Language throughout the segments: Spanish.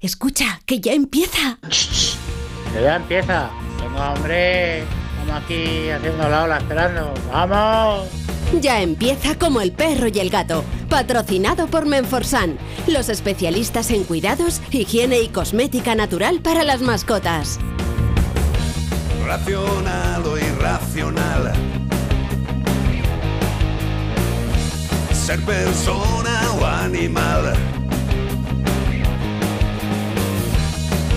Escucha, que ya empieza. Que ya empieza. Venga, hombre. Estamos aquí haciendo la ola esperando. ¡Vamos! Ya empieza como el perro y el gato, patrocinado por Menforsan, los especialistas en cuidados, higiene y cosmética natural para las mascotas. Racional o irracional. Ser persona o animal.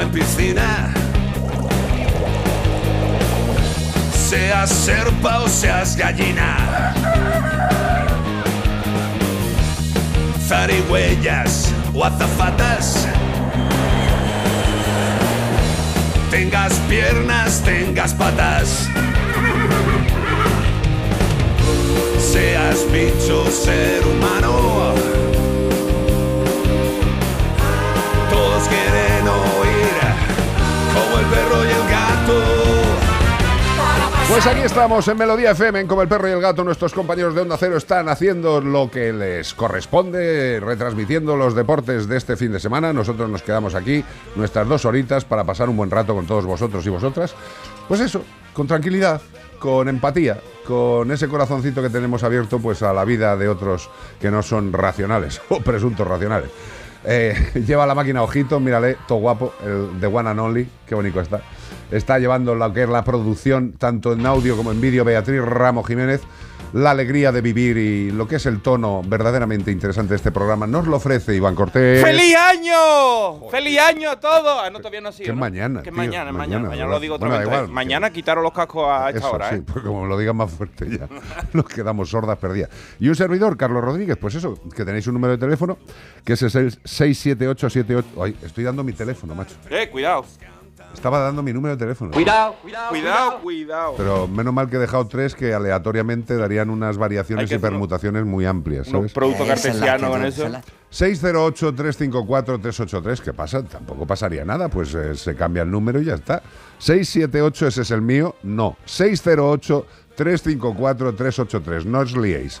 en piscina. Seas serpa o seas gallina. Zarigüeyas o azafatas. Tengas piernas, tengas patas. Seas bicho, ser humano. Todos quieren como el perro y el gato. Pues aquí estamos en Melodía FM, en Como el Perro y el Gato. Nuestros compañeros de Onda Cero están haciendo lo que les corresponde, retransmitiendo los deportes de este fin de semana. Nosotros nos quedamos aquí, nuestras dos horitas, para pasar un buen rato con todos vosotros y vosotras. Pues eso, con tranquilidad, con empatía, con ese corazoncito que tenemos abierto pues a la vida de otros que no son racionales o presuntos racionales. Eh, lleva la máquina ojito, mírale, todo guapo, el de One and Only, qué bonito está. Está llevando lo que es la producción, tanto en audio como en vídeo, Beatriz Ramos Jiménez. La alegría de vivir y lo que es el tono verdaderamente interesante de este programa nos lo ofrece Iván Cortés. ¡Feliz año! ¡Feliz año a todos! Ah, no, todavía no ha sido, Que mañana, Que mañana, mañana, lo digo otra Bueno, vez. igual, mañana quitaros los cascos a esta Eso, hora, sí, ¿eh? porque como lo digan más fuerte ya, nos quedamos sordas perdidas. Y un servidor, Carlos Rodríguez, pues eso, que tenéis un número de teléfono, que es el 67878. Ay, estoy dando mi teléfono, macho. Eh, cuidado. Estaba dando mi número de teléfono. Cuidado, cuidado. Cuidado, cuidado. Pero menos mal que he dejado tres que aleatoriamente darían unas variaciones y permutaciones muy amplias, Unos ¿sabes? productos cartesianos con eso. 608-354-383, ¿qué pasa? Tampoco pasaría nada, pues eh, se cambia el número y ya está. 678, ese es el mío, no. 608-354-383, no os liéis.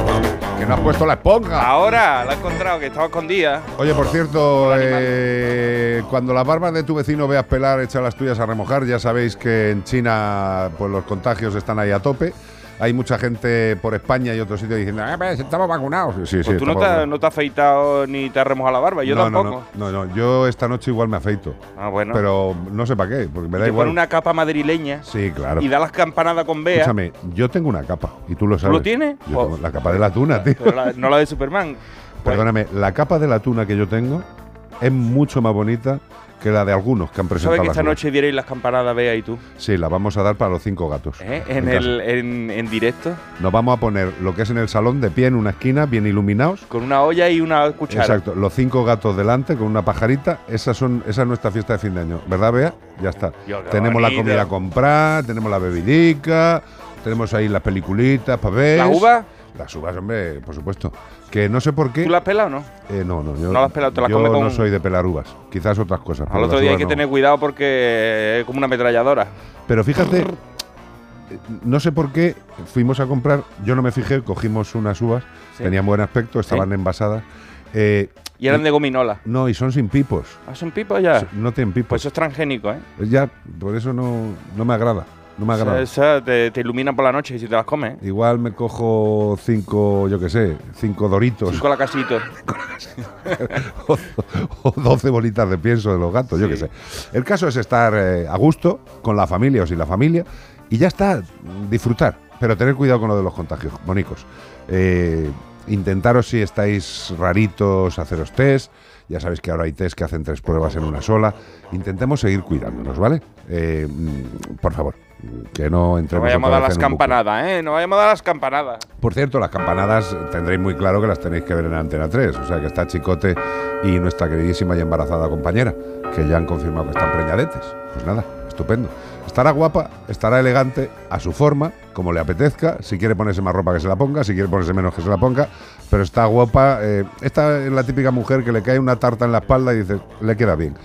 No has puesto la esponja. Ahora la he encontrado, que estaba escondida. Oye, por cierto, eh, cuando las barbas de tu vecino veas pelar, echa las tuyas a remojar. Ya sabéis que en China pues los contagios están ahí a tope. Hay mucha gente por España y otros sitios diciendo, ah, pues, estamos vacunados. Sí, sí, Pues tú no te, has- no te has afeitado ni te has remojado la barba, yo no, tampoco. No, no, no, yo esta noche igual me afeito. Ah, bueno. Pero no sé para qué, porque me da te igual. pone una capa madrileña Sí, claro. y da las campanadas con Bea. Escúchame, yo tengo una capa y tú lo sabes. lo tienes? Yo Oh. tengo la capa de la tuna, tío. Pero la- no la de Superman. Perdóname, la capa de la tuna que yo tengo es mucho más bonita que la de algunos que han presentado ¿Sabes que esta noche dierais las campanadas Bea y tú? Sí, la vamos a dar para los cinco gatos. ¿Eh? en el, en, en directo, Nos vamos a poner lo que es en el salón de pie en una esquina, bien iluminados. con una olla y una cuchara. Exacto, los cinco gatos delante con una pajarita. Esas son, esa es nuestra fiesta de fin de año, ¿verdad, Bea? Ya está. Tenemos la comida a comprar, tenemos la bebidica, tenemos ahí las peliculitas para ver. ¿La uva? Las uvas, hombre, por supuesto. Que no sé por qué. ¿Tú la has pelado o no? Eh, no, no, yo, ¿No las has pelado? ¿Te las yo comes con- no soy de pelar uvas. Quizás otras cosas. Al otro día hay que no. tener cuidado porque es como una ametralladora. Pero fíjate, eh, no sé por qué fuimos a comprar. Yo no me fijé, cogimos unas uvas, Sí. tenían buen aspecto, estaban envasadas. eh, Y eran de gominola. no, y son sin pipos. ¿Ah, son pipas ya? No tienen pipos. Pues eso es transgénico, ¿eh? Ya, por eso no, no me agrada. No me agrada. Esa te, te ilumina por la noche si te las comes. ¿eh? Igual me cojo cinco, yo qué sé, cinco doritos Cinco a la casito. o, o 12 bolitas de pienso de los gatos, yo qué sé. El caso es estar eh, a gusto con la familia o sin la familia y ya está, disfrutar, pero tener cuidado con lo de los contagios, bonicos. Eh, intentaros si estáis raritos, haceros test. Ya sabéis que ahora hay test que hacen tres pruebas en una sola. Intentemos seguir cuidándonos, ¿vale? Eh, mm, por favor, que no No entremos vayamos a dar las campanadas, ¿eh? No vayamos a dar las campanadas. Por cierto, las campanadas tendréis muy claro que las tenéis que ver en Antena 3. O sea que está Chicote y nuestra queridísima y embarazada compañera, que ya han confirmado que están preñadetes. Pues nada, estupendo. Estará guapa, estará elegante, a su forma, como le apetezca. Si quiere ponerse más ropa que se la ponga, si quiere ponerse menos que se la ponga. Pero está guapa. eh, esta es la típica mujer que le cae una tarta en la espalda y dice, le queda bien.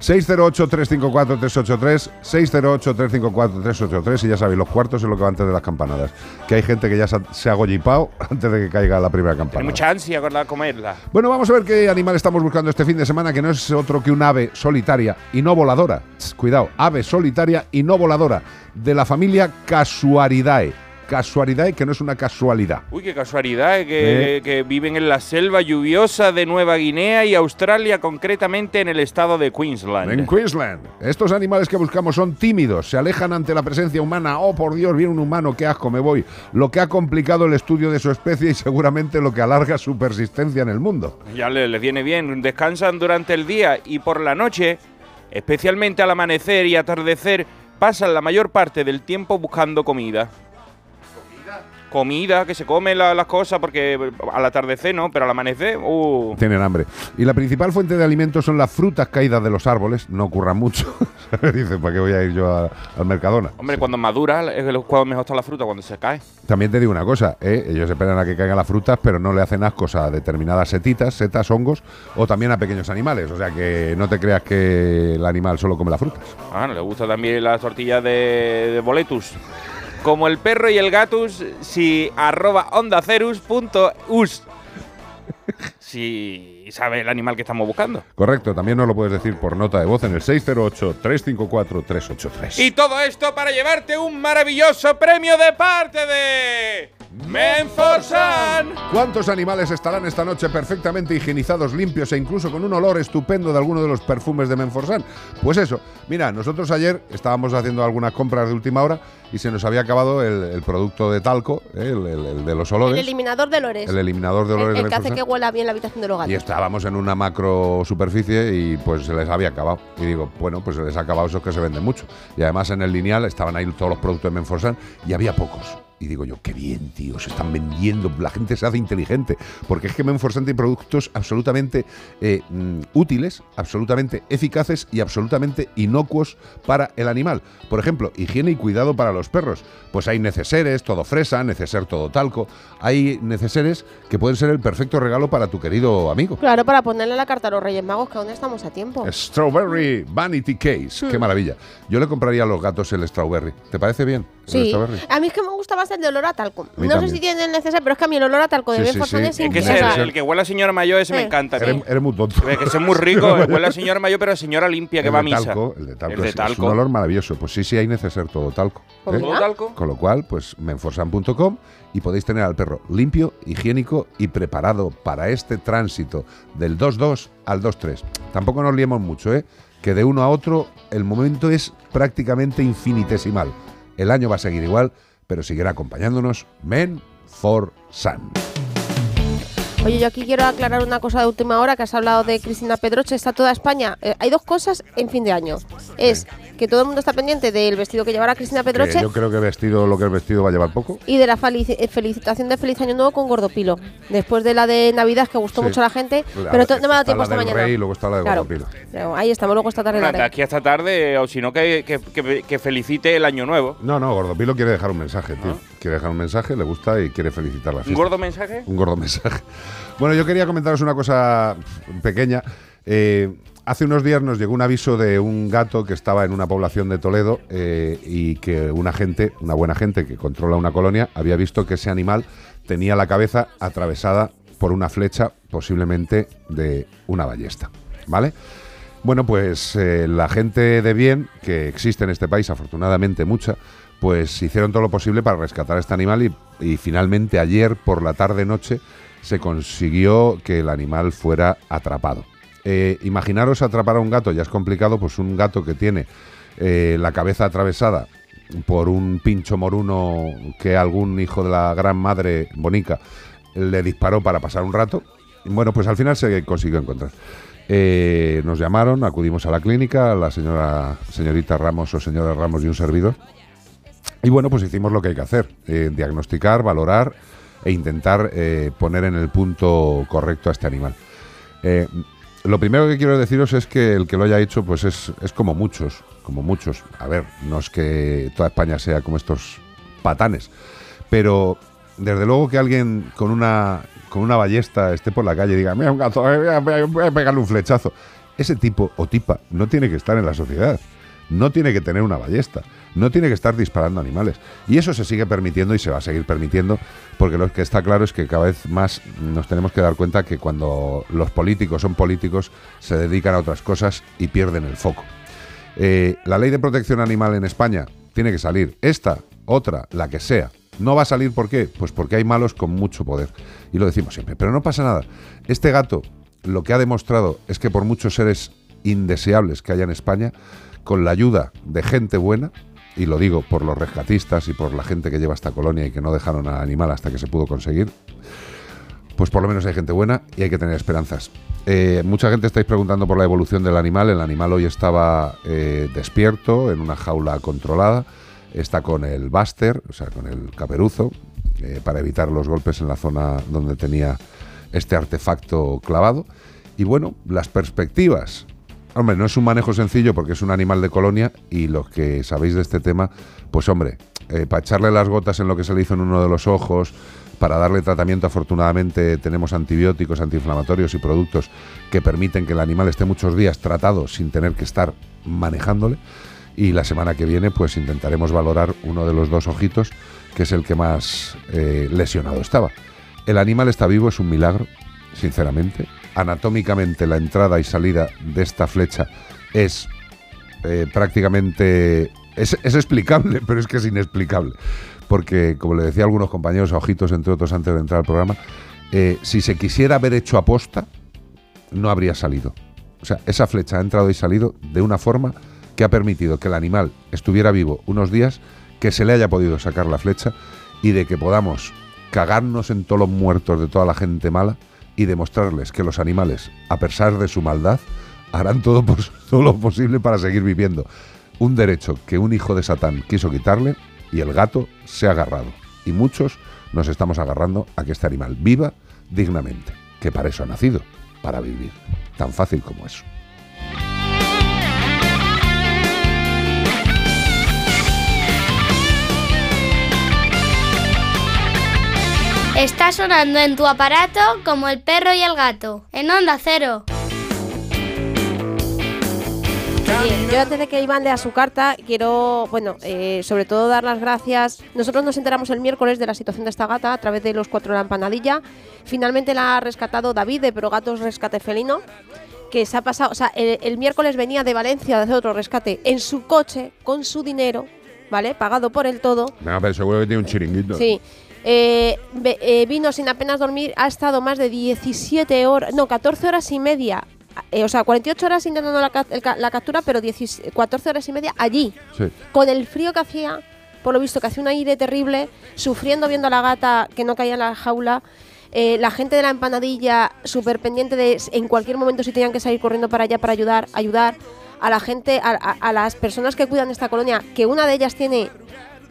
608-354-383, 608-354-383 y ya sabéis, los cuartos es lo que va antes de las campanadas. Que hay gente que ya se ha, gollipao antes de que caiga la primera Tiene campanada. mucha ansia con la comerla. Bueno, vamos a ver qué animal estamos buscando este fin de semana, que no es otro que un ave solitaria y no voladora. Cuidado, ave solitaria y no voladora, de la familia Casuaridae. Casuaridae, que no es una casualidad. Uy, qué casualidad, eh, que, Eh. que viven en la selva lluviosa de Nueva Guinea y Australia, concretamente en el estado de Queensland. En Queensland. Estos animales que buscamos son tímidos, se alejan ante la presencia humana. Oh, por Dios, viene un humano, qué asco, me voy. Lo que ha complicado el estudio de su especie y seguramente lo que alarga su persistencia en el mundo. Ya le- les viene bien, descansan durante el día y por la noche, especialmente al amanecer y atardecer, pasan la mayor parte del tiempo buscando comida. Comida, que se comen la- las cosas porque al atardecer no, pero al amanecer, uh. Tienen hambre. Y la principal fuente de alimento son las frutas caídas de los árboles. No ocurran mucho. Dice, ¿para qué voy a ir yo a- al Mercadona? Hombre, cuando madura es cuando mejor está la fruta, cuando se cae. También te digo una cosa, ¿eh? ellos esperan a que caigan las frutas, pero no le hacen ascos a determinadas setitas, setas, hongos, o también a pequeños animales. O sea que no te creas que el animal solo come las frutas. Ah, le gusta también las tortillas de, de boletus. Como el perro y el gatus, si arroba ondacerus.us. Si sabe el animal que estamos buscando. Correcto, también nos lo puedes decir por nota de voz en el 608-354-383. Y todo esto para llevarte un maravilloso premio de parte de ¿Cuántos animales estarán esta noche perfectamente higienizados, limpios e incluso con un olor estupendo de alguno de los perfumes de Menforsan? Pues eso, mira, nosotros ayer estábamos haciendo algunas compras de última hora y se nos había acabado el, el producto de talco, ¿eh? el, el- el de los El olores, eliminador de olores. el eliminador de El- olores el de que hace que huela bien la habitación de los gatos. Y estábamos en una macro superficie y pues se les había acabado. Y digo, bueno, pues se les ha acabado esos que se venden mucho. Y además en el lineal estaban ahí todos los productos de Menforsan y había pocos. Y digo yo, qué bien, tío, se están vendiendo, la gente se hace inteligente. Porque es que Menforsan tiene productos absolutamente eh, mm, útiles, absolutamente eficaces y absolutamente inocuos para el animal. Por ejemplo, higiene y cuidado para los perros. Pues hay neceseres, todo fresa, neceser todo talco. Hay neceseres que pueden ser el perfecto regalo para tu querido amigo. Claro, para ponerle la carta a los Reyes Magos, que aún estamos a tiempo. Strawberry Vanity Case. Qué maravilla. Yo le compraría a los gatos el strawberry. ¿Te parece bien? El Sí, strawberry. a mí es que me gusta el de olor a talco. No sé si tiene el necesario, pero es que a mí el olor a talco de Sí, sí, es Es Es que increíble. sea, el que huele a señora mayor, ese me encanta. Eres, eres muy tonto. Es que ese es muy rico, huele a señora mayor, pero a señora limpia que El va a misa. talco, el de talco, El de es- es, talco. un olor maravilloso. Pues sí, sí, hay neceser todo talco. ¿eh? mira. ¿Todo talco? Con lo cual, pues menforsan.com y podéis tener al perro limpio, higiénico y preparado para este tránsito del 2-2 al 2-3. Tampoco nos liemos mucho, ¿eh? Que de uno a otro el momento es prácticamente infinitesimal. El año va a seguir igual, pero seguirá acompañándonos Men for Sun. Oye, yo aquí quiero aclarar una cosa de última hora, que has hablado de Cristina Pedroche, está toda España. Eh, hay dos cosas en fin de año. Es que todo el mundo está pendiente del vestido que llevará Cristina Que Pedroche yo creo que vestido, lo que el vestido va a llevar poco. y de la eh, felicitación de Feliz Año Nuevo con Gordopilo. Después de la de Navidad, que gustó Sí. mucho a la gente, La- pero no me ha dado tiempo la esta del mañana. Rey y luego está la de Claro. Gordopilo. Ahí estamos, luego esta tarde aquí hasta tarde, o si no, que, que- que- que felicite el año nuevo. No, no, Gordopilo quiere dejar un mensaje, tío. Quiere dejar un mensaje, le gusta y quiere felicitar la ¿Un fiesta. gordo mensaje? Un gordo mensaje. Bueno, yo quería comentaros una cosa pequeña. Eh, hace unos días nos llegó un aviso de un gato que estaba en una población de Toledo eh, y que una gente, una buena gente que controla una colonia, había visto que ese animal tenía la cabeza atravesada por una flecha, posiblemente de una ballesta. ¿Vale? Bueno, pues eh, la gente de bien, que existe en este país, afortunadamente mucha, pues hicieron todo lo posible para rescatar a este animal y, finalmente ayer por la tarde-noche se consiguió que el animal fuera atrapado. Eh, imaginaros atrapar a un gato, ya es complicado, pues un gato que tiene eh, la cabeza atravesada por un pincho moruno que algún hijo de la gran madre bonica le disparó para pasar un rato. Bueno, pues al final se consiguió encontrar. Eh, nos llamaron, acudimos a la clínica, la señora, señorita Ramos o señora Ramos y un servidor. Y bueno, pues hicimos lo que hay que hacer, eh, diagnosticar, valorar e intentar eh, poner en el punto correcto a este animal. Eh, lo primero que quiero deciros es que el que lo haya hecho, pues es, es como muchos, como muchos. A ver, no es que toda España sea como estos patanes, pero desde luego que alguien con una con una ballesta esté por la calle y diga, mira un gato, eh, voy a pegarle un flechazo. Ese tipo o tipa no tiene que estar en la sociedad, no tiene que tener una ballesta, no tiene que estar disparando animales. Y eso se sigue permitiendo y se va a seguir permitiendo, porque lo que está claro es que cada vez más nos tenemos que dar cuenta que cuando los políticos son políticos, se dedican a otras cosas y pierden el foco. Eh, la ley de protección animal en España tiene que salir. Esta, otra, la que sea. No va a salir ¿por qué? Pues porque hay malos con mucho poder. Y lo decimos siempre. Pero no pasa nada. Este gato lo que ha demostrado es que por muchos seres indeseables que haya en España, con la ayuda de gente buena, y lo digo por los rescatistas y por la gente que lleva esta colonia y que no dejaron al animal hasta que se pudo conseguir, pues por lo menos hay gente buena y hay que tener esperanzas. Eh, mucha gente estáis preguntando por la evolución del animal. El animal hoy estaba eh, despierto en una jaula controlada. Está con el Buster, o sea, con el caperuzo, eh, para evitar los golpes en la zona donde tenía este artefacto clavado. Y bueno, las perspectivas. Hombre, no es un manejo sencillo porque es un animal de colonia y los que sabéis de este tema, pues hombre, eh, para echarle las gotas en lo que se le hizo en uno de los ojos, para darle tratamiento, afortunadamente tenemos antibióticos, antiinflamatorios y productos que permiten que el animal esté muchos días tratado sin tener que estar manejándole. Y la semana que viene, pues intentaremos valorar uno de los dos ojitos, que es el que más eh, lesionado estaba. El animal está vivo, es un milagro, sinceramente. Anatómicamente, la entrada y salida de esta flecha es eh, prácticamente. Es, es explicable, pero es que es inexplicable. Porque, como le decía a algunos compañeros, a ojitos, entre otros, antes de entrar al programa, eh, si se quisiera haber hecho aposta, no habría salido. O sea, esa flecha ha entrado y salido de una forma que ha permitido que el animal estuviera vivo unos días, que se le haya podido sacar la flecha y de que podamos cagarnos en todos los muertos de toda la gente mala y demostrarles que los animales, a pesar de su maldad, harán todo, lo posible para seguir viviendo. Un derecho que un hijo de Satán quiso quitarle y el gato se ha agarrado. Y muchos nos estamos agarrando a que este animal viva dignamente, que para eso ha nacido, para vivir. Tan fácil como eso. Está sonando en tu aparato como el perro y el gato. En onda cero. Oye, yo antes de que Iván lea su carta, quiero, bueno, eh, sobre todo dar las gracias. Nosotros nos enteramos el miércoles de la situación de esta gata a través de los cuatro de la empanadilla. Finalmente la ha rescatado David de Progatos Rescate Felino, que se ha pasado, o sea, el, el miércoles venía de Valencia de hacer otro rescate en su coche, con su dinero, ¿vale? Pagado por el todo. Venga, pero seguro que tiene un chiringuito. Sí. Eh, eh, vino sin apenas dormir, ha estado más de 17 horas, no, 14 horas y media. eh, o sea, 48 horas intentando la, el la captura, pero 10 14 horas y media allí, Sí. con el frío que hacía, por lo visto que hacía un aire terrible, sufriendo viendo a la gata que no caía en la jaula. eh, la gente de la empanadilla súper pendiente de en cualquier momento si tenían que salir corriendo para allá para ayudar, ayudar a la gente, a, a- a las personas que cuidan de esta colonia, que una de ellas tiene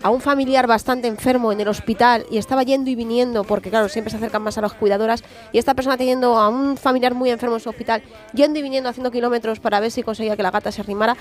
a un familiar bastante enfermo en el hospital y estaba yendo y viniendo, porque claro, siempre se acercan más a las cuidadoras, y esta persona teniendo a un familiar muy enfermo en su hospital, yendo y viniendo haciendo kilómetros para ver si conseguía que la gata se arrimara.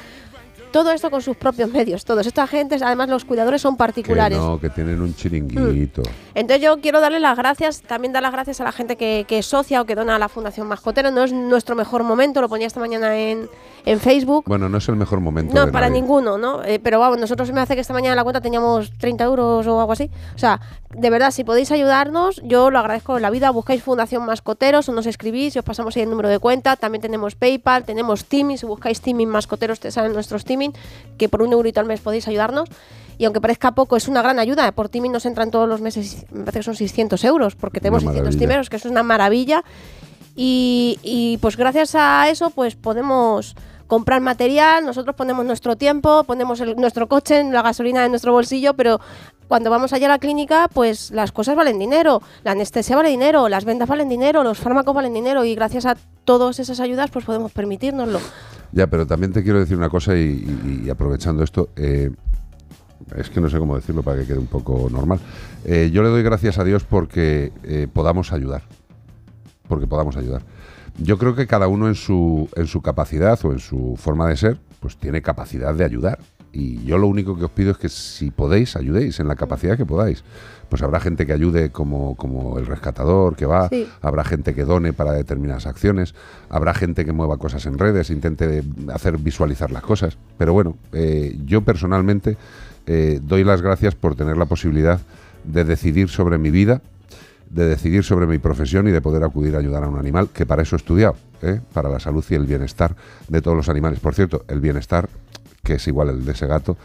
Todo esto con sus propios medios, todos. Esta gente, además los cuidadores son Que particulares. no, que tienen un chiringuito. Entonces yo quiero darle las gracias, también dar las gracias a la gente que, que socia o que dona a la Fundación Mascotero. No es nuestro mejor momento, lo ponía esta mañana en, en Facebook. Bueno, no es el mejor momento. No, para nadie. ninguno, ¿no? Eh, pero vamos, nosotros me hace que esta mañana en la cuenta teníamos 30 euros o algo así. O sea, de verdad, si podéis ayudarnos, yo lo agradezco en la vida. Buscáis Fundación Mascoteros o nos escribís y os pasamos ahí el número de cuenta. También tenemos PayPal, tenemos Teaming. Si buscáis Teaming Mascoteros, te salen nuestros Teaming, que por un eurito al mes podéis ayudarnos. y aunque parezca poco, es una gran ayuda. Por Timmy nos entran todos los meses, me parece que son 600 euros, porque tenemos Una 600 maravilla. timeros, que eso es una maravilla. Y, y, pues gracias a eso, pues podemos comprar material, nosotros ponemos nuestro tiempo, ponemos el- nuestro coche, la gasolina en nuestro bolsillo, pero cuando vamos allá a la clínica, pues las cosas valen dinero, la anestesia vale dinero, las vendas valen dinero, los fármacos valen dinero y gracias a todas esas ayudas pues podemos permitirnoslo. Ya, pero también te quiero decir una cosa y aprovechando esto, eh, es que no sé cómo decirlo para que quede un poco normal. Eh, yo le doy gracias a Dios porque eh, podamos ayudar, porque podamos ayudar. Yo creo que cada uno en su, en su capacidad o en su forma de ser, pues tiene capacidad de ayudar. Y yo lo único que os pido es que si podéis, ayudéis en la capacidad que podáis. Pues habrá gente que ayude como, como el rescatador que va, Sí. habrá gente que done para determinadas acciones, habrá gente que mueva cosas en redes, intente hacer visualizar las cosas. Pero bueno, eh, yo personalmente eh, doy las gracias por tener la posibilidad de decidir sobre mi vida, de decidir sobre mi profesión y de poder acudir a ayudar a un animal, que para eso he estudiado, ¿eh? para la salud y el bienestar de todos los animales. Por cierto, el bienestar, que es igual el de ese gato,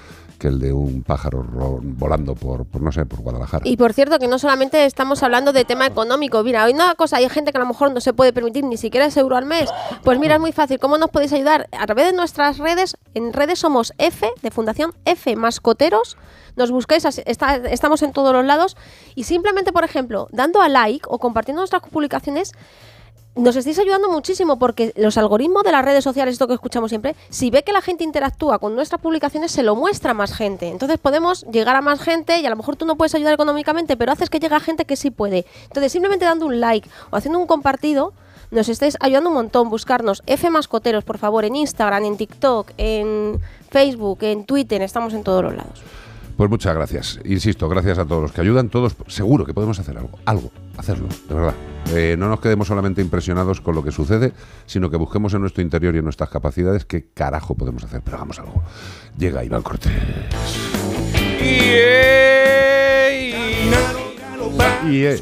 que el de un pájaro ro- volando por, no sé, por Guadalajara. Y por cierto, que no solamente estamos hablando de tema económico. Mira, hay una cosa, hay gente que a lo mejor no se puede permitir ni siquiera ese euro al mes. Pues mira, es muy fácil. ¿Cómo nos podéis ayudar? A través de nuestras redes. En redes somos F, de Fundación F Mascoteros. Nos busquáis, así- está- estamos en todos los lados. Y simplemente, por ejemplo, dando a like o compartiendo nuestras publicaciones, nos estáis ayudando muchísimo porque los algoritmos de las redes sociales, esto que escuchamos siempre, si ve que la gente interactúa con nuestras publicaciones, se lo muestra a más gente. Entonces podemos llegar a más gente y a lo mejor tú no puedes ayudar económicamente, pero haces que llegue a gente que sí puede. Entonces simplemente dando un like o haciendo un compartido, nos estáis ayudando un montón. Buscarnos F Mascoteros, por favor, en Instagram, en TikTok, en Facebook, en Twitter, estamos en todos los lados. Pues muchas gracias. Insisto, gracias a todos los que ayudan. Todos, seguro que podemos hacer algo. Algo. Hacerlo, de verdad. Eh, no nos quedemos solamente impresionados con lo que sucede, sino que busquemos en nuestro interior y en nuestras capacidades qué carajo podemos hacer. Pero hagamos algo. Llega Iván Cortés. Y eh,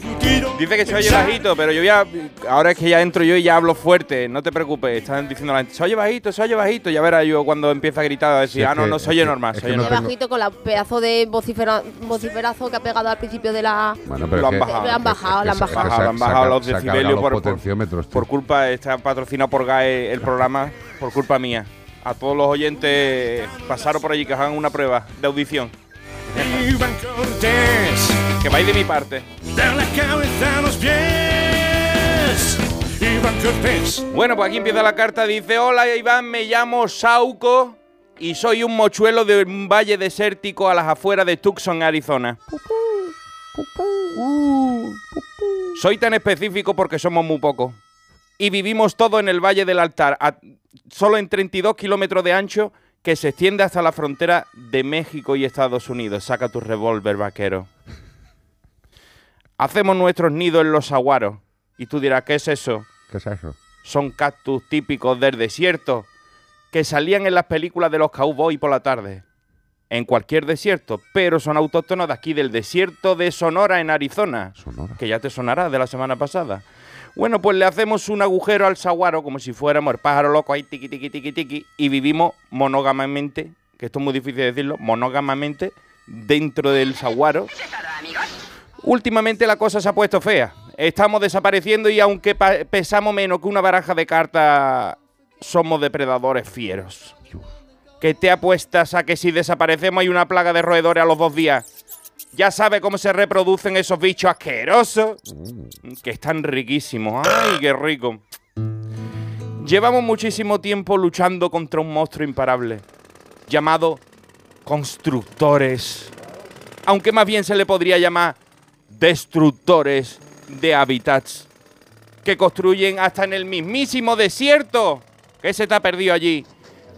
Dice que se oye bajito, pero yo ya. Ahora es que ya entro yo y ya hablo fuerte. No te preocupes, están diciendo la gente. Se oye bajito, se oye bajito. Ya verás yo cuando empieza a gritar a decir, es ah, no, que- no se oye normal, se oye no normal. bajito con la pedazo de vocifera- vociferazo que ha pegado al principio de la... bueno, pero Lo han que- bajado. Lo han bajado, lo han bajado. han bajado los decibelios por- por-. Por culpa, está patrocinado por GAE el programa, por culpa mía. A todos los oyentes pasaron por allí que hagan una prueba de audición. Iván Cortés, Que vais de mi parte. de la cabeza a los pies. Iván Cortés, Bueno, pues aquí empieza la carta. Dice: Hola Iván, me llamo Sauco y soy un mochuelo de un valle desértico a las afueras de Tucson, Arizona. Soy tan específico porque somos muy pocos. Y vivimos todo en el Valle del Altar, a- solo en 32 kilómetros de ancho, que se extiende hasta la frontera de México y Estados Unidos. Saca tu revólver, vaquero. Hacemos nuestros nidos en los saguaros. Y tú dirás, ¿qué es eso? ¿Qué es eso? Son cactus típicos del desierto que salían en las películas de los cowboys por la tarde. En cualquier desierto, pero son autóctonos de aquí, del desierto de Sonora, en Arizona. Sonora. Que ya te sonará de la semana pasada. Bueno, pues le hacemos un agujero al saguaro como si fuéramos el pájaro loco ahí, tiqui, tiqui, tiqui, tiqui, y vivimos monógamamente, que esto es muy difícil de decirlo, monógamamente dentro del saguaro. Últimamente la cosa se ha puesto fea. Estamos desapareciendo y aunque pesamos menos que una baraja de cartas, somos depredadores fieros. Que te apuestas a que si desaparecemos hay una plaga de roedores a los dos días. Ya sabe cómo se reproducen esos bichos asquerosos. Que están riquísimos. ¡Ay, qué rico! Llevamos muchísimo tiempo luchando contra un monstruo imparable. Llamado constructores. Aunque más bien se le podría llamar destructores de hábitats. Que construyen hasta en el mismísimo desierto. Que se te ha perdido allí.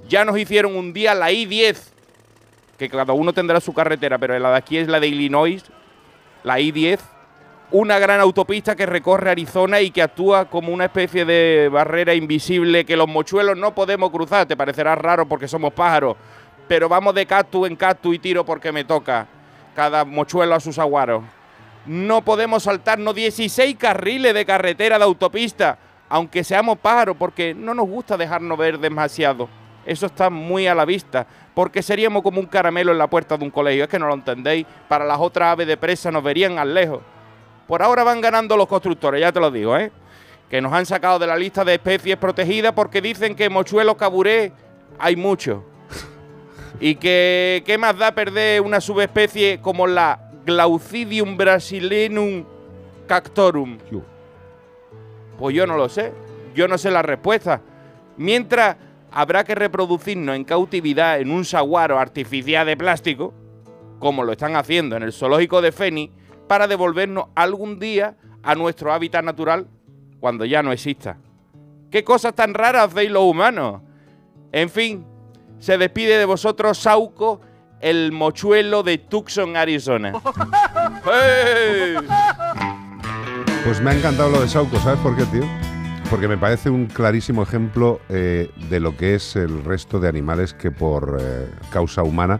Ya nos hicieron un día la I-10 que cada uno tendrá su carretera, pero la de aquí es la de Illinois, la I-10, una gran autopista que recorre Arizona y que actúa como una especie de barrera invisible que los mochuelos no podemos cruzar. Te parecerá raro porque somos pájaros, pero vamos de cactus en cactus y tiro porque me toca. Cada mochuelo a sus aguaros. No podemos saltarnos 16 carriles de carretera de autopista, aunque seamos pájaros, porque no nos gusta dejarnos ver demasiado. Eso está muy a la vista, porque seríamos como un caramelo en la puerta de un colegio. Es que no lo entendéis. Para las otras aves de presa nos verían al lejos. Por ahora van ganando los constructores, ya te lo digo, ¿eh? Que nos han sacado de la lista de especies protegidas porque dicen que mochuelos caburé hay muchos. y que qué más da perder una subespecie como la Glaucidium brasilenum cactorum. Pues yo no lo sé. Yo no sé la respuesta. Mientras habrá que reproducirnos en cautividad en un saguaro artificial de plástico, como lo están haciendo en el zoológico de Feni, para devolvernos algún día a nuestro hábitat natural cuando ya no exista. ¿Qué cosas tan raras hacéis los humanos? En fin, se despide de vosotros Sauco, el mochuelo de Tucson, Arizona. ¡Hey! Pues me ha encantado lo de Sauco, ¿sabes por qué, tío? Porque me parece un clarísimo ejemplo eh, de lo que es el resto de animales que por eh, causa humana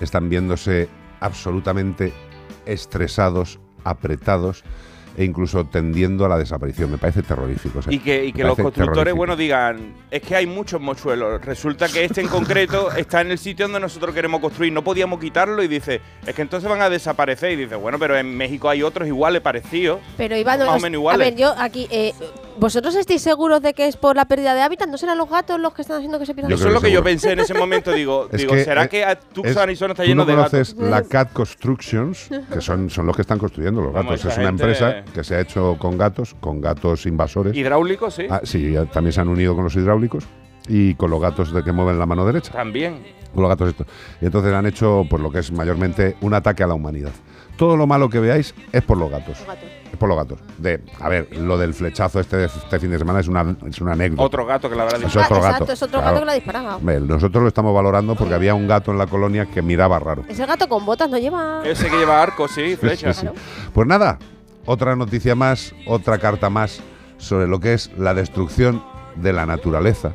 están viéndose absolutamente estresados, apretados e incluso tendiendo a la desaparición. Me parece terrorífico. o sea, Y que, y que los constructores, bueno, digan, es que hay muchos mochuelos. Resulta que este en concreto está en el sitio donde nosotros queremos construir. No podíamos quitarlo y dice, es que entonces van a desaparecer. Y dice, bueno, pero en México hay otros iguales, parecidos. Pero Iván, Más o os- menos a iguales. ver, yo aquí, eh, ¿vosotros estáis seguros de que es por la pérdida de hábitat? ¿No serán los gatos los que están haciendo que se pierdan? Eso es lo que que yo pensé en ese momento. Digo, Es digo que, ¿será eh, que a Tucson, Arizona está tú lleno no de conoces gatos? la Cat Constructions, que son, son los que están construyendo los gatos. Es una gente- empresa que se ha hecho con gatos, con gatos invasores. Hidráulicos, sí. Ah, sí, también se han unido con los hidráulicos y con los gatos de que mueven la mano derecha. También. Con los gatos estos. Y entonces han hecho pues lo que es mayormente un ataque a la humanidad. Todo lo malo que veáis es por los gatos. Los gatos. Es por los gatos. De, a ver, lo del flechazo este, de este fin de semana es una, es una anécdota. Otro gato que la verdad Es dicho. otro gato. Exacto, es otro Claro. gato que la disparaba. Nosotros lo estamos valorando porque había un gato en la colonia que miraba raro. Ese gato con botas no lleva. Ese que lleva arco, sí, Sí, flechas. sí. Pues nada, otra noticia más, otra carta más sobre lo que es la destrucción de la naturaleza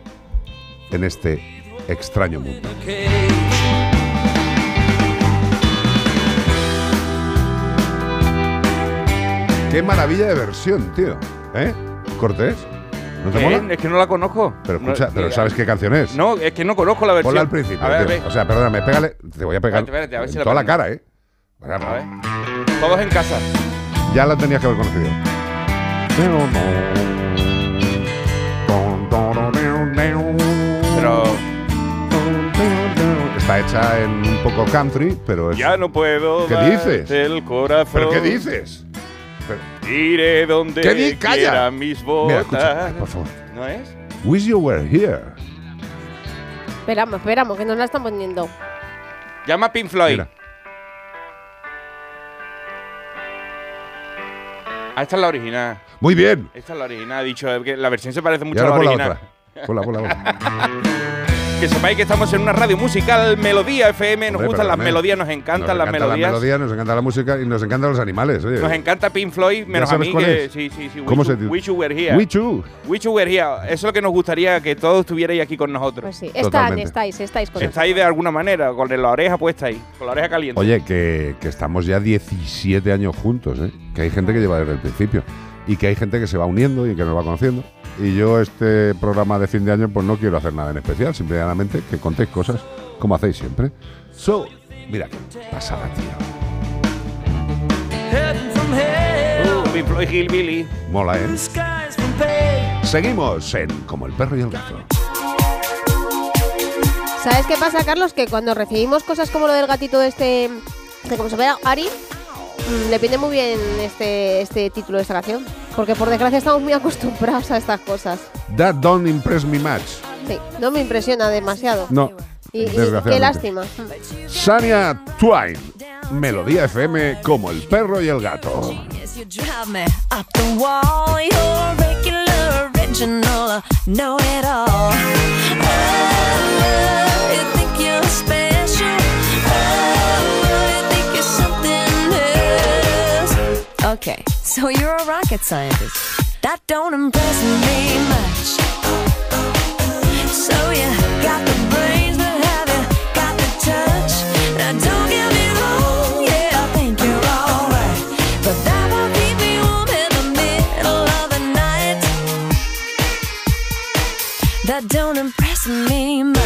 en este extraño mundo. Qué maravilla de versión, tío. ¿Eh? Cortés. ¿No te ¿Qué? mola? Es que no la conozco. Pero escucha, No, pero eh, ¿sabes qué canción es? No, es que no conozco la versión. Ponla al principio. A ver, a tío. ver. O sea, perdóname, pégale. Te voy a pegar Espérate, espérate, a ver si en la toda la cara, ¿eh? A ver. Todos en casa. Ya la tenías que haber conocido. Pero Está hecha en un poco country, pero es. ya no puedo ¿Qué dices? el corazón. ¿Pero qué dices? Pero- Iré donde ¿Qué di- calla? quiera mis botas. Mira, escucha, ay, por favor. ¿No es? Wish you were here. Esperamos, esperamos, que nos la están poniendo. Llama a Pink Floyd. Mira. Ah, esta es la original. Muy bien. Esta es la original. Ha dicho que la versión se parece mucho a la original. otra. Ponla, ponla, ponla. Que sepáis que estamos en una radio musical, Melodía FM. Nos Hombre, gustan las melodías, nos encantan Nos las encanta melodías. la melodía, nos encanta la música y nos encantan los animales. Oye. Nos encanta Pink Floyd, menos a mí que. es? Sí, sí, sí. ¿Cómo se? Wish You Were Here. We too. Wish You Were Here. Eso es lo que nos gustaría que todos estuvierais aquí con nosotros. Pues sí, están, estáis, estáis con Estáis de alguna manera, con la oreja puesta ahí, con la oreja caliente. Oye, que, que estamos ya 17 años juntos, ¿eh? Que hay gente que lleva desde el principio. Y que hay gente que se va uniendo y que nos va conociendo. Y yo este programa de fin de año pues no quiero hacer nada en especial. Simplemente que contéis cosas como hacéis siempre. So, mira, qué pasada, tío. Uh, Pink Floyd Hillbilly. Mola, ¿eh? Seguimos en Como el perro y el gato. ¿Sabes qué pasa, Carlos? Que cuando recibimos cosas como lo del gatito de este, de como se ve Ari, mm, le viene muy bien este, este título de esta canción. Porque por desgracia estamos muy acostumbrados a estas cosas. That don't impress me much. Sí, no me impresiona demasiado. No, Y, qué lástima. Sania Twain. Melodía FM como el perro y el gato. Oh. Oh. Okay, so you're a rocket scientist. That don't impress me much. So you got the brains, but have you got the touch? Now don't get me wrong, yeah, I think you're alright. But that won't keep me warm in the middle of the night. That don't impress me much.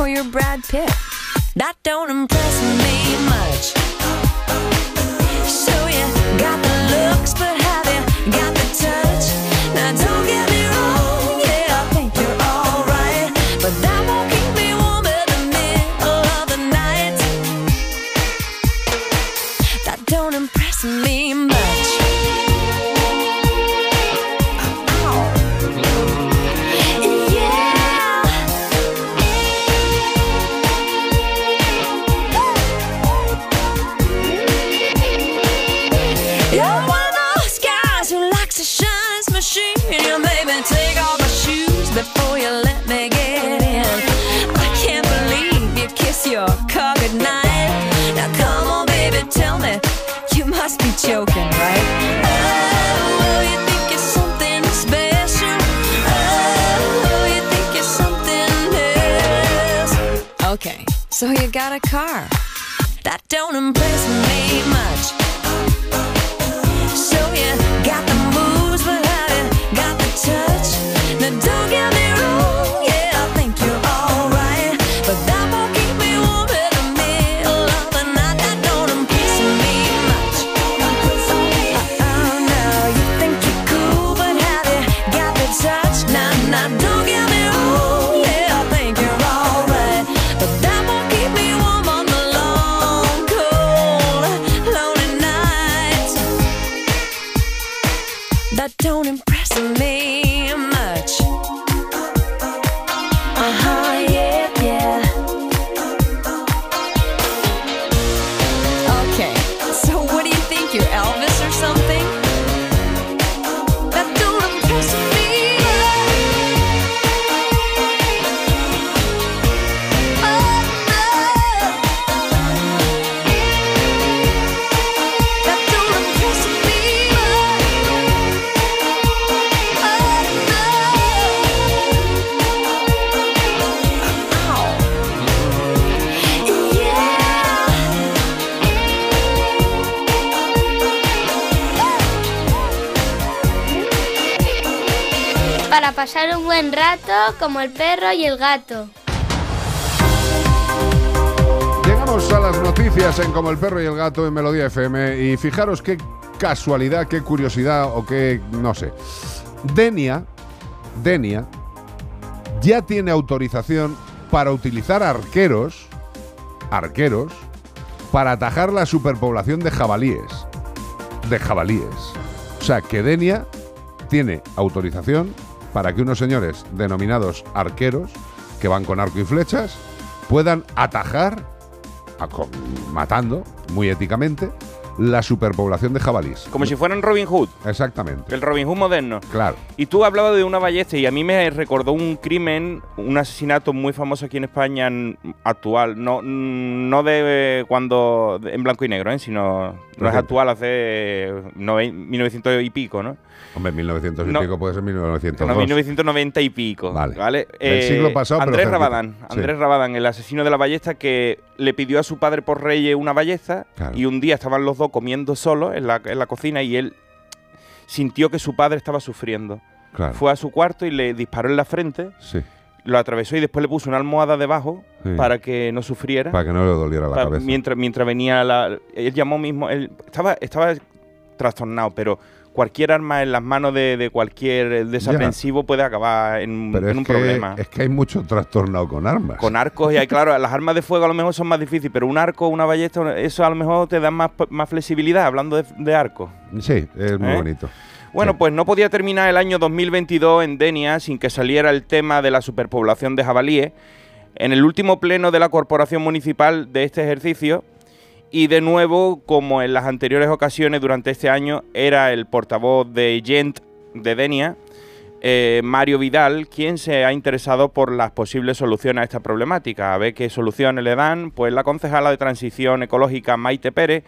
You're Brad Pitt. That don't impress me much. So you got the looks, but must be joking, right? Oh, you think you're something special? Oh, you think you're something else? Okay, so you got a car. That don't impress me much. Pasar un buen rato como el perro y el gato. Llegamos a las noticias en Como el perro y el gato en Melodía FM y fijaros qué casualidad, qué curiosidad o qué, no sé. Denia, Denia, ya tiene autorización para utilizar arqueros, arqueros, para atajar la superpoblación de jabalíes. De jabalíes. O sea, que Denia tiene autorización para que unos señores denominados arqueros, que van con arco y flechas, puedan atajar, matando, muy éticamente, la superpoblación de jabalíes. Como si fueran Robin Hood, Exactamente. el Robin Hood moderno. Claro. Y tú hablabas de una ballesta y a mí me recordó un crimen, un asesinato muy famoso aquí en España actual, no, no de cuando en blanco y negro, ¿eh? sino no es actual, hace noven- 1900 y pico, ¿no? Hombre, 1900 y No. pico puede ser 1902. No, 1990 y pico. Vale. ¿vale? Eh, Del siglo pasado, pero Andrés cerquita. Rabadán, Sí. Andrés Rabadán, el asesino de la ballesta que le pidió a su padre por reyes una ballesta Claro. y un día estaban los dos comiendo solos en la, en la cocina y él sintió que su padre estaba sufriendo. Claro. Fue a su cuarto y le disparó en la frente, Sí. lo atravesó y después le puso una almohada debajo Sí. para que no sufriera. Para que no le doliera la cabeza. mientras, mientras venía la... Él llamó mismo... Él estaba, estaba trastornado, pero cualquier arma en las manos de, de cualquier desaprensivo puede acabar en, Pero en es un que, problema. es que hay mucho trastornado con armas. Con arcos y hay, claro, las armas de fuego a lo mejor son más difíciles, pero un arco, una ballesta, eso a lo mejor te da más, más flexibilidad, hablando de, de arcos. Sí, es muy ¿Eh? bonito. Bueno, Sí. pues no podía terminar el año 2022 en Denia sin que saliera el tema de la superpoblación de jabalíes. En el último pleno de la corporación municipal de este ejercicio, y de nuevo, como en las anteriores ocasiones durante este año, era el portavoz de Gent de Denia, eh, Mario Vidal, quien se ha interesado por las posibles soluciones a esta problemática. A ver qué soluciones le dan. Pues la concejala de Transición Ecológica Maite Pérez,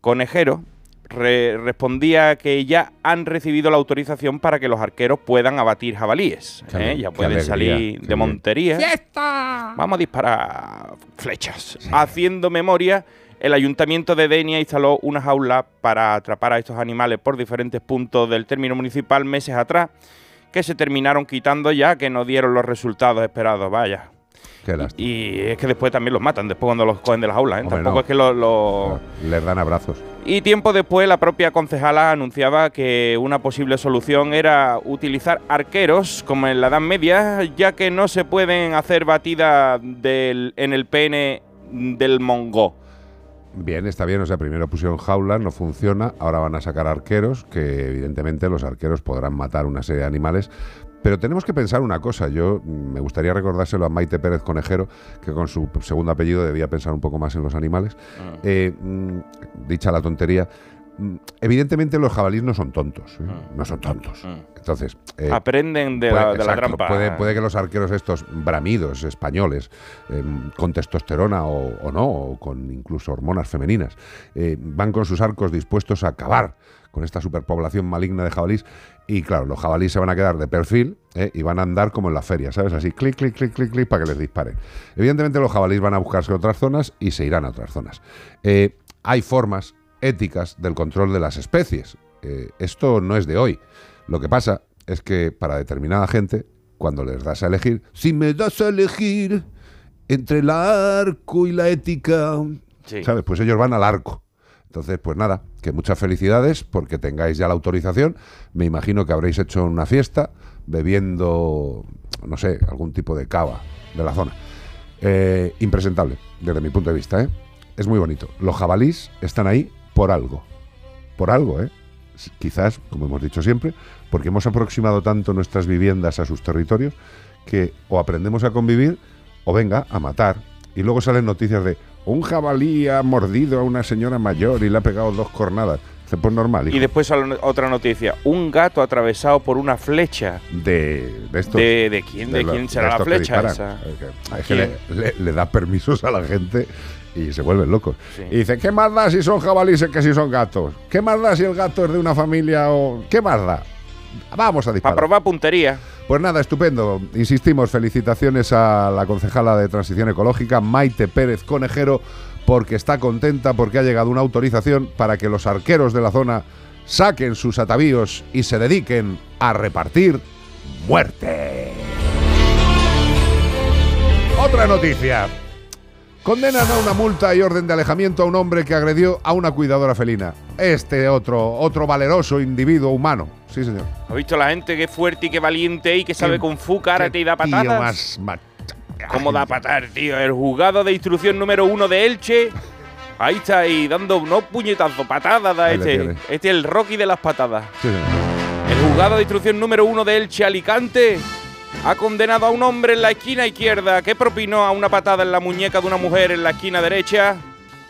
conejero, re- respondía que ya han recibido la autorización para que los arqueros puedan abatir jabalíes. Qué ¿eh? Ya pueden alegría, salir de bien. montería. Vamos a disparar flechas. Haciendo memoria, el ayuntamiento de Denia instaló una jaula para atrapar a estos animales por diferentes puntos del término municipal meses atrás, que se terminaron quitando ya que no dieron los resultados esperados. Vaya. Qué lástima. Y es que después también los matan, después cuando los cogen de las aulas. ¿eh? Hombre, Tampoco no. es que los... Les dan abrazos. Y tiempo después la propia concejala anunciaba que una posible solución era utilizar arqueros como en la Edad Media, ya que no se pueden hacer batidas del- en el pene del mongo. Bien, está bien. O sea, primero pusieron jaulas, no funciona. Ahora van a sacar arqueros, que evidentemente los arqueros podrán matar una serie de animales. Pero tenemos que pensar una cosa. Yo mm, me gustaría recordárselo a Maite Pérez Conejero, que con su segundo apellido debía pensar un poco más en los animales. Eh, mm, dicha la tontería, evidentemente los jabalíes no son tontos. ¿eh? No son tontos. Entonces. eh, Aprenden de, Puede- la, de la exacto, trampa. Puede, puede que los arqueros estos bramidos españoles, eh, con testosterona o, o no, o con incluso hormonas femeninas, eh, van con sus arcos dispuestos a acabar con esta superpoblación maligna de jabalís. Y claro, los jabalíes se van a quedar de perfil eh, y van a andar como en la feria, ¿sabes? Así, clic, clic, clic, clic, clic, para que les disparen. Evidentemente los jabalíes van a buscarse otras zonas y se irán a otras zonas. Eh, hay formas éticas del control de las especies. Eh, esto no es de hoy. Lo que pasa es que para determinada gente, cuando les das a elegir, si me das a elegir entre el arco y la ética, Sí. ¿sabes? Pues ellos van al arco. Entonces, pues nada, que muchas felicidades porque tengáis ya la autorización. Me imagino que habréis hecho una fiesta bebiendo, no sé, algún tipo de cava de la zona. Eh, impresentable, desde mi punto de vista, ¿eh? Es muy bonito. Los jabalís están ahí por algo. Por algo, ¿eh? Quizás, como hemos dicho siempre, porque hemos aproximado tanto nuestras viviendas a sus territorios que o aprendemos a convivir o venga a matar. Y luego salen noticias de un jabalí ha mordido a una señora mayor y le ha pegado dos cornadas. Pues normal, hijo. Y después sale otra noticia. Un gato atravesado por una flecha. de, de estos. ¿De, de quién, de quién será la que flecha esa? Es que- ¿A es que quién? le, le- le da permisos a la gente y se vuelven locos. Sí. Y dice, ¿qué más da si son jabalíes que si son gatos? ¿Qué más da si el gato es de una familia o...? ¿Qué más da? Vamos a Para disparar. probar puntería. Pues nada, estupendo. Insistimos, felicitaciones a la concejala de Transición Ecológica, Maite Pérez Conejero, porque está contenta porque ha llegado una autorización para que los arqueros de la zona saquen sus atavíos y se dediquen a repartir muerte. Otra noticia. Condenan a una multa y orden de alejamiento a un hombre que agredió a una cuidadora felina. Este otro, otro valeroso individuo humano. Sí, señor. ¿Has visto la gente que fuerte y que valiente y que sabe con fu, karate y da Qué tío patadas? más ¿Cómo da patar, tío? El juzgado de instrucción número uno de Elche. Ahí está ahí dando no puñetazos, patadas da este. Este es el Rocky de las patadas. Sí, señor. El juzgado de instrucción número uno de Elche Alicante ha condenado a un hombre en la esquina izquierda que propinó a una patada en la muñeca de una mujer en la esquina derecha.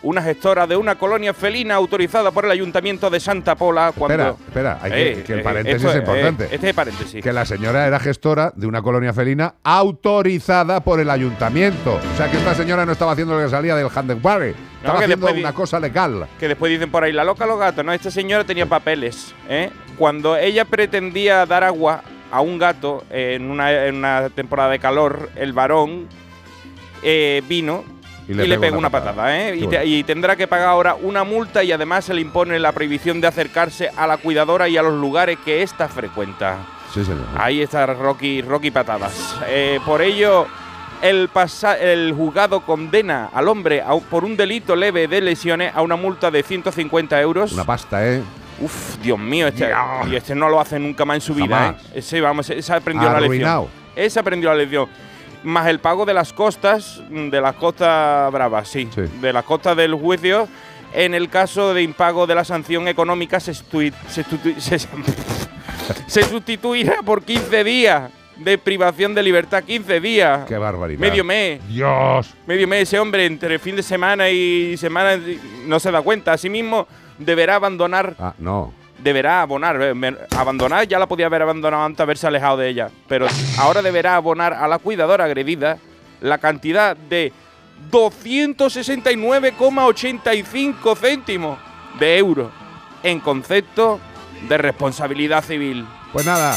Una gestora de una colonia felina autorizada por el ayuntamiento de Santa Pola cuando. Espera, espera, hay que, Eh, que el eh, paréntesis esto es importante. eh, este es paréntesis. que la señora era gestora de una colonia felina autorizada por el ayuntamiento. O sea que esta señora no estaba haciendo lo que salía del Handenbarre, estaba haciendo una cosa legal. que después dicen por ahí, la loca los gatos, no, esta señora tenía papeles. ¿eh? Cuando ella pretendía dar agua a un gato en una, en una temporada de calor, el varón eh, vino y le, pegó una patada. ¿eh? Y, te- bueno. y tendrá que pagar ahora una multa y además se le impone la prohibición de acercarse a la cuidadora y a los lugares que ésta frecuenta. Sí, señor. Ahí está Rocky, Rocky Patadas. Eh, por ello, el, pasa- el juzgado condena al hombre a por un delito leve de lesiones a una multa de 150 euros. Una pasta, ¿eh? Uf, Dios mío, este, y este no lo hace nunca más en su vida. ¿eh? Ese, vamos, ese aprendió la lección. Ese aprendió la lección. Más el pago de las costas, mm, de las costas bravas, sí, Sí. de las costas del juicio. En el caso de impago de la sanción económica, se- se sustituirá por 15 días de privación de libertad. 15 días. Qué barbaridad. Medio mes. Dios. Medio mes, ese hombre entre fin de semana y semana no se da cuenta. Asimismo, deberá abandonar Ah, no. deberá abonar. eh, me- Abandonar ya la podía haber abandonado antes de haberse alejado de ella. Pero ahora deberá abonar a la cuidadora agredida la cantidad de 269,85 céntimos de euros en concepto de responsabilidad civil. Pues nada,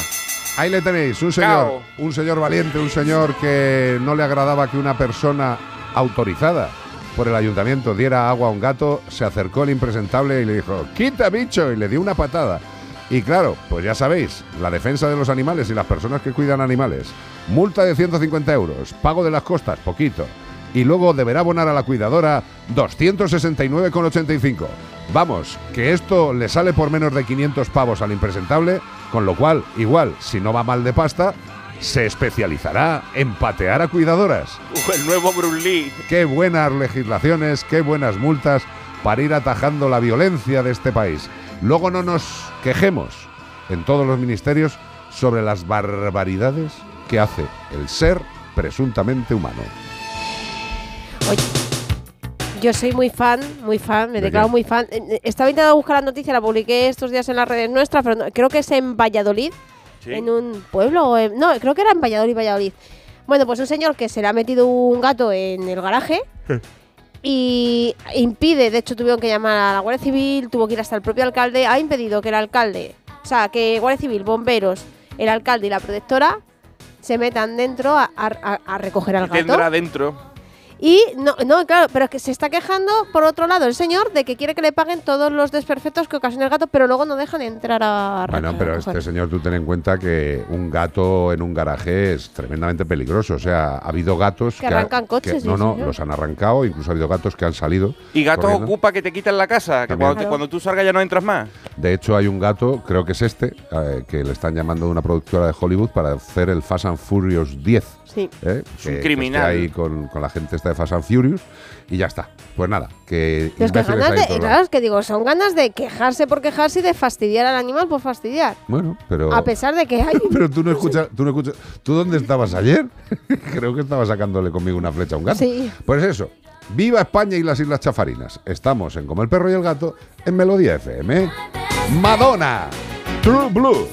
ahí le tenéis, un señor, Cao. un señor valiente, un señor que no le agradaba que una persona autorizada por el ayuntamiento diera agua a un gato, se acercó el impresentable y le dijo, quita bicho, y le dio una patada. Y claro, pues ya sabéis, la defensa de los animales y las personas que cuidan animales. Multa de 150 euros, pago de las costas, poquito. Y luego deberá abonar a la cuidadora 269,85. Vamos, que esto le sale por menos de 500 pavos al impresentable, con lo cual, igual, si no va mal de pasta, se especializará en patear a cuidadoras. Uh, el nuevo Bruce Lee. Qué buenas legislaciones, qué buenas multas para ir atajando la violencia de este país. Luego no nos quejemos en todos los ministerios sobre las barbaridades que hace el ser presuntamente humano. Oye, yo soy muy fan, muy fan, me ¿De declaro muy fan. Eh, eh, Estaba intentando buscar la noticia, la publiqué estos días en las redes nuestras, pero no- creo que es en Valladolid, Sí. en un pueblo. o en- no, creo que era en Valladolid, Valladolid. Bueno, pues un señor que se le ha metido un gato en el garaje y impide, de hecho tuvieron que llamar a la Guardia Civil, tuvo que ir hasta el propio alcalde, ha impedido que el alcalde, o sea, que Guardia Civil, bomberos, el alcalde y la protectora se metan dentro a, a- a- a recoger al ¿Qué gato. tendrá dentro? Y no, no, claro, pero es que se está quejando, por otro lado, el señor de que quiere que le paguen todos los desperfectos que ocasiona el gato, pero luego no dejan entrar a Bueno, a pero este señor, tú ten en cuenta que un gato en un garaje es tremendamente peligroso. O sea, ha habido gatos Que ha- arrancan coches, que- no, no, señor. los han arrancado. Incluso ha habido gatos que han salido. Y gatos corriendo. ocupa que te quitan la casa, que cuando, Claro. cuando tú salgas ya no entras más. De hecho, hay un gato, creo que es este, eh, que le están llamando de una productora de Hollywood para hacer el Fast and Furious 10. Sí. ¿eh? Es un Que- que criminal. esté ahí con, con la gente esta de Fast and Furious y ya está. Pues nada, que es que ganas de, claro, es que digo, son ganas de quejarse por quejarse y de fastidiar al animal por fastidiar. Bueno, pero... A pesar de que hay... Pero tú no escuchas, tú no escuchas. ¿Tú dónde estabas ayer? Creo que estabas sacándole conmigo una flecha a un gato. Sí. Pues eso. Viva España y las Islas Chafarinas. Estamos en Como el perro y el gato en Melodía FM. Madonna. True Blue.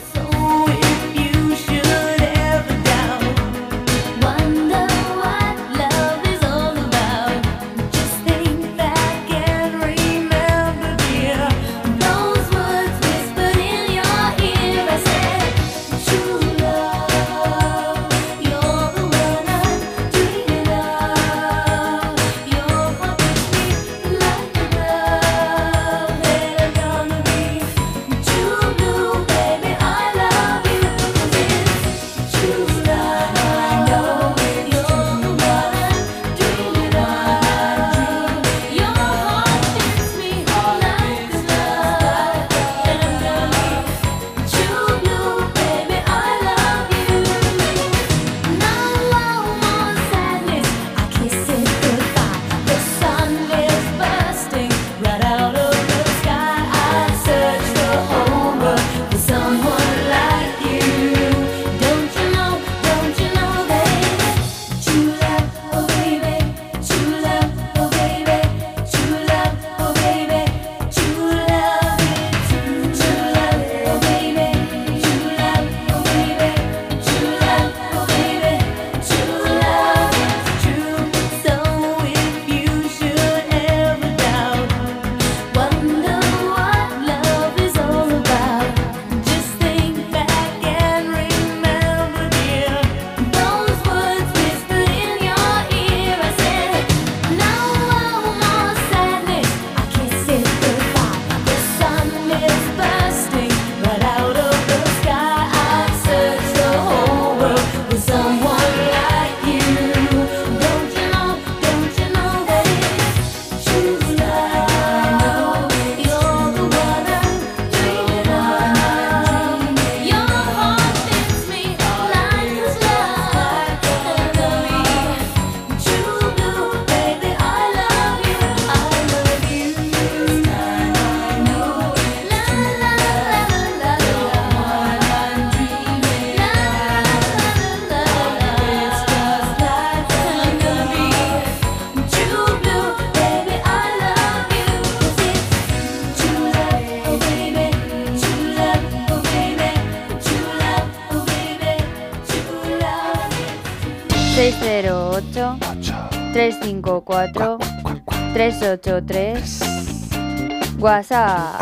383 WhatsApp.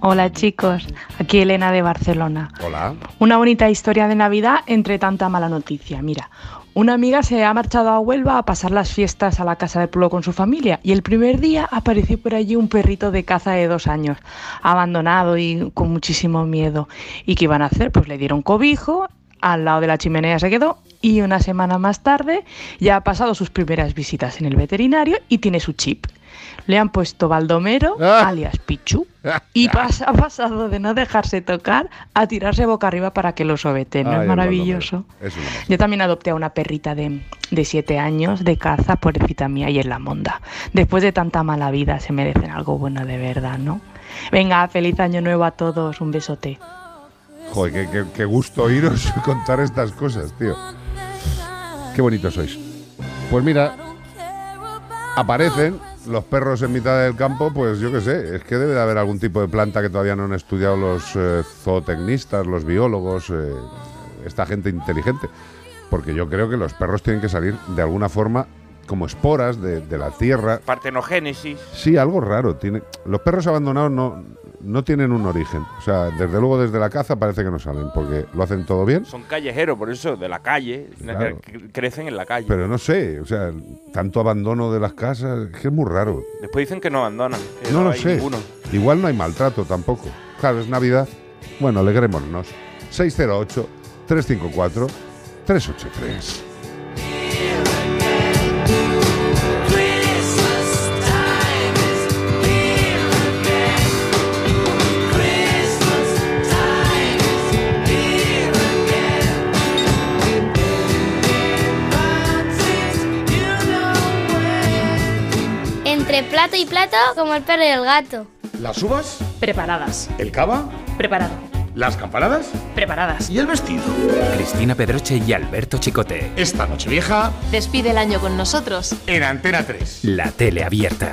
Hola chicos, aquí Elena de Barcelona. Hola. Una bonita historia de Navidad entre tanta mala noticia. Mira, Una amiga se ha marchado a Huelva a pasar las fiestas a la casa de pueblo con su familia y el primer día apareció por allí un perrito de caza de dos años, abandonado y con muchísimo miedo. ¿Y qué iban a hacer? Pues le dieron cobijo, al lado de la chimenea se quedó y una semana más tarde ya ha pasado sus primeras visitas en el veterinario y tiene su chip. Le han puesto Baldomero, alias Pichu, y pas- ha pasado de no dejarse tocar a tirarse boca arriba para que lo sobeten. ¿no Ay, es maravilloso. Es. Yo también adopté a una perrita de, de siete años de caza, pobrecita mía, y en la monda. Después de tanta mala vida se merecen algo bueno de verdad, ¿no? Venga, feliz año nuevo a todos, un besote. Joder, qué, qué- qué gusto oíros contar estas cosas, tío. Qué bonitos sois. Pues mira, aparecen los perros en mitad del campo, pues yo qué sé, es que debe de haber algún tipo de planta que todavía no han estudiado los eh, zootecnistas, los biólogos, eh, esta gente inteligente. Porque yo creo que los perros tienen que salir de alguna forma como esporas de, de la tierra. Partenogénesis. Sí, algo raro. Tiene, los perros abandonados no, no tienen un origen. O sea, desde luego desde la caza parece que no salen, porque lo hacen todo bien. Son callejeros, por eso, de la calle. Claro. Crecen en la calle. Pero no sé, o sea, tanto abandono de las casas, es que es muy raro. Después dicen que no abandonan. que No lo hay sé. ninguno. Igual no hay maltrato tampoco. Claro, es Navidad. Bueno, alegrémonos. 608-354-383. Entre plato y plato, como el perro y el gato. ¿Las uvas? Preparadas. ¿El cava? Preparado. ¿Las campanadas? Preparadas. ¿Y el vestido? Cristina Pedroche y Alberto Chicote. Esta noche vieja Despide el año con nosotros. en Antena 3. La tele abierta.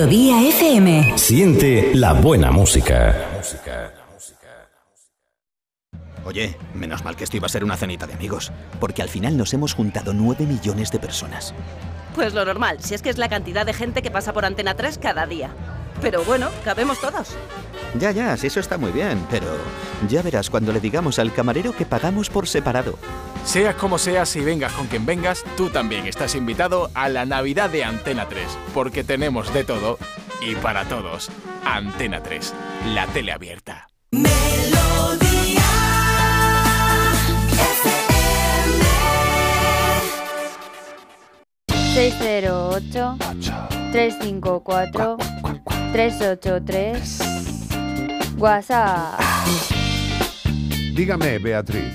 Melodía FM. Siente la buena música. Oye, menos mal que esto iba a ser una cenita de amigos, porque al final nos hemos juntado 9 millones de personas. Pues lo normal, si es que es la cantidad de gente que pasa por Antena 3 cada día. Pero bueno, cabemos todos. Ya, ya, sí, eso está muy bien, pero ya verás cuando le digamos al camarero que pagamos por separado. Seas como seas y vengas con quien vengas, tú también estás invitado a la Navidad de Antena 3, porque tenemos de todo y para todos. Antena 3, la tele abierta. 608 354 383 WhatsApp. Dígame, Beatriz.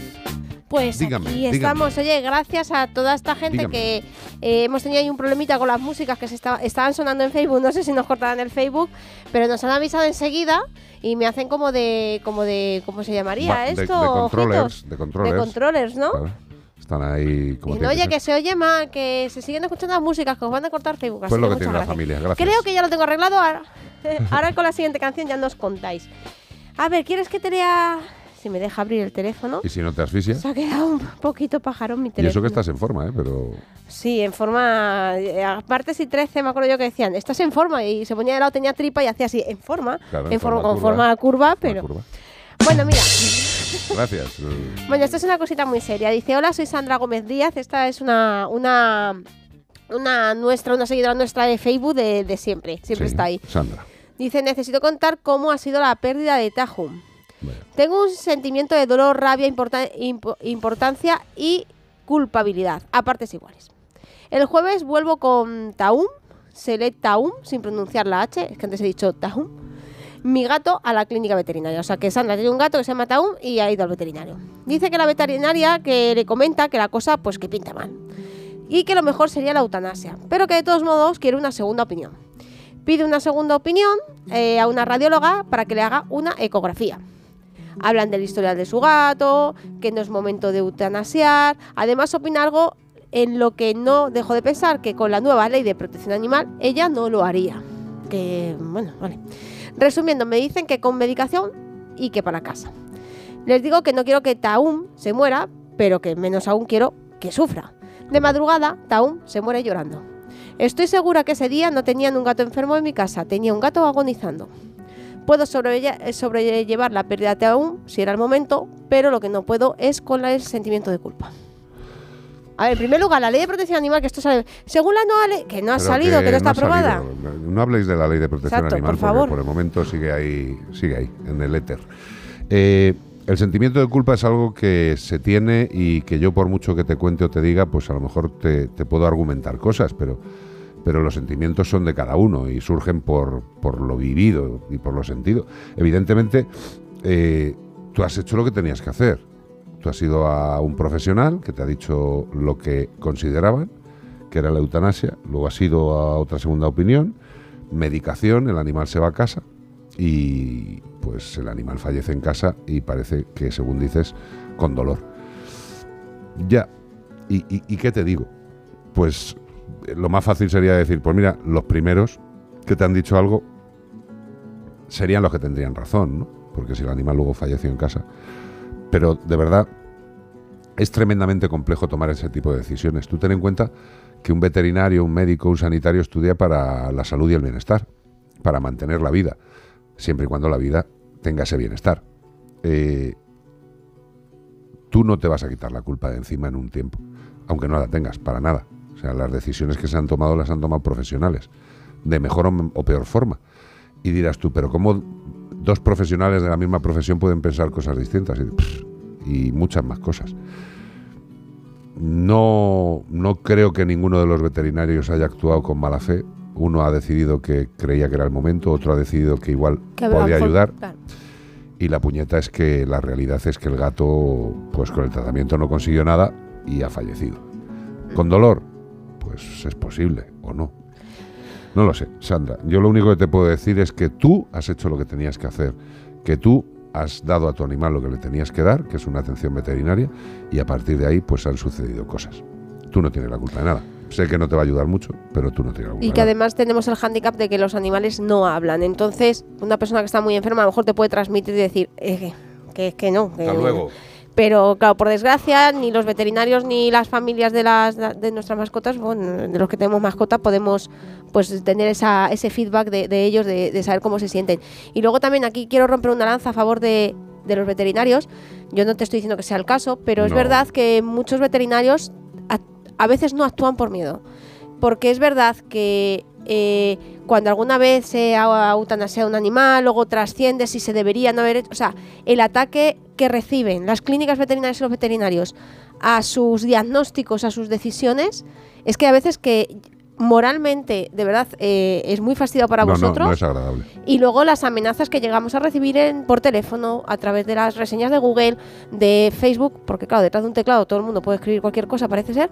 Pues Dígame, aquí dígame. estamos, oye, gracias a toda esta gente Dígame. que eh, hemos tenido ahí un problemita con las músicas que se estaba- estaban sonando en Facebook, no sé si nos cortarán el Facebook, pero nos han avisado enseguida y me hacen como de, como de, ¿cómo se llamaría Va, esto? de controllers, de controllers. De controllers, ¿no? Claro. Están ahí como Y no, oye, que se oye más, que se siguen escuchando las músicas, que os van a cortar Facebook. Pues lo que tiene la familia, gracias. Creo que ya lo tengo arreglado. Ahora, ahora con la siguiente canción ya nos contáis. A ver, ¿quieres que te lea? Si me deja abrir el teléfono. ¿Y si no te asfixias? Se ha quedado un poquito pajarón mi Y teléfono. eso que estás en forma, ¿eh? Pero... Sí, en forma. eh, Aparte, si 13, me acuerdo yo que decían, estás en forma. Y se ponía de lado, tenía tripa y hacía así, en forma. Claro, en en forma, forma con curva. forma curva, pero. curva. Bueno, mira. Gracias. Bueno, esto es una cosita muy seria. Dice, hola, soy Sandra Gómez Díaz. Esta es una, una, una nuestra, una seguidora nuestra de Facebook de, de siempre. Siempre sí, está ahí. Sandra. Dice, necesito contar cómo ha sido la pérdida de Tahum. Tengo un sentimiento de dolor, rabia, importa- impo- importancia y culpabilidad, a partes iguales. El jueves vuelvo con Taum, se lee Taum, sin pronunciar la H, es que antes he dicho Taum, mi gato a la clínica veterinaria. O sea que Sandra tiene un gato que se llama Taum y ha ido al veterinario. Dice que la veterinaria que le comenta que la cosa pues que pinta mal y que lo mejor sería la eutanasia, pero que de todos modos quiere una segunda opinión. Pide una segunda opinión eh, a una radióloga para que le haga una ecografía. Hablan del historial de su gato, que no es momento de eutanasiar. Además opina algo en lo que no dejo de pensar, que con la nueva ley de protección animal ella no lo haría. Que, bueno, vale. Resumiendo, me dicen que con medicación y que para casa. Les digo que no quiero que Taum se muera, pero que menos aún quiero que sufra. De madrugada, Taum se muere llorando. Estoy segura que ese día no tenían un gato enfermo en mi casa, tenía un gato agonizando. Puedo sobrelle- sobrellevar la pérdida de Taum si era el momento, pero lo que no puedo es con el sentimiento de culpa. A ver, en primer lugar, la ley de protección animal, que esto sale. Según la nueva ley, que no ha Pero salido, que, no está ha aprobada. salido. No habléis de la ley de protección Exacto, animal por porque favor. por el momento sigue ahí, sigue ahí, en el éter. Eh, el sentimiento de culpa es algo que se tiene y que yo por mucho que te cuente o te diga, pues a lo mejor te, te puedo argumentar cosas, pero, pero los sentimientos son de cada uno y surgen por, por lo vivido y por lo sentido. Evidentemente, eh, tú has hecho lo que tenías que hacer. Tú has ido a un profesional que te ha dicho lo que consideraban, que era la eutanasia, luego has ido a otra segunda opinión, medicación, el animal se va a casa y pues el animal fallece en casa y parece que, según dices, con dolor. Ya, ¿y, y- qué te digo? Pues eh, lo más fácil sería decir, pues mira, los primeros que te han dicho algo serían los que tendrían razón, ¿no? Porque si el animal luego falleció en casa. Pero de verdad, es tremendamente complejo tomar ese tipo de decisiones. Tú ten en cuenta que un veterinario, un médico, un sanitario estudia para la salud y el bienestar, para mantener la vida, siempre y cuando la vida tenga ese bienestar. Eh, tú no te vas a quitar la culpa de encima en un tiempo, aunque no la tengas, para nada. O sea, las decisiones que se han tomado las han tomado profesionales, de mejor o, peor forma. Y dirás tú, pero ¿cómo dos profesionales de la misma profesión pueden pensar cosas distintas? Y, y muchas más cosas. No, no creo que ninguno de los veterinarios haya actuado con mala fe. Uno ha decidido que creía que era el momento, otro ha decidido que igual Que podía ayudar. claro. Y la puñeta es que la realidad es que el gato, pues con el tratamiento no consiguió nada y ha fallecido. ¿Con dolor? Pues es posible o no. No lo sé, Sandra. Yo lo único que te puedo decir es que tú has hecho lo que tenías que hacer, que tú has dado a tu animal lo que le tenías que dar, que es una atención veterinaria, y a partir de ahí pues han sucedido cosas. Tú no tienes la culpa de nada. Sé que no te va a ayudar mucho, pero tú no tienes la culpa Y de que nada. además tenemos el hándicap de que los animales no hablan. Entonces, una persona que está muy enferma a lo mejor te puede transmitir y decir eh, que, que, que no. que- Hasta luego. Pero claro, por desgracia, ni los veterinarios ni las familias de las de nuestras mascotas, bueno, de los que tenemos mascota, podemos pues tener esa, ese feedback de, de ellos, de, de saber cómo se sienten. Y luego también aquí quiero romper una lanza a favor de, de los veterinarios. Yo no te estoy diciendo que sea el caso, pero es verdad que muchos veterinarios a, a veces no actúan por miedo. Porque es verdad que eh, cuando alguna vez se ha eutanasiado un animal, luego trasciende si se debería no haber hecho. O sea, el ataque que reciben las clínicas veterinarias y los veterinarios a sus diagnósticos, a sus decisiones, es que a veces que moralmente, de verdad, eh, es muy fastidiado para no, no, vosotros. no es agradable. Y luego las amenazas que llegamos a recibir en, por teléfono, a través de las reseñas de Google, de Facebook, porque claro, detrás de un teclado todo el mundo puede escribir cualquier cosa, parece ser.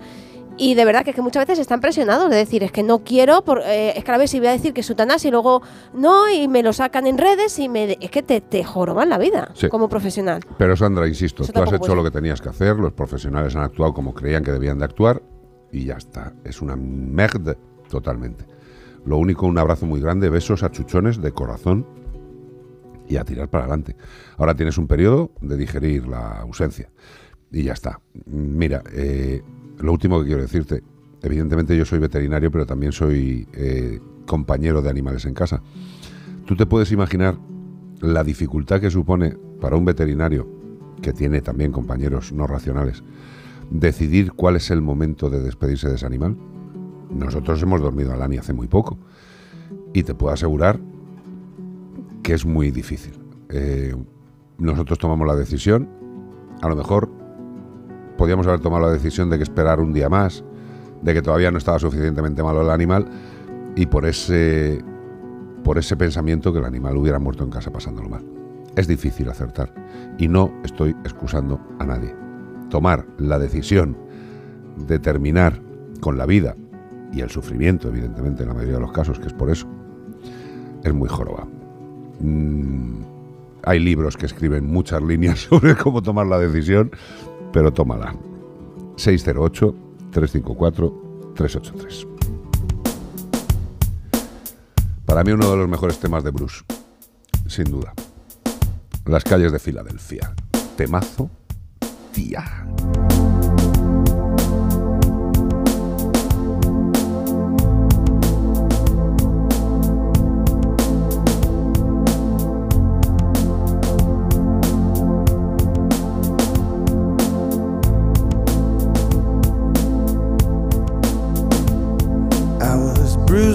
Y de verdad que, es que muchas veces están presionados de decir, es que no quiero, por, eh, es que a ver si voy a decir que es eutanasia y luego no, y me lo sacan en redes y me... Es que te, te joroban la vida Sí. como profesional. Pero Sandra, insisto, Eso tú has hecho puede lo que tenías que hacer, los profesionales han actuado como creían que debían de actuar y ya está. Es una merde totalmente. Lo único, un abrazo muy grande, besos, achuchones de corazón y a tirar para adelante. Ahora tienes un periodo de digerir la ausencia y ya está. Mira, eh, lo último que quiero decirte, evidentemente yo soy veterinario, pero también soy eh, compañero de animales en casa. ¿Tú te puedes imaginar la dificultad que supone para un veterinario, que tiene también compañeros no racionales, decidir cuál es el momento de despedirse de ese animal? Nosotros hemos dormido a Lani hace muy poco y te puedo asegurar que es muy difícil. Eh, nosotros tomamos la decisión. A lo mejor podíamos haber tomado la decisión de que esperar un día más, de que todavía no estaba suficientemente malo el animal y por ese por ese pensamiento que el animal hubiera muerto en casa pasándolo mal. Es difícil acertar y no estoy excusando a nadie. Tomar la decisión de terminar con la vida y el sufrimiento, evidentemente, en la mayoría de los casos, que es por eso, es muy joroba. Mm, hay libros que escriben muchas líneas sobre cómo tomar la decisión, pero tómala. 608-354-383. Para mí uno de los mejores temas de Bruce, sin duda. Las calles de Filadelfia. Temazo, tía.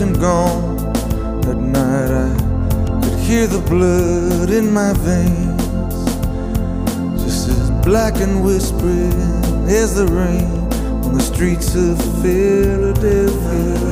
And gone. At night I could hear the blood in my veins, just as black and whispering as the rain on the streets of Philadelphia.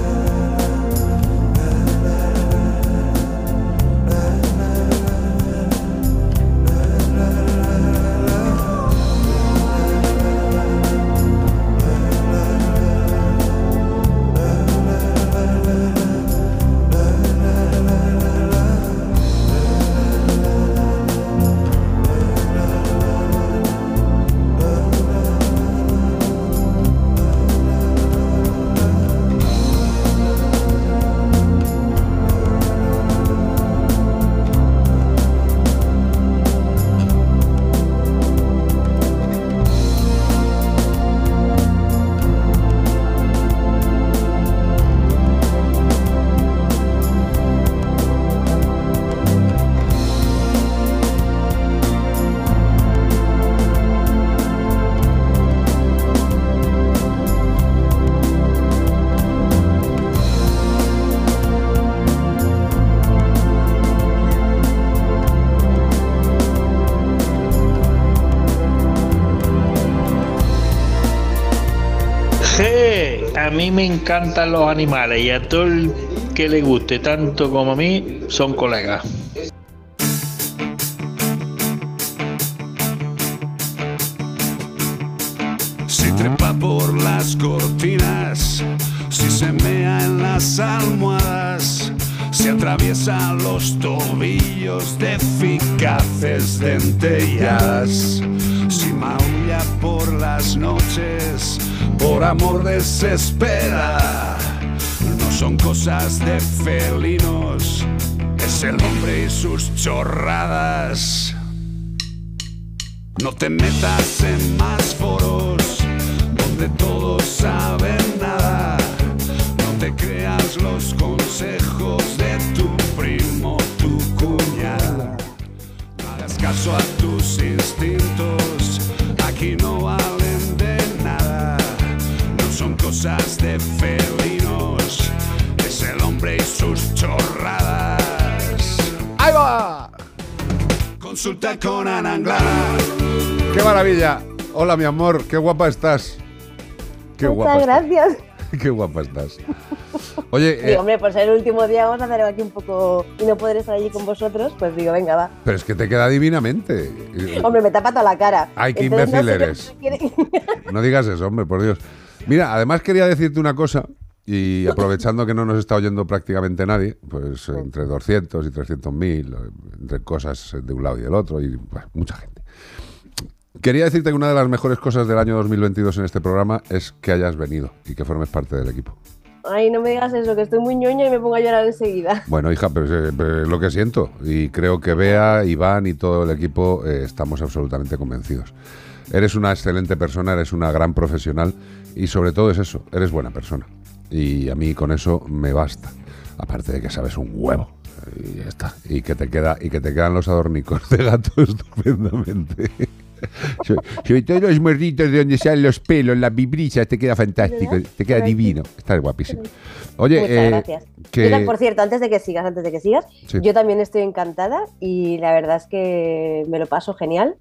Mí me encantan los animales y a todo el que le guste tanto como a mí son colegas. Amor desespera, son cosas de felinos. Es el hombre y sus chorradas. No te metas en más foros donde todos saben Consulta con Ana Anglada. ¡Qué maravilla! Hola, mi amor, qué guapa estás. Qué guapa. Muchas estás. gracias. Qué guapa estás. Oye, eh, Digo, hombre, por ser el último día vamos a hacer aquí un poco y no poder estar allí con vosotros, pues digo, venga, va. pero es que te queda divinamente. Hombre, me tapa toda la cara. Ay, qué Entonces, no imbécil sé qué- eres. No digas eso, hombre, por Dios. Mira, además quería decirte una cosa, y aprovechando que no nos está oyendo prácticamente nadie, pues entre 200 y 300 mil, entre cosas de un lado y del otro, y bueno, mucha gente. Quería decirte que una de las mejores cosas del año 2022 en este programa es que hayas venido y que formes parte del equipo. Ay, no me digas eso, que estoy muy ñoña y me pongo a llorar enseguida. Bueno, hija, pero es, eh, pero es lo que siento. Y creo que Bea, Iván y todo el equipo eh, estamos absolutamente convencidos. Eres una excelente persona, eres una gran profesional y sobre todo es eso, eres buena persona. Y a mí con eso me basta. Aparte de que sabes un huevo. Y ya está. Y que te queda, y que te quedan los adornicos de gato estupendamente. So- Sobre todo los morritos de donde salen los pelos, las vibrisas, te queda fantástico, ¿Verdad? te queda divino. Estás guapísimo. Oye, Muchas eh, gracias. que- Yo por cierto, antes de que sigas, antes de que sigas, Sí. yo también estoy encantada y la verdad es que me lo paso genial.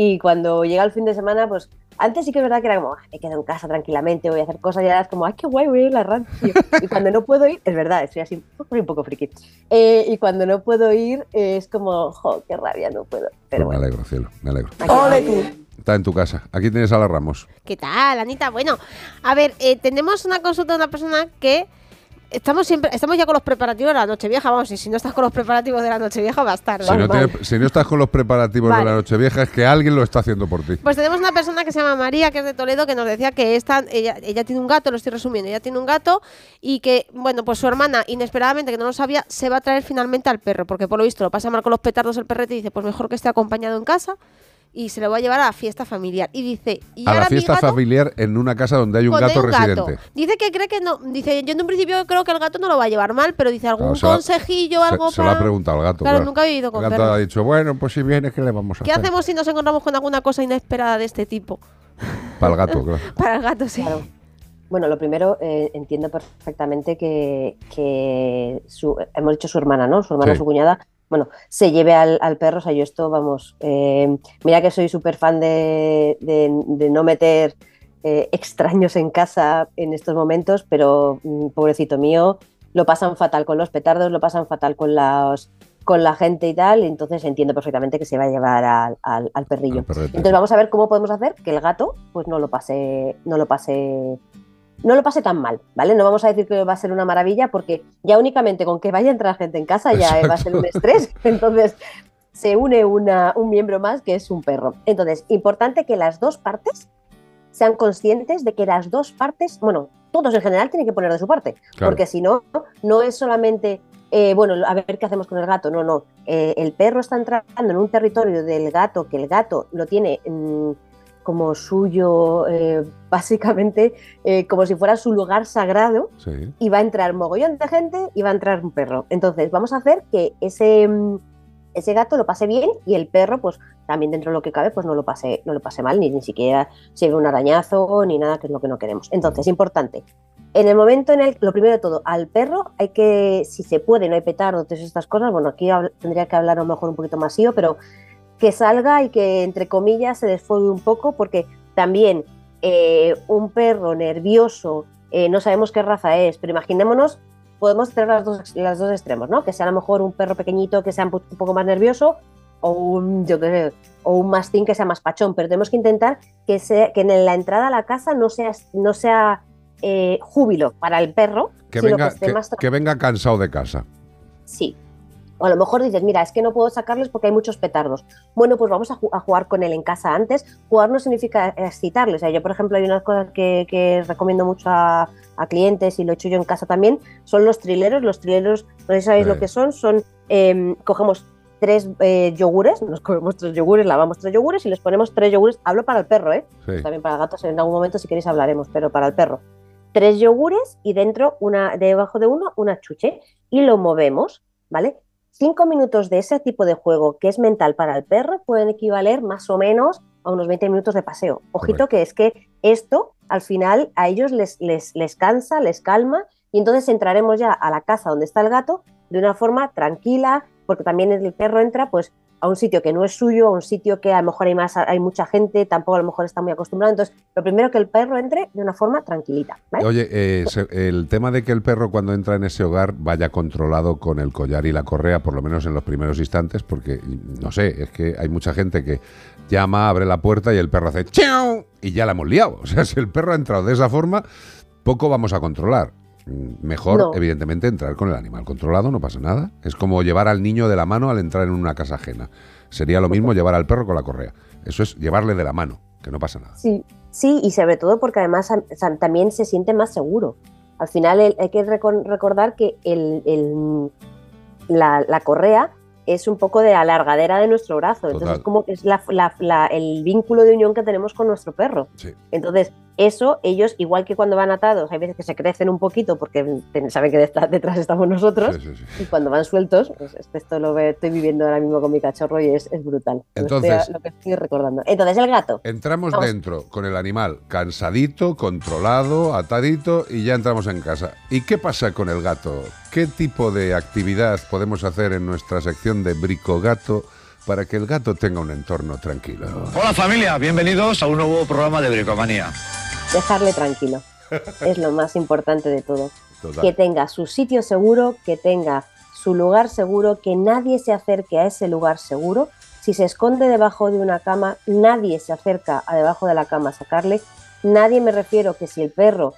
Y cuando llega el fin de semana, pues antes sí que es verdad que era como, "Ah, me quedo en casa tranquilamente, voy a hacer cosas y ahora es como, ay, qué guay, voy a ir a la radio. Y cuando no puedo ir, es verdad, estoy así, soy un poco friki. Eh, y cuando no puedo ir, eh, es como, jo, qué rabia, no puedo. Pero Pues me alegro, cielo, me alegro. ¡Ole tú! Está en tu casa. Aquí tienes a la Ramos. ¿Qué tal, Anita? Bueno, a ver, eh, tenemos una consulta de una persona que estamos siempre, estamos ya con los preparativos de la Nochevieja, vamos, y si no estás con los preparativos de la Nochevieja va a estar. Si no, si no estás con los preparativos de la Nochevieja, es que alguien lo está haciendo por ti. Pues tenemos una persona que se llama María, que es de Toledo, que nos decía que esta, ella, ella tiene un gato, lo estoy resumiendo, ella tiene un gato y que, bueno, pues su hermana, inesperadamente, que no lo sabía, se va a traer finalmente al perro, porque por lo visto lo pasa mal con los petardos el perrete y dice, pues mejor que esté acompañado en casa y se lo va a llevar a la fiesta familiar. Y dice, y A ahora la mi fiesta gato familiar en una casa donde hay un donde gato hay un gato. residente. Dice que cree que no, dice, yo en un principio creo que el gato no lo va a llevar mal, pero dice algún Claro, consejillo, Se, algo se lo ha preguntado al gato. Claro, nunca he vivido con El gato perros. ha dicho, bueno, pues si viene, ¿qué le vamos a ¿Qué hacer? hacemos si nos encontramos con alguna cosa inesperada de este tipo? Para el gato, claro. Para el gato, sí. Bueno, lo primero, eh, entiendo perfectamente que, que su- hemos dicho su hermana, ¿no? Su hermana, Sí. su cuñada, bueno, se lleve al, al perro. O sea, yo esto, vamos, eh, mira que soy súper fan de, de- de no meter eh, extraños en casa en estos momentos, pero mm, pobrecito mío, lo pasan fatal con los petardos, lo pasan fatal con con la gente y tal, entonces entiendo perfectamente que se va a llevar al, al- al perrillo. Entonces vamos a ver cómo podemos hacer que el gato pues no lo pase, no lo pase, no lo pase tan mal, ¿vale? No vamos a decir que va a ser una maravilla porque ya únicamente con que vaya a entrar gente en casa ya va a ser un estrés. Entonces se une una- un miembro más que es un perro. Entonces, importante que las dos partes sean conscientes de que las dos partes, bueno, todos en general tienen que poner de su parte, Claro. porque si no, no es solamente, eh, bueno, a ver qué hacemos con el gato, no, no, Eh, el perro está entrando en un territorio del gato que el gato lo tiene mm, como suyo, eh, básicamente, eh, como si fuera su lugar sagrado, Sí. y va a entrar mogollón de gente y va a entrar un perro. Entonces, vamos a hacer que ese, mm, ese gato lo pase bien y el perro, pues también dentro de lo que cabe, pues no lo pase, no lo pase mal, ni, ni siquiera se ve un arañazo ni nada, que es lo que no queremos. Entonces, importante. En el momento en el, lo primero de todo, al perro hay que, si se puede, no hay petardos, todas estas cosas, bueno, aquí tendría que hablar a lo mejor un poquito más yo, pero que salga y que, entre comillas, se desfogue un poco, porque también eh, un perro nervioso, eh, no sabemos qué raza es, pero imaginémonos, podemos tener las dos, las dos extremos, ¿no? Que sea a lo mejor un perro pequeñito que sea un po- un poco más nervioso o un, yo sé, o un mastín que sea más pachón, pero tenemos que intentar que, sea, que en la entrada a la casa no sea, no sea eh, júbilo para el perro, Que sino venga, que esté que, más que venga cansado de casa. Sí. O a lo mejor dices, mira, es que no puedo sacarles porque hay muchos petardos. Bueno, pues vamos a, ju- a jugar con él en casa antes. Jugar no significa excitarles. O sea, yo, por ejemplo, hay unas cosas que, que recomiendo mucho a, a clientes y lo he hecho yo en casa también, son los trileros. Los trileros, no sé si sabéis Sí. lo que son, son, em, cogemos tres eh, yogures, nos comemos tres yogures, lavamos tres yogures y les ponemos tres yogures. Hablo para el perro, ¿eh? Sí. También para gatos en algún momento si queréis hablaremos, pero para el perro. Tres yogures y dentro, una, debajo de uno, una chuche y lo movemos, ¿vale? Cinco minutos de ese tipo de juego que es mental para el perro pueden equivaler más o menos a unos 20 minutos de paseo. Ojito que es que esto al final a ellos les, les, les cansa, les calma y entonces entraremos ya a la casa donde está el gato de una forma tranquila, porque también el perro entra pues a un sitio que no es suyo, a un sitio que a lo mejor hay más, hay mucha gente, tampoco a lo mejor está muy acostumbrado. Entonces, lo primero que el perro entre de una forma tranquilita. Oye, eh, el tema de que el perro cuando entra en ese hogar vaya controlado con el collar y la correa, por lo menos en los primeros instantes, porque no sé, es que hay mucha gente que llama, abre la puerta y el perro hace ¡Chau! y ya la hemos liado. O sea, si el perro ha entrado de esa forma, poco vamos a controlar. Mejor, No. evidentemente, entrar con el animal controlado, no pasa nada. Es como llevar al niño de la mano al entrar en una casa ajena. Sería lo mismo llevar al perro con la correa. Eso es llevarle de la mano, que no pasa nada. Sí, sí, y sobre todo porque además también se siente más seguro. Al final el- hay que recordar que el, el- la, la correa es un poco de alargadera de nuestro brazo. Entonces es como que es la- la- la- el vínculo de unión que tenemos con nuestro perro. Sí. Entonces, eso, ellos, igual que cuando van atados, hay veces que se crecen un poquito porque saben que detrás, detrás estamos nosotros, Sí, sí, sí. y cuando van sueltos, pues esto, lo estoy viviendo ahora mismo con mi cachorro y es, es brutal. Lo estoy- Entonces- lo que estoy recordando. Entonces, el gato. Entramos Vamos. dentro con el animal cansadito, controlado, atadito y ya entramos en casa. ¿Y qué pasa con el gato? ¿Qué tipo de actividad podemos hacer en nuestra sección de Brico Gato para que el gato tenga un entorno tranquilo? Hola familia, bienvenidos a un nuevo programa de Bricomanía. Dejarle tranquilo. es lo más importante de todo. Total. Que tenga su sitio seguro, que tenga su lugar seguro, que nadie se acerque a ese lugar seguro. Si se esconde debajo de una cama, nadie se acerca a debajo de la cama a sacarle. Nadie me refiero que si el perro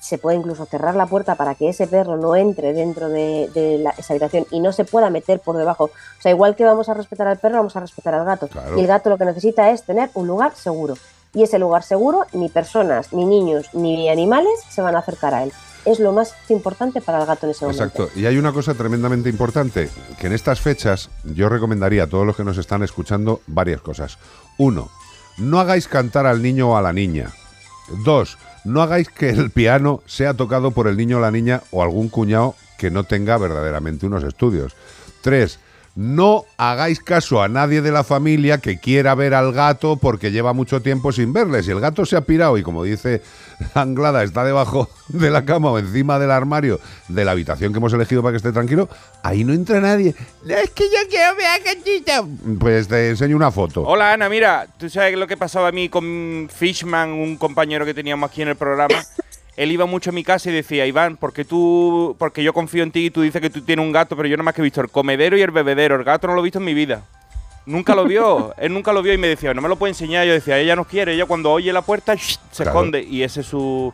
se puede incluso cerrar la puerta para que ese perro no entre dentro de, de la- esa habitación y no se pueda meter por debajo. O sea, igual que vamos a respetar al perro, vamos a respetar al gato. Claro. Y el gato lo que necesita es tener un lugar seguro. Y ese lugar seguro, ni personas, ni niños, ni animales se van a acercar a él. Es lo más importante para el gato en ese momento. Exacto. Y hay una cosa tremendamente importante, que en estas fechas yo recomendaría a todos los que nos están escuchando varias cosas. Uno, no hagáis cantar al niño o a la niña. Dos, no hagáis que el piano sea tocado por el niño o la niña o algún cuñado que no tenga verdaderamente unos estudios. Tres, no hagáis caso a nadie de la familia que quiera ver al gato porque lleva mucho tiempo sin verle. Si el gato se ha pirado y como dice Anglada está debajo de la cama o encima del armario de la habitación que hemos elegido para que esté tranquilo, ahí no entra nadie. No, es que yo quiero ver a gatita. Pues te enseño una foto. Hola Ana, mira, tú sabes lo que pasaba a mí con Fishman, un compañero que teníamos aquí en el programa. Él iba mucho a mi casa y decía, Iván, porque tú, porque yo confío en ti y tú dices que tú tienes un gato, pero yo nada más que he visto el comedero y el bebedero. El gato no lo he visto en mi vida. Nunca lo vio, él nunca lo vio y me decía, no me lo puede enseñar. Yo decía, ella no quiere, ella cuando oye la puerta ¡shh! se Claro. esconde y ese es su.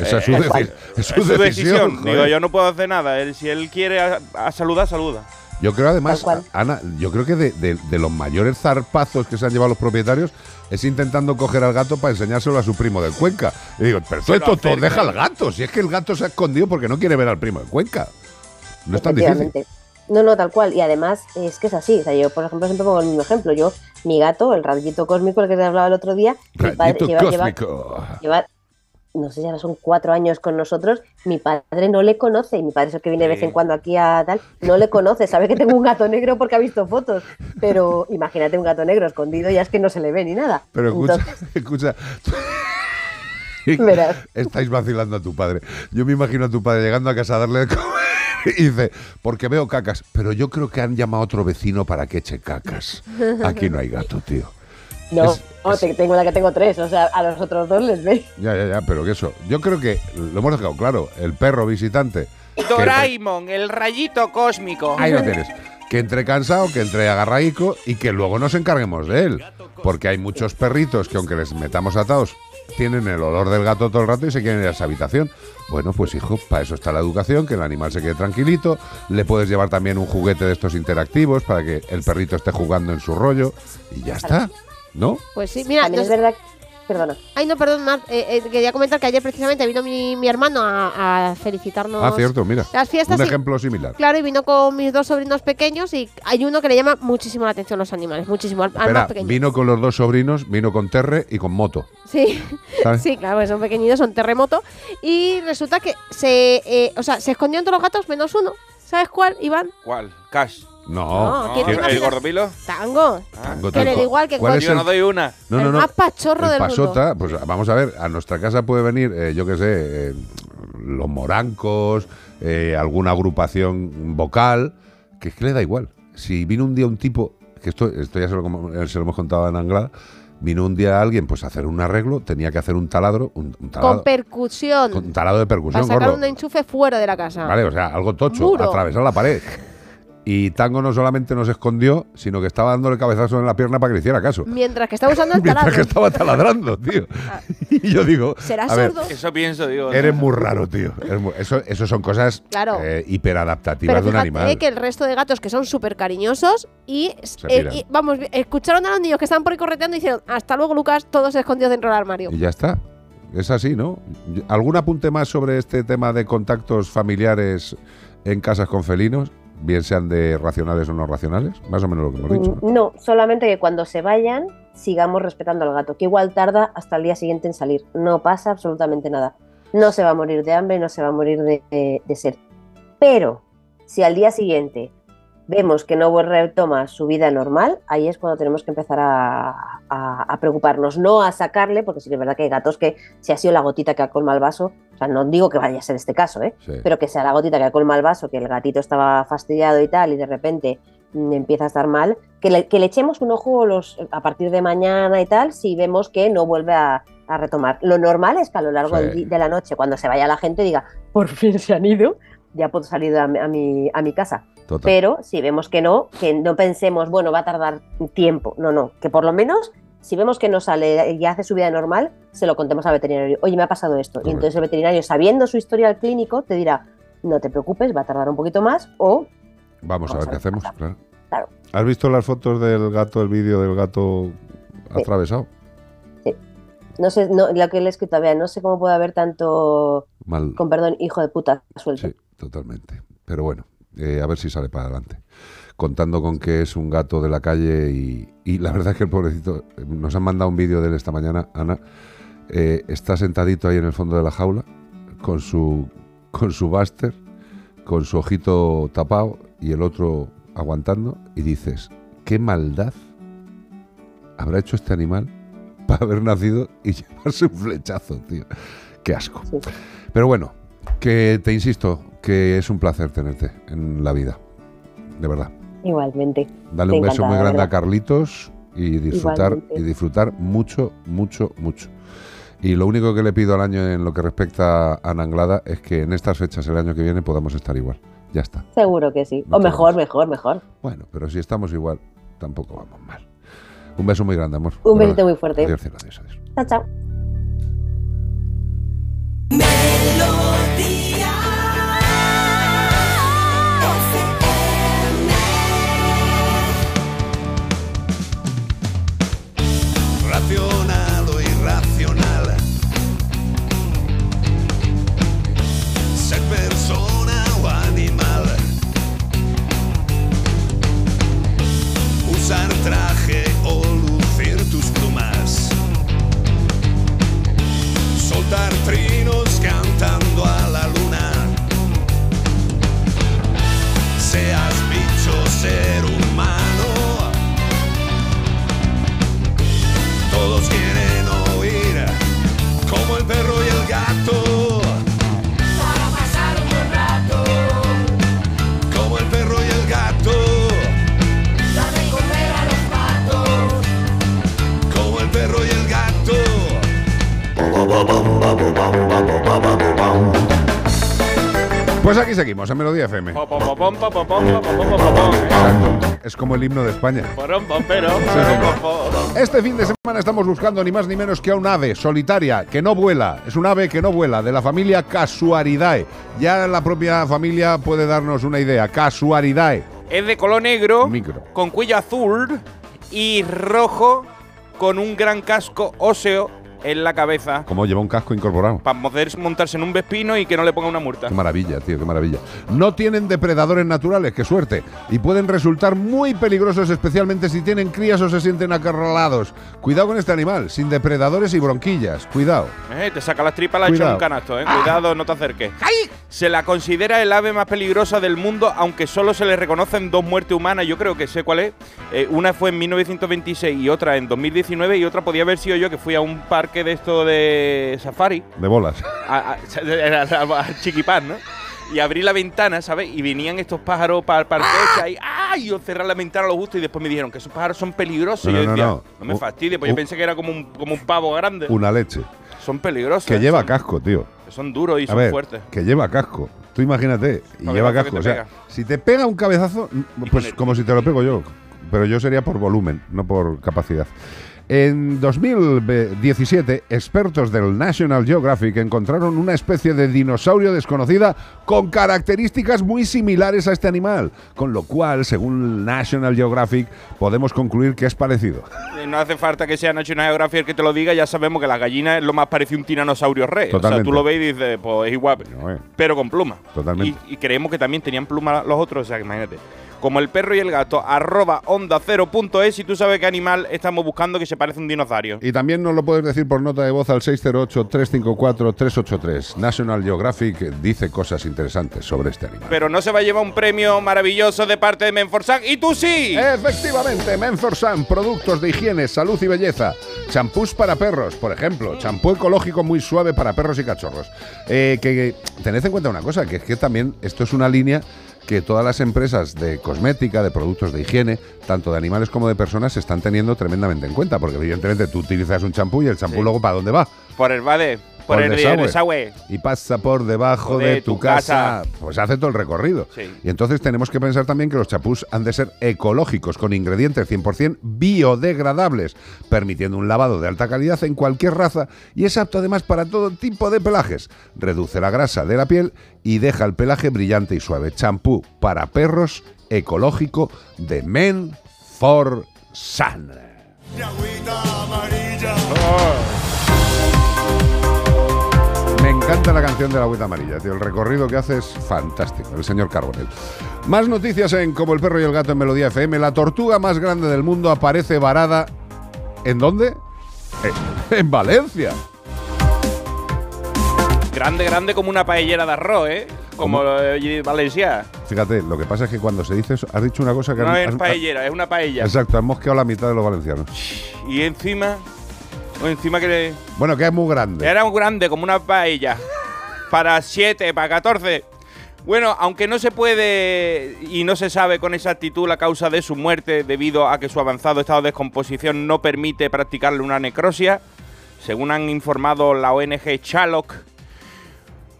Esa es su, eh, deci- es su decisión. Digo, yo no puedo hacer nada. Él, si él quiere a, a saludar, saluda. Yo creo además. Ana, yo creo que de, de- de los mayores zarpazos que se han llevado los propietarios es intentando coger al gato para enseñárselo a su primo de Cuenca. Y digo, pero tú, acerca. deja al gato. Si es que el gato se ha escondido porque no quiere ver al primo de Cuenca. No es tan difícil. No, no, tal cual. Y además es que es así. O sea, yo, por ejemplo, siempre pongo el mismo ejemplo. Yo, mi gato, el rayito cósmico, el que te hablaba el otro día, mi padre lleva, no sé, ya son cuatro años con nosotros. Mi padre no le conoce. Y mi padre es el que viene de vez en cuando aquí a tal. No le conoce. Sabe que tengo un gato negro porque ha visto fotos. Pero imagínate un gato negro escondido, ya es que no se le ve ni nada. Pero escucha, Entonces, escucha. Verás. Estáis vacilando a tu padre. Yo me imagino a tu padre llegando a casa a darle de comer y dice, porque veo cacas, pero yo creo que han llamado a otro vecino para que eche cacas. Aquí no hay gato, tío. no, Es- no, te- tengo la que tengo tres. O sea, a los otros dos les veis. Ya, ya, ya, pero que eso. Yo creo que lo hemos dejado claro. El perro visitante. Doraemon, el rayito cósmico. ahí lo tienes. Que entre cansado, que entre agarraico y que luego nos encarguemos de él. Porque hay muchos perritos que aunque les metamos atados tienen el olor del gato todo el rato y se quieren ir a esa habitación. Bueno, pues hijo, para eso está la educación, que el animal se quede tranquilito. Le puedes llevar también un juguete de estos interactivos para que el perrito esté jugando en su rollo y ya está, ¿no? Pues sí, mira, También nos- es verdad. Perdona. Ay, no, perdón, Mar, eh, eh, quería comentar que ayer precisamente vino mi, mi hermano a, a felicitarnos. Ah, cierto, mira. Las fiestas un y- ejemplo similar. Claro, y vino con mis dos sobrinos pequeños y hay uno que le llama muchísimo la atención los animales, muchísimo, al, al Espera, más pequeño. vino con los dos sobrinos, vino con Terre y con Moto. Sí, ¿Sabes? sí, claro, son pequeñitos, son terremoto. Y resulta que se, eh, o sea, se escondieron todos los gatos menos uno. ¿Sabes cuál, Iván? ¿Cuál? Cash. No, No, ¿quién ¿El, te imaginas? gordopilo? Tango. Tango, Que le tango. da igual que ¿Cuál es Yo el- no doy una. No, no, más pachorro el del pasota, pues vamos a ver, a nuestra casa puede venir, eh, yo qué sé, eh, los morancos, eh, alguna agrupación vocal, que es que le da igual. Si vino un día un tipo, que esto, esto ya se lo, se lo hemos contado en Anglada, vino un día alguien pues a hacer un arreglo, tenía que hacer un taladro, un, un taladro, Con percusión. con un taladro de para percusión sacar gordo. un enchufe fuera de la casa. Vale, o sea, algo tocho, atravesar la pared. Y Tango no solamente nos escondió, sino que estaba dándole cabezazo en la pierna para que le hiciera caso. Mientras que está usando el Mientras taladro. que estaba taladrando, tío. Y yo digo, ¿Será a ver, sordo? Eso pienso, digo. ¿no? eres muy raro, tío. Eso, eso son cosas Claro. eh, hiperadaptativas Pero de un animal. que el resto de gatos que son súper cariñosos y, eh, y, vamos, escucharon a los niños que estaban por ahí correteando y dijeron, hasta luego Lucas, todos escondidos dentro del armario. Y ya está. Es así, ¿no? ¿Algún apunte más sobre este tema de contactos familiares en casas con felinos? Bien sean de racionales o no racionales. Más o menos lo que hemos dicho. ¿no? No, solamente que cuando se vayan sigamos respetando al gato, que igual tarda hasta el día siguiente en salir. No pasa absolutamente nada. No se va a morir de hambre, no se va a morir de, de- de sed. Pero si al día siguiente vemos que no retoma su vida normal, ahí es cuando tenemos que empezar a, a- a preocuparnos, no a sacarle, porque sí que es verdad que hay gatos que si ha sido la gotita que ha colmado el vaso, o sea, no digo que vaya a ser este caso, ¿eh? Sí. pero que sea la gotita que ha colmado el vaso, que el gatito estaba fastidiado y tal, y de repente mm, empieza a estar mal, que le, que le echemos un ojo los, a partir de mañana y tal, si vemos que no vuelve a, a retomar. Lo normal es que a lo largo Sí. de la noche, cuando se vaya la gente, diga, por fin se han ido, ya puedo salir a, mi- a mi, a mi casa. Total. Pero si vemos que no, que no pensemos, bueno, va a tardar tiempo. No, no, que por lo menos, si vemos que no sale y hace su vida normal, se lo contemos al veterinario. Oye, me ha pasado esto. Y entonces el veterinario, sabiendo su historial clínico, te dirá, no te preocupes, va a tardar un poquito más o Vamos a ver qué hacemos, claro. Claro. ¿Has visto las fotos del gato, el vídeo del gato atravesado? no sé, no, lo que le he escrito, vea, no sé cómo puede haber tanto, Mal. con perdón, hijo de puta suelto. Sí, totalmente. Pero bueno, eh, a ver si sale para adelante. Contando con que es un gato de la calle y, y la verdad es que el pobrecito, nos han mandado un vídeo de él esta mañana, Ana, eh, está sentadito ahí en el fondo de la jaula con su, con su buster, con su ojito tapado y el otro aguantando y dices, qué maldad habrá hecho este animal para haber nacido y llevarse un flechazo, tío. Qué asco. Pero bueno, que te insisto, que es un placer tenerte en la vida. De verdad. Igualmente. Dale Me un beso muy de grande a. Carlitos y disfrutar Igualmente. y disfrutar mucho, mucho, mucho. Y lo único que le pido al año en lo que respecta a Nanglada es que en estas fechas el año que viene podamos estar igual. Ya está. Seguro que sí. No o te mejor, mejor, mejor. Bueno, pero si estamos igual, tampoco vamos mal. Un beso muy grande, amor. Un besito muy fuerte. Adiós, adiós, adiós. Chao, chao. Pues aquí seguimos, en Melodía FM. Es como el himno de España. Este fin de semana estamos buscando ni más ni menos que a un ave solitaria que no vuela. Es un ave que no vuela, de la familia Casuaridae. Ya la propia familia puede darnos una idea. Casuaridae. Es de color negro, Micro. con cuello azul y rojo, con un gran casco óseo en la cabeza. Como lleva un casco incorporado. Para poder montarse en un vespino y que no le ponga una multa. Qué maravilla, tío, qué maravilla. No tienen depredadores naturales, qué suerte. Y pueden resultar muy peligrosos, especialmente si tienen crías o se sienten acarralados. Cuidado con este animal, sin depredadores y bronquillas. Cuidado. Eh, te saca las tripas, la echa un canasto, eh. Cuidado, no te acerques. Se la considera el ave más peligrosa del mundo, aunque solo se le reconocen dos muertes humanas. Yo creo que sé cuál es. Eh, una fue en 1926 y otra en 2019 y otra podía haber sido yo que fui a un parque de esto de safari, De bolas. a, a- a- ¿no? Y abrí la ventana, ¿sabes? Y venían estos pájaros para el parque y ¡ay! Yo cerré la ventana a lo justo y después me dijeron que esos pájaros son peligrosos. No, y yo no, decía, no. no, me fastidies, pues yo u- pensé que era como un, como un pavo grande. Una leche. Son peligrosos. Que eh, lleva son- casco, tío. Son duros y A son ver, fuertes. que lleva casco. Tú imagínate, y lleva casco. O sea, pega. si te pega un cabezazo, pues como si te lo pego yo. Pero yo sería por volumen, no por capacidad. En 2017, expertos del National Geographic encontraron una especie de dinosaurio desconocida con características muy similares a este animal, con lo cual, según National Geographic, podemos concluir que es parecido. Eh, No hace falta que sea National Geographic el que te lo diga, ya sabemos que la gallina es lo más parecido a un tiranosaurio rey. O sea, Totalmente. tú lo ves y dices, pues es igual, pero con pluma. Totalmente. Y, y creemos que también tenían pluma los otros, o sea, que imagínate. Como el perro y el gato, arroba onda cero punto es, y tú sabes qué animal estamos buscando que se parece a un dinosaurio. Y también nos lo puedes decir por nota de voz al 608-354-383. National Geographic dice cosas interesantes sobre este animal. Pero no se va a llevar un premio maravilloso de parte de Menforsan, y tú sí. Efectivamente, Menforsan, productos de higiene, salud y belleza. Champús para perros, por ejemplo. Champú ecológico muy suave para perros y cachorros. Eh, que, que tened en cuenta una cosa, que es que también esto es una línea que todas las empresas de cosmética, de productos de higiene, tanto de animales como de personas, se están teniendo tremendamente en cuenta. Porque evidentemente tú utilizas un champú y el champú Sí. luego ¿para dónde va? Por el vade, por, el, desagüe. desagüe. Y pasa por debajo de, tu, casa. Pues hace todo el recorrido. Sí. Y entonces tenemos que pensar también que los chapús han de ser ecológicos, con ingredientes 100% biodegradables, permitiendo un lavado de alta calidad en cualquier raza y es apto además para todo tipo de pelajes. Reduce la grasa de la piel y deja el pelaje brillante y suave. Champú para perros ecológico de Men for Sun. Me encanta la canción de la agüita amarilla, tío. El recorrido que hace es fantástico, el señor Carbonell. Más noticias en Como el perro y el gato en Melodía FM. La tortuga más grande del mundo aparece varada. ¿En dónde? En, en Valencia. Grande, grande como una paellera de arroz, ¿eh? Como eh, Valencia. Fíjate, lo que pasa es que cuando se dice eso, has dicho una cosa que No has- es has- paellera, es una paella. Exacto, has mosqueado la mitad de los valencianos. Y encima, encima que Bueno, que es muy grande. era muy grande como una paella. para 7, para 14. Bueno, aunque no se puede y no se sabe con exactitud la causa de su muerte debido a que su avanzado estado de descomposición no permite practicarle una necrosia, según han informado la ONG Chaloc,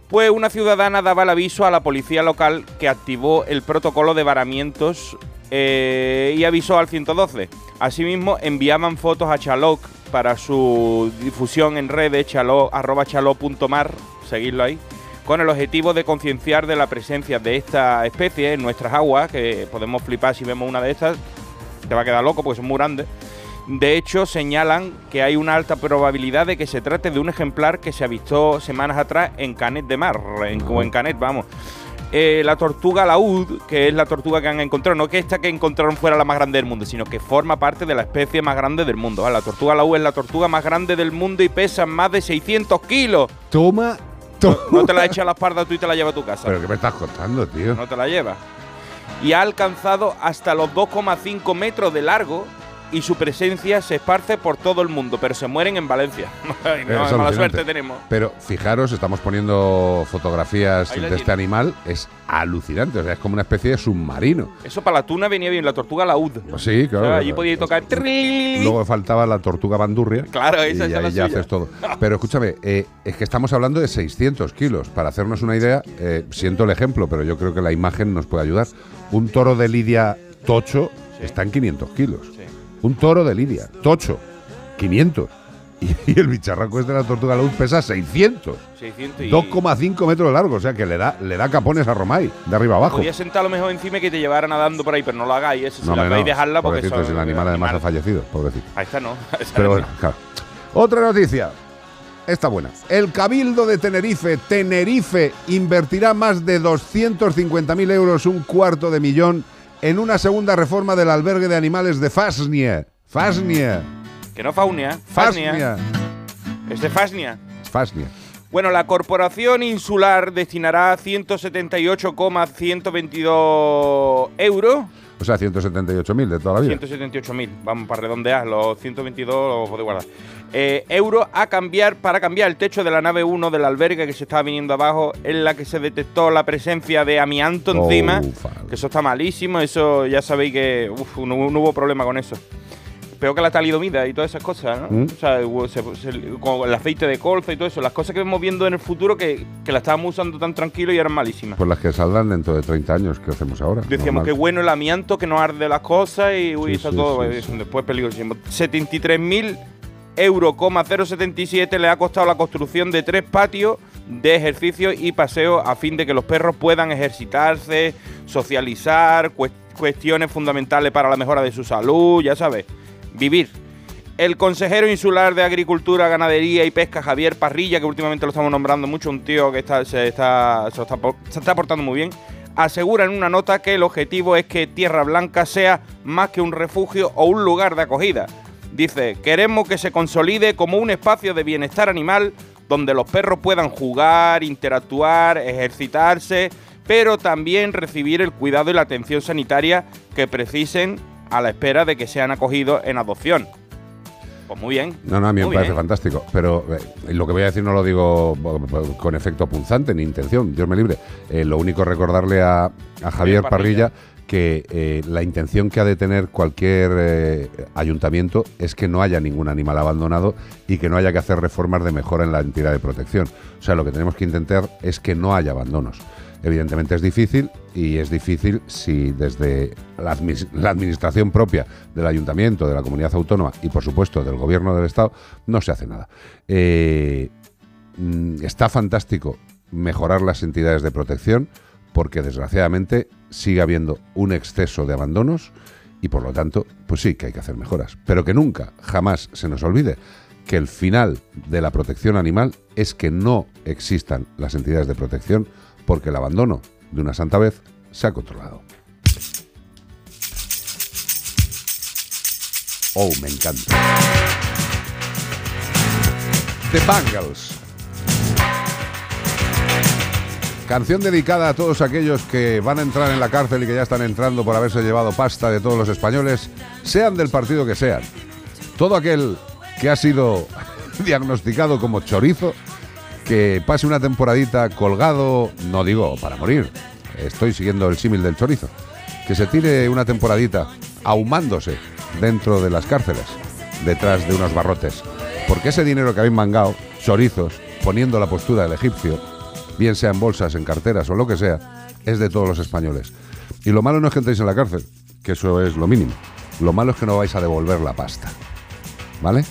pues una ciudadana daba el aviso a la policía local que activó el protocolo de varamientos eh, y avisó al 112. Asimismo, enviaban fotos a Chaloc para su difusión en redes, chalo, arroba seguidlo ahí, con el objetivo de concienciar de la presencia de esta especie en nuestras aguas, que podemos flipar si vemos una de estas, te va a quedar loco porque son muy grandes. De hecho, señalan que hay una alta probabilidad de que se trate de un ejemplar que se avistó semanas atrás en Canet de Mar, o en Canet, vamos. Eh, la tortuga laúd, que es la tortuga que han encontrado, no que esta que encontraron fuera la más grande del mundo, sino que forma parte de la especie más grande del mundo. La tortuga laúd es la tortuga más grande del mundo y pesa más de 600 kilos. Toma, toma. No te la echas a la espalda tú y te la llevas a tu casa. Pero ¿qué me estás contando, tío? No te la llevas. Y ha alcanzado hasta los 2,5 metros de largo y su presencia se esparce por todo el mundo, pero se mueren en Valencia. Ay, no, Es mala suerte tenemos. Pero fijaros, estamos poniendo fotografías de este animal. Es alucinante. O sea, es como una especie de submarino. Eso para la tuna venía bien, la tortuga laúd. Pues sí, claro. O sea, allí podíais tocar. Luego faltaba la tortuga bandurria. Claro, esa y es ahí la ya suya. haces todo. Pero escúchame, eh, es que estamos hablando de 600 kilos. Para hacernos una idea, eh, siento el ejemplo, pero yo creo que la imagen nos puede ayudar. Un toro de lidia tocho está en 500 kilos. Un toro de lidia tocho, 500. Y, el bicharraco este de la tortuga luz pesa 600. 600 y- 2,5 metros de largo, o sea que le da, le da capones a Romay, de arriba abajo. Podía sentar a lo mejor encima y que te llevara nadando por ahí, pero no lo hagáis. Eso, si No, la no. dejarla porque Pobrecito, son si el animal además ha fallecido, pobrecito. Ahí está, no. Pero no. bueno, claro. Otra noticia. Está buena. El Cabildo de Tenerife, Tenerife, invertirá más de 250.000 euros, un cuarto de millón, en una segunda reforma del albergue de animales de Fasnia. Fasnia. Que no Faunia. Fasnia. Fasnia. Es de Fasnia. Fasnia. Bueno, la Corporación Insular destinará 178,122 euros. O sea, 178.000 de toda la vida. 178.000, vamos para redondear, los 122 los podéis guardar. Eh, euros a cambiar para cambiar el techo de la nave 1 del albergue que se estaba viniendo abajo, en la que se detectó la presencia de amianto Oh, encima, que eso está malísimo, eso ya sabéis que uf, no, no hubo problema con eso. Peor que la talidomida y todas esas cosas, ¿no? Mm. O sea, hubo- se- se- con el aceite de colza y todo eso, las cosas que vemos viendo en el futuro que, que la estábamos usando tan tranquilo y eran malísimas. Pues las que saldrán dentro de 30 años, ¿qué hacemos ahora? Decíamos que bueno el amianto, que no arde las cosas y uy, Sí, está sí, todo sí, después peligrosísimo. 73.000 euros, 077 le ha costado la construcción de tres patios de ejercicio y paseo a fin de que los perros puedan ejercitarse, socializar, cues- cuestiones fundamentales para la mejora de su salud, ya sabes, vivir. El consejero insular de Agricultura, Ganadería y Pesca, Javier Parrilla, que últimamente lo estamos nombrando mucho, un tío que está, se, está, portando muy bien, asegura en una nota que el objetivo es que Tierra Blanca sea más que un refugio o un lugar de acogida. Dice, queremos que se consolide como un espacio de bienestar animal donde los perros puedan jugar, interactuar, ejercitarse, pero también recibir el cuidado y la atención sanitaria que precisen a la espera de que sean acogidos en adopción. Pues muy bien. No, no, a mí me parece bien. fantástico. Pero eh, lo que voy a decir no lo digo con efecto punzante ni intención, Dios me libre. Eh, lo único es recordarle a, a Javier Parrilla. Parrilla que eh, la intención que ha de tener cualquier eh, ayuntamiento es que no haya ningún animal abandonado y que no haya que hacer reformas de mejora en la entidad de protección. O sea, lo que tenemos que intentar es que no haya abandonos. Evidentemente es difícil y es difícil si desde la, administración propia del ayuntamiento, de la comunidad autónoma y por supuesto del gobierno del Estado no se hace nada. Eh, mm, está fantástico mejorar las entidades de protección porque desgraciadamente sigue habiendo un exceso de abandonos y por lo tanto, pues sí que hay que hacer mejoras. Pero que nunca, jamás se nos olvide que el final de la protección animal es que no existan las entidades de protección porque el abandono de una santa vez se ha controlado. Oh, me encanta. The Bangles. Canción dedicada a todos aquellos que van a entrar en la cárcel y que ya están entrando por haberse llevado pasta de todos los españoles, sean del partido que sean. Todo aquel que ha sido diagnosticado como chorizo, que pase una temporadita colgado, no digo para morir, estoy siguiendo el símil del chorizo, que se tire una temporadita ahumándose dentro de las cárceles, detrás de unos barrotes, porque ese dinero que habéis mangado, chorizos, poniendo la postura del egipcio, bien sea en bolsas, en carteras o lo que sea, es de todos los españoles. Y lo malo no es que entréis en la cárcel, que eso es lo mínimo. Lo malo es que no vais a devolver la pasta. ¿Vale?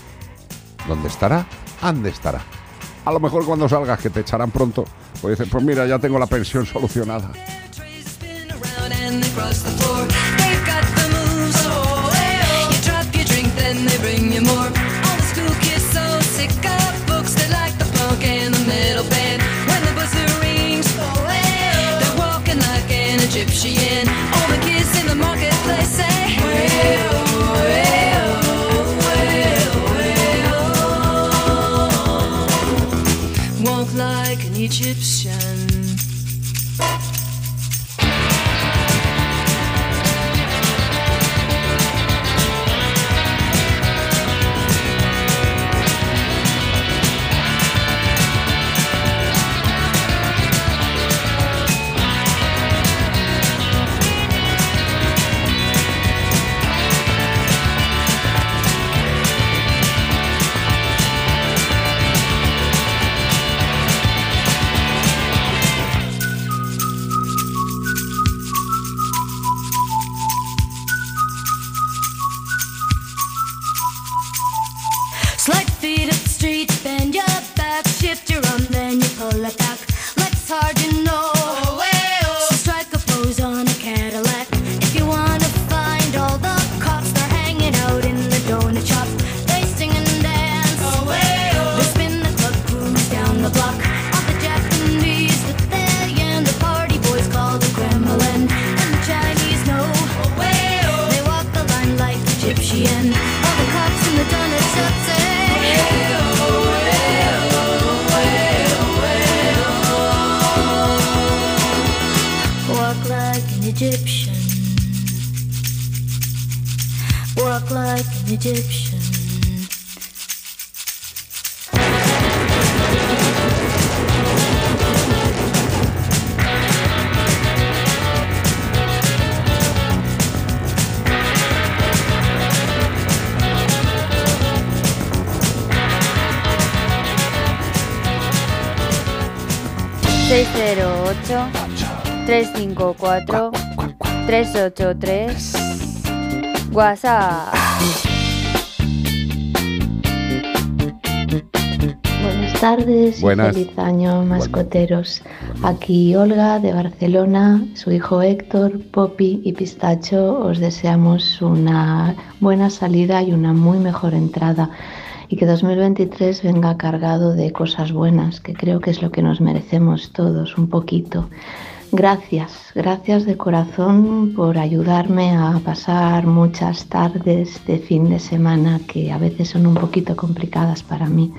¿Dónde estará? ¿Ande estará? A lo mejor cuando salgas, que te echarán pronto, pues dices, pues mira, ya tengo la pensión solucionada. Egyptian. 683 WhatsApp. Buenas tardes Buenas. Y feliz año, mascoteros. Aquí Olga de Barcelona, su hijo Héctor, Poppy y Pistacho, os deseamos una buena salida y una muy mejor entrada y que 2023 venga cargado de cosas buenas, que creo que es lo que nos merecemos todos un poquito. Gracias, gracias de corazón por ayudarme a pasar muchas tardes de fin de semana que a veces son un poquito complicadas para mí.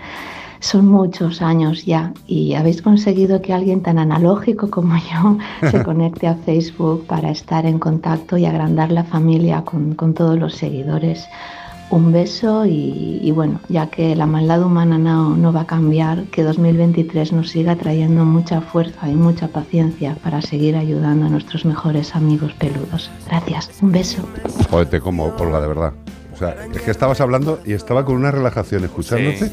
Son muchos años ya y habéis conseguido que alguien tan analógico como yo se conecte a Facebook para estar en contacto y agrandar la familia con, con todos los seguidores. Un beso y, y bueno, ya que la maldad humana no, no va a cambiar, que 2023 nos siga trayendo mucha fuerza y mucha paciencia para seguir ayudando a nuestros mejores amigos peludos. Gracias, un beso. Joder, te como, Olga, de verdad. O sea, es que estabas hablando y estaba con una relajación escuchándote.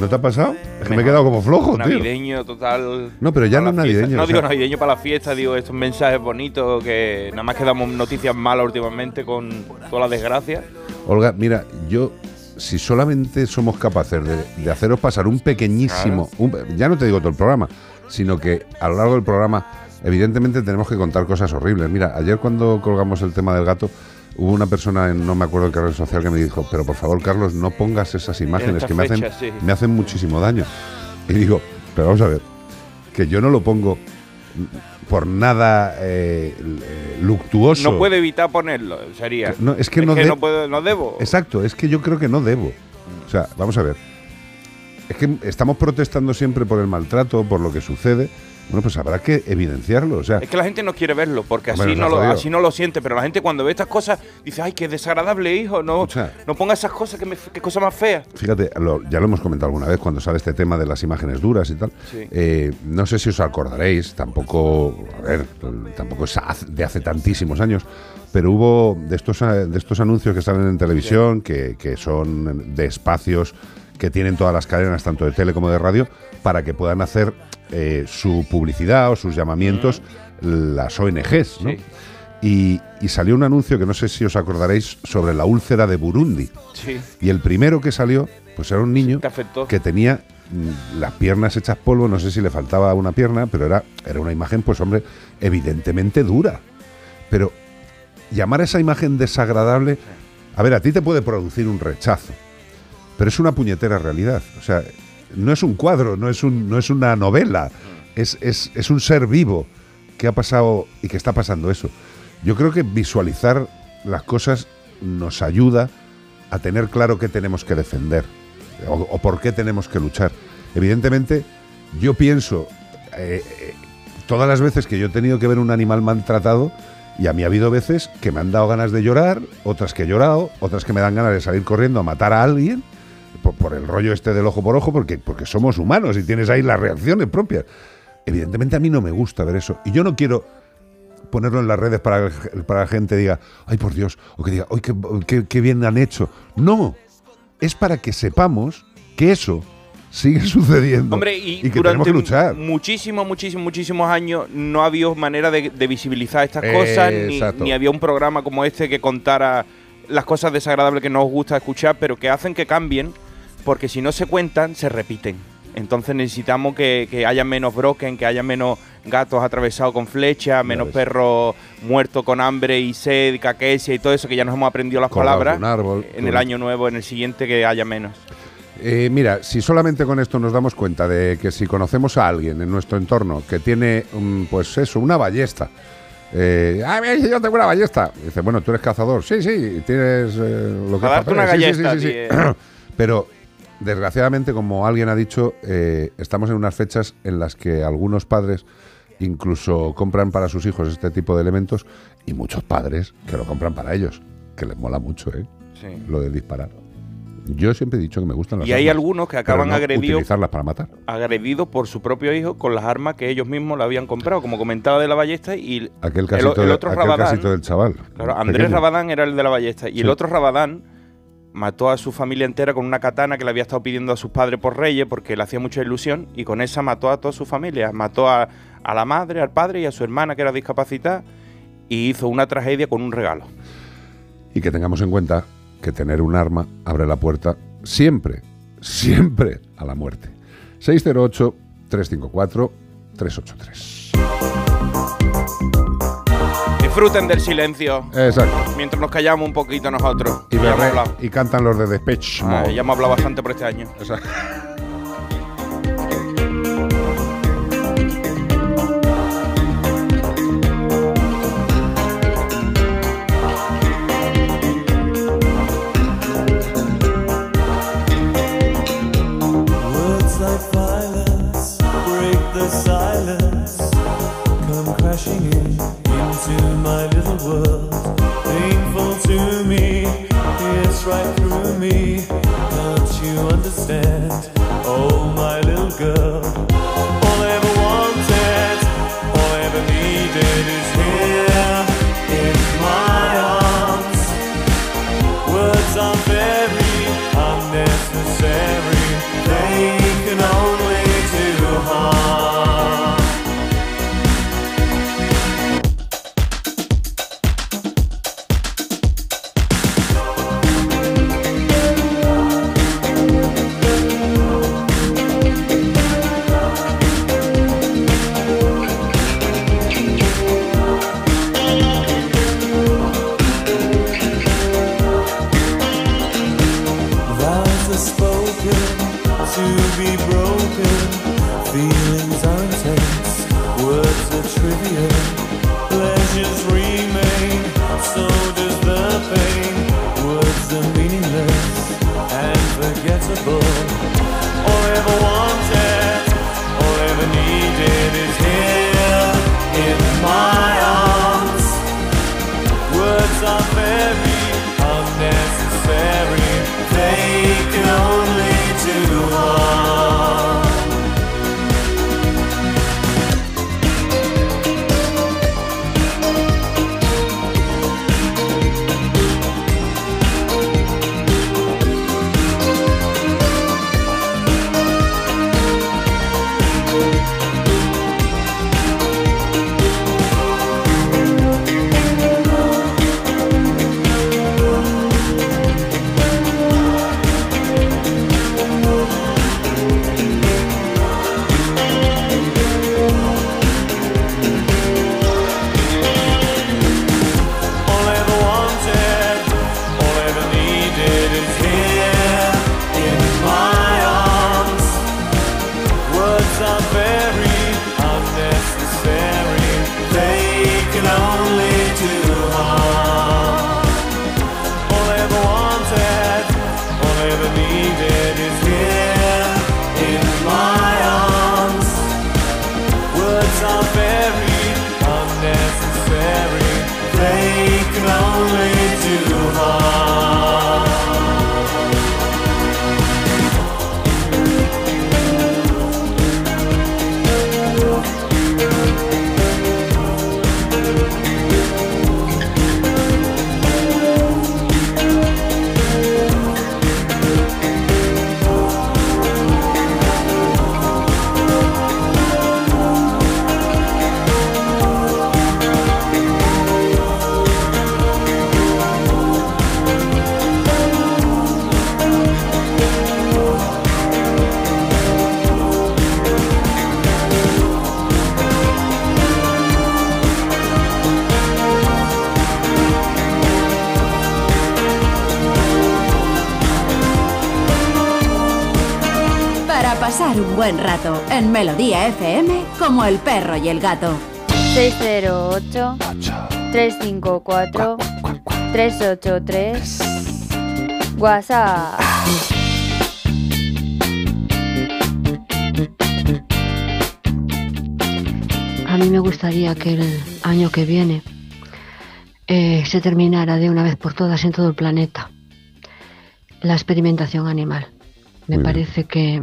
¿No te ha pasado? Es que me he quedado como flojo, tío. Navideño total. No, pero ya no fiesta. navideño, No o digo navideño para la fiesta, digo estos mensajes bonitos que nada más que damos noticias malas últimamente con toda la desgracia. Olga, mira, yo, si solamente somos capaces de, de haceros pasar un pequeñísimo, un- ya no te digo todo el programa, sino que a lo largo del programa, evidentemente tenemos que contar cosas horribles. Mira, ayer cuando colgamos el tema del gato, hubo una persona en no me acuerdo qué red social que me dijo, pero por favor, Carlos, no pongas esas imágenes que me hacen, sí. me hacen muchísimo daño. Y digo, pero vamos a ver, que yo no lo pongo por nada eh, eh, luctuoso. No puede evitar ponerlo, sería. No, es que no de- no, puedo, no debo. Exacto, es que yo creo que no debo. O sea, vamos a ver. Es que estamos protestando siempre por el maltrato, por lo que sucede. Bueno, pues habrá que evidenciarlo. O sea, Es que la gente no quiere verlo, porque así, no lo, así no lo siente, pero la gente cuando ve estas cosas dice, ay, qué desagradable, hijo, no, no ponga esas cosas, que me, qué cosa más fea. fíjate, lo- ya lo hemos comentado alguna vez cuando sale este tema de las imágenes duras y tal. Sí. Eh, no sé si os acordaréis, tampoco, a ver, tampoco es de hace tantísimos años, pero hubo de estos, eh, de estos anuncios que salen en televisión, que, que son de espacios que tienen todas las cadenas, tanto de tele como de radio, para que puedan hacer eh, su publicidad o sus llamamientos las ONGs, ¿no? Sí. Y, y salió un anuncio que no sé si os acordaréis sobre la úlcera de Burundi. Sí. Y el primero que salió, pues era un niño Te que tenía mm, las piernas hechas polvo, no sé si le faltaba una pierna, pero era, era una imagen, pues hombre, evidentemente dura. Pero llamar a esa imagen desagradable, a ver, a ti te puede producir un rechazo, pero es una puñetera realidad. O sea, no es un cuadro, no es, un, no es una novela, es, es, es un ser vivo que ha pasado y que está pasando eso. Yo creo que visualizar las cosas nos ayuda a tener claro qué tenemos que defender o, o por qué tenemos que luchar. Evidentemente, yo pienso eh, eh, todas las veces que yo he tenido que ver un animal maltratado, y a mí ha habido veces que me han dado ganas de llorar, otras que he llorado, otras que me dan ganas de salir corriendo a matar a alguien, por, por el rollo este del ojo por ojo, porque, porque somos humanos y tienes ahí las reacciones propias. Evidentemente a mí no me gusta ver eso. Y yo no quiero ponerlo en las redes para que para la gente diga, ay por Dios, o que diga, ay, qué, qué- qué bien han hecho. No, es para que sepamos que eso sigue sucediendo Hombre, y, que tenemos durante que luchar. muchísimos, muchísimos, muchísimos años no había manera de, de visibilizar estas Eh, cosas, ni, ni había un programa como este que contara las cosas desagradables que no os gusta escuchar, pero que hacen que cambien porque si no se cuentan, se repiten. Entonces necesitamos que, que haya menos broken, que haya menos gatos atravesados con flechas, menos perros muertos con hambre y sed, caquesia y todo eso que ya nos hemos aprendido las palabras. árbol, en el año nuevo, en el siguiente, que haya menos. Eh, mira, si solamente con esto nos damos cuenta de que si conocemos a alguien en nuestro entorno que tiene, mm, pues eso, una ballesta. Eh, ah, mira, yo tengo una ballesta. Dice, bueno, tú eres cazador. Sí, sí, tienes eh, lo que A es darte una galleta, sí, sí, sí. Pero, desgraciadamente, como alguien ha dicho, eh, estamos en unas fechas en las que algunos padres incluso compran para sus hijos este tipo de elementos y muchos padres que lo compran para ellos, que les mola mucho, ¿eh? Sí. Lo de disparar. Yo siempre he dicho que me gustan las Y hay armas, algunos que acaban no agredidos utilizarlas para matar. agredidos por su propio hijo con las armas que ellos mismos le habían comprado, como comentaba de la ballesta y Aquel el, casito, el de- otro aquel Rabadán, casito del chaval. claro, Andrés pequeño. Rabadán era el de la ballesta y el otro Rabadán mató a su familia entera con una katana que le había estado pidiendo a sus padres por reyes porque le hacía mucha ilusión y con esa mató a toda su familia, mató a, a la madre, al padre y a su hermana que era discapacitada y hizo una tragedia con un regalo. Y que tengamos en cuenta que tener un arma abre la puerta siempre, siempre a la muerte. 608-354-383. Disfruten del silencio. Exacto. Mientras nos callamos un poquito nosotros. Y, berre- y cantan los de Depeche Ah, ya hemos hablado bastante por este año. Words pasar un buen rato en Melodía FM como el perro y el gato. 608 354 383 WhatsApp. A mí me gustaría que el año que viene eh, se terminara de una vez por todas en todo el planeta la experimentación animal. Me Muy bien. parece que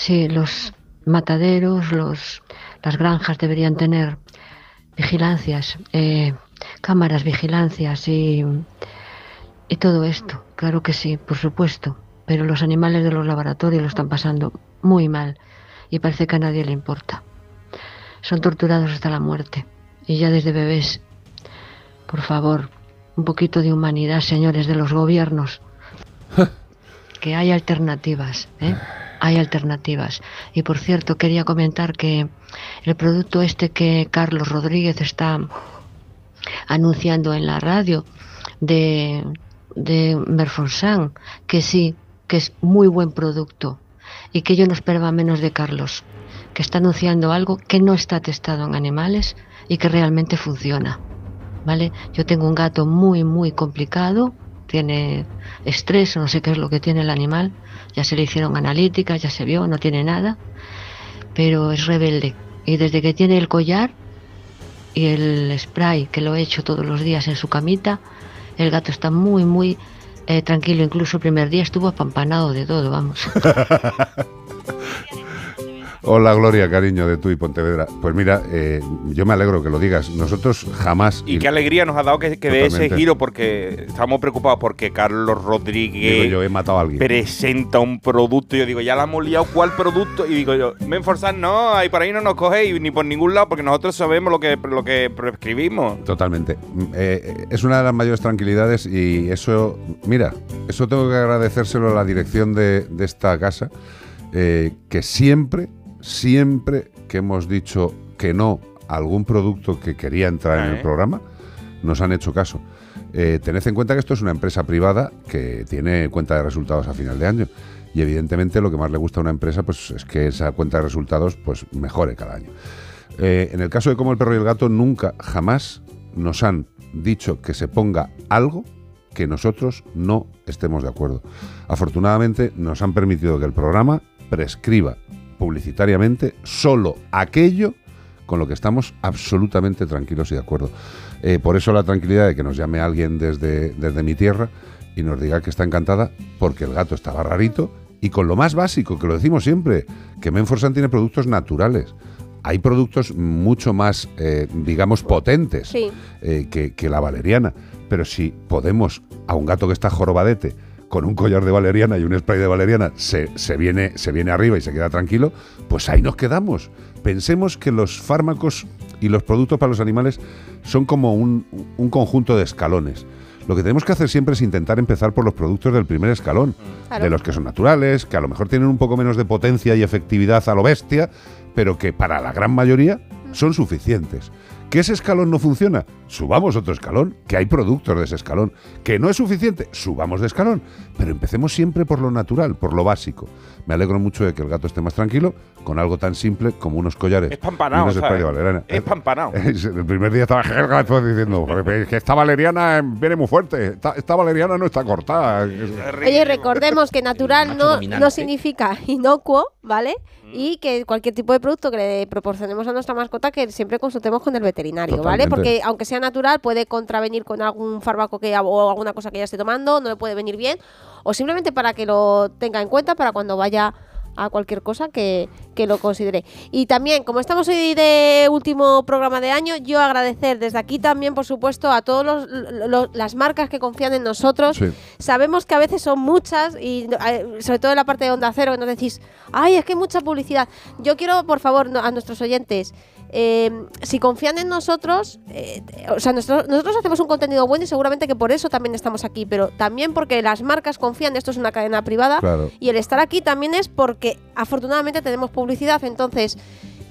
sí, los mataderos, los, las granjas deberían tener vigilancias, eh, cámaras, vigilancias y, y todo esto. Claro que sí, por supuesto. Pero los animales de los laboratorios lo están pasando muy mal y parece que a nadie le importa. Son torturados hasta la muerte y ya desde bebés. Por favor, un poquito de humanidad, señores de los gobiernos. que hay alternativas, ¿eh? Hay alternativas. Y por cierto, quería comentar que el producto este que Carlos Rodríguez está anunciando en la radio de, de Merfonsan, que sí, que es muy buen producto y que yo no esperaba menos de Carlos, que está anunciando algo que no está testado en animales y que realmente funciona. ¿Vale? Yo tengo un gato muy, muy complicado, tiene estrés no sé qué es lo que tiene el animal, ya se le hicieron analíticas, ya se vio, no tiene nada, pero es rebelde. Y desde que tiene el collar y el spray que lo he hecho todos los días en su camita, el gato está muy, muy eh, tranquilo. Incluso el primer día estuvo apampanado de todo, vamos. Hola Gloria, cariño de tú y Pontevedra. Pues mira, eh, yo me alegro que lo digas. Nosotros jamás... Y qué alegría nos ha dado que, que de ese giro, porque estamos preocupados porque Carlos Rodríguez Digo yo, he matado a alguien. presenta un producto. Y yo digo, ya la hemos liado, ¿cuál producto? Y digo yo, Menforzan no, ahí por ahí no nos cogéis ni por ningún lado, porque nosotros sabemos lo que, lo que prescribimos. Totalmente. Mm, eh, es una de las mayores tranquilidades y eso, mira, eso tengo que agradecérselo a la dirección de, de esta casa, eh, que siempre, siempre que hemos dicho que no a algún producto que quería entrar en el Eh. programa, nos han hecho caso. Eh, tened en cuenta que esto es una empresa privada que tiene cuenta de resultados a final de año. Y evidentemente lo que más le gusta a una empresa pues, es que esa cuenta de resultados pues, mejore cada año. Eh, en el caso de Como el perro y el gato, nunca, jamás nos han dicho que se ponga algo que nosotros no estemos de acuerdo. Afortunadamente nos han permitido que el programa prescriba publicitariamente solo aquello con lo que estamos absolutamente tranquilos y de acuerdo. Eh, por eso la tranquilidad de que nos llame alguien desde, desde mi tierra y nos diga que está encantada porque el gato estaba rarito y con lo más básico, que lo decimos siempre, que Menforsan tiene productos naturales. Hay productos mucho más, eh, digamos, potentes Sí. eh, que, que la valeriana. Pero si podemos a un gato que está jorobadete con un collar de valeriana y un spray de valeriana se, se viene, se viene arriba y se queda tranquilo, pues ahí nos quedamos. Pensemos que los fármacos y los productos para los animales son como un, un conjunto de escalones. Lo que tenemos que hacer siempre es intentar empezar por los productos del primer escalón, Claro. de los que son naturales, que a lo mejor tienen un poco menos de potencia y efectividad a lo bestia, pero que para la gran mayoría son suficientes. ¿Que ese escalón no funciona? Subamos otro escalón, que hay productos de ese escalón. ¿Que no es suficiente? Subamos de escalón. Pero empecemos siempre por lo natural, por lo básico. Me alegro mucho de que el gato esté más tranquilo con algo tan simple como unos collares. Es pampanao. Es pampanao. El primer día estaba el gato diciendo "Joder, que esta valeriana eh, viene muy fuerte. Esta, esta valeriana no está cortada. Oye, recordemos que natural no, no significa inocuo, ¿vale? Y que cualquier tipo de producto que le proporcionemos a nuestra mascota, que siempre consultemos con el veterinario, ¿vale? Porque aunque sea natural, puede contravenir con algún fármaco que o alguna cosa que ya esté tomando, no le puede venir bien, o simplemente para que lo tenga en cuenta para cuando vaya a cualquier cosa que, que lo considere. Y también, como estamos hoy de último programa de año, yo agradecer desde aquí también, por supuesto, a todas las marcas que confían en nosotros. Sí. Sabemos que a veces son muchas y eh, sobre todo en la parte de Onda Cero que nos decís, ay, es que hay mucha publicidad. Yo quiero, por favor, a nuestros oyentes, eh, si confían en nosotros, eh, o sea, nosotros, nosotros hacemos un contenido bueno y seguramente que por eso también estamos aquí, pero también porque las marcas confían, esto es una cadena privada, Claro. y el estar aquí también es porque afortunadamente tenemos publicidad, entonces...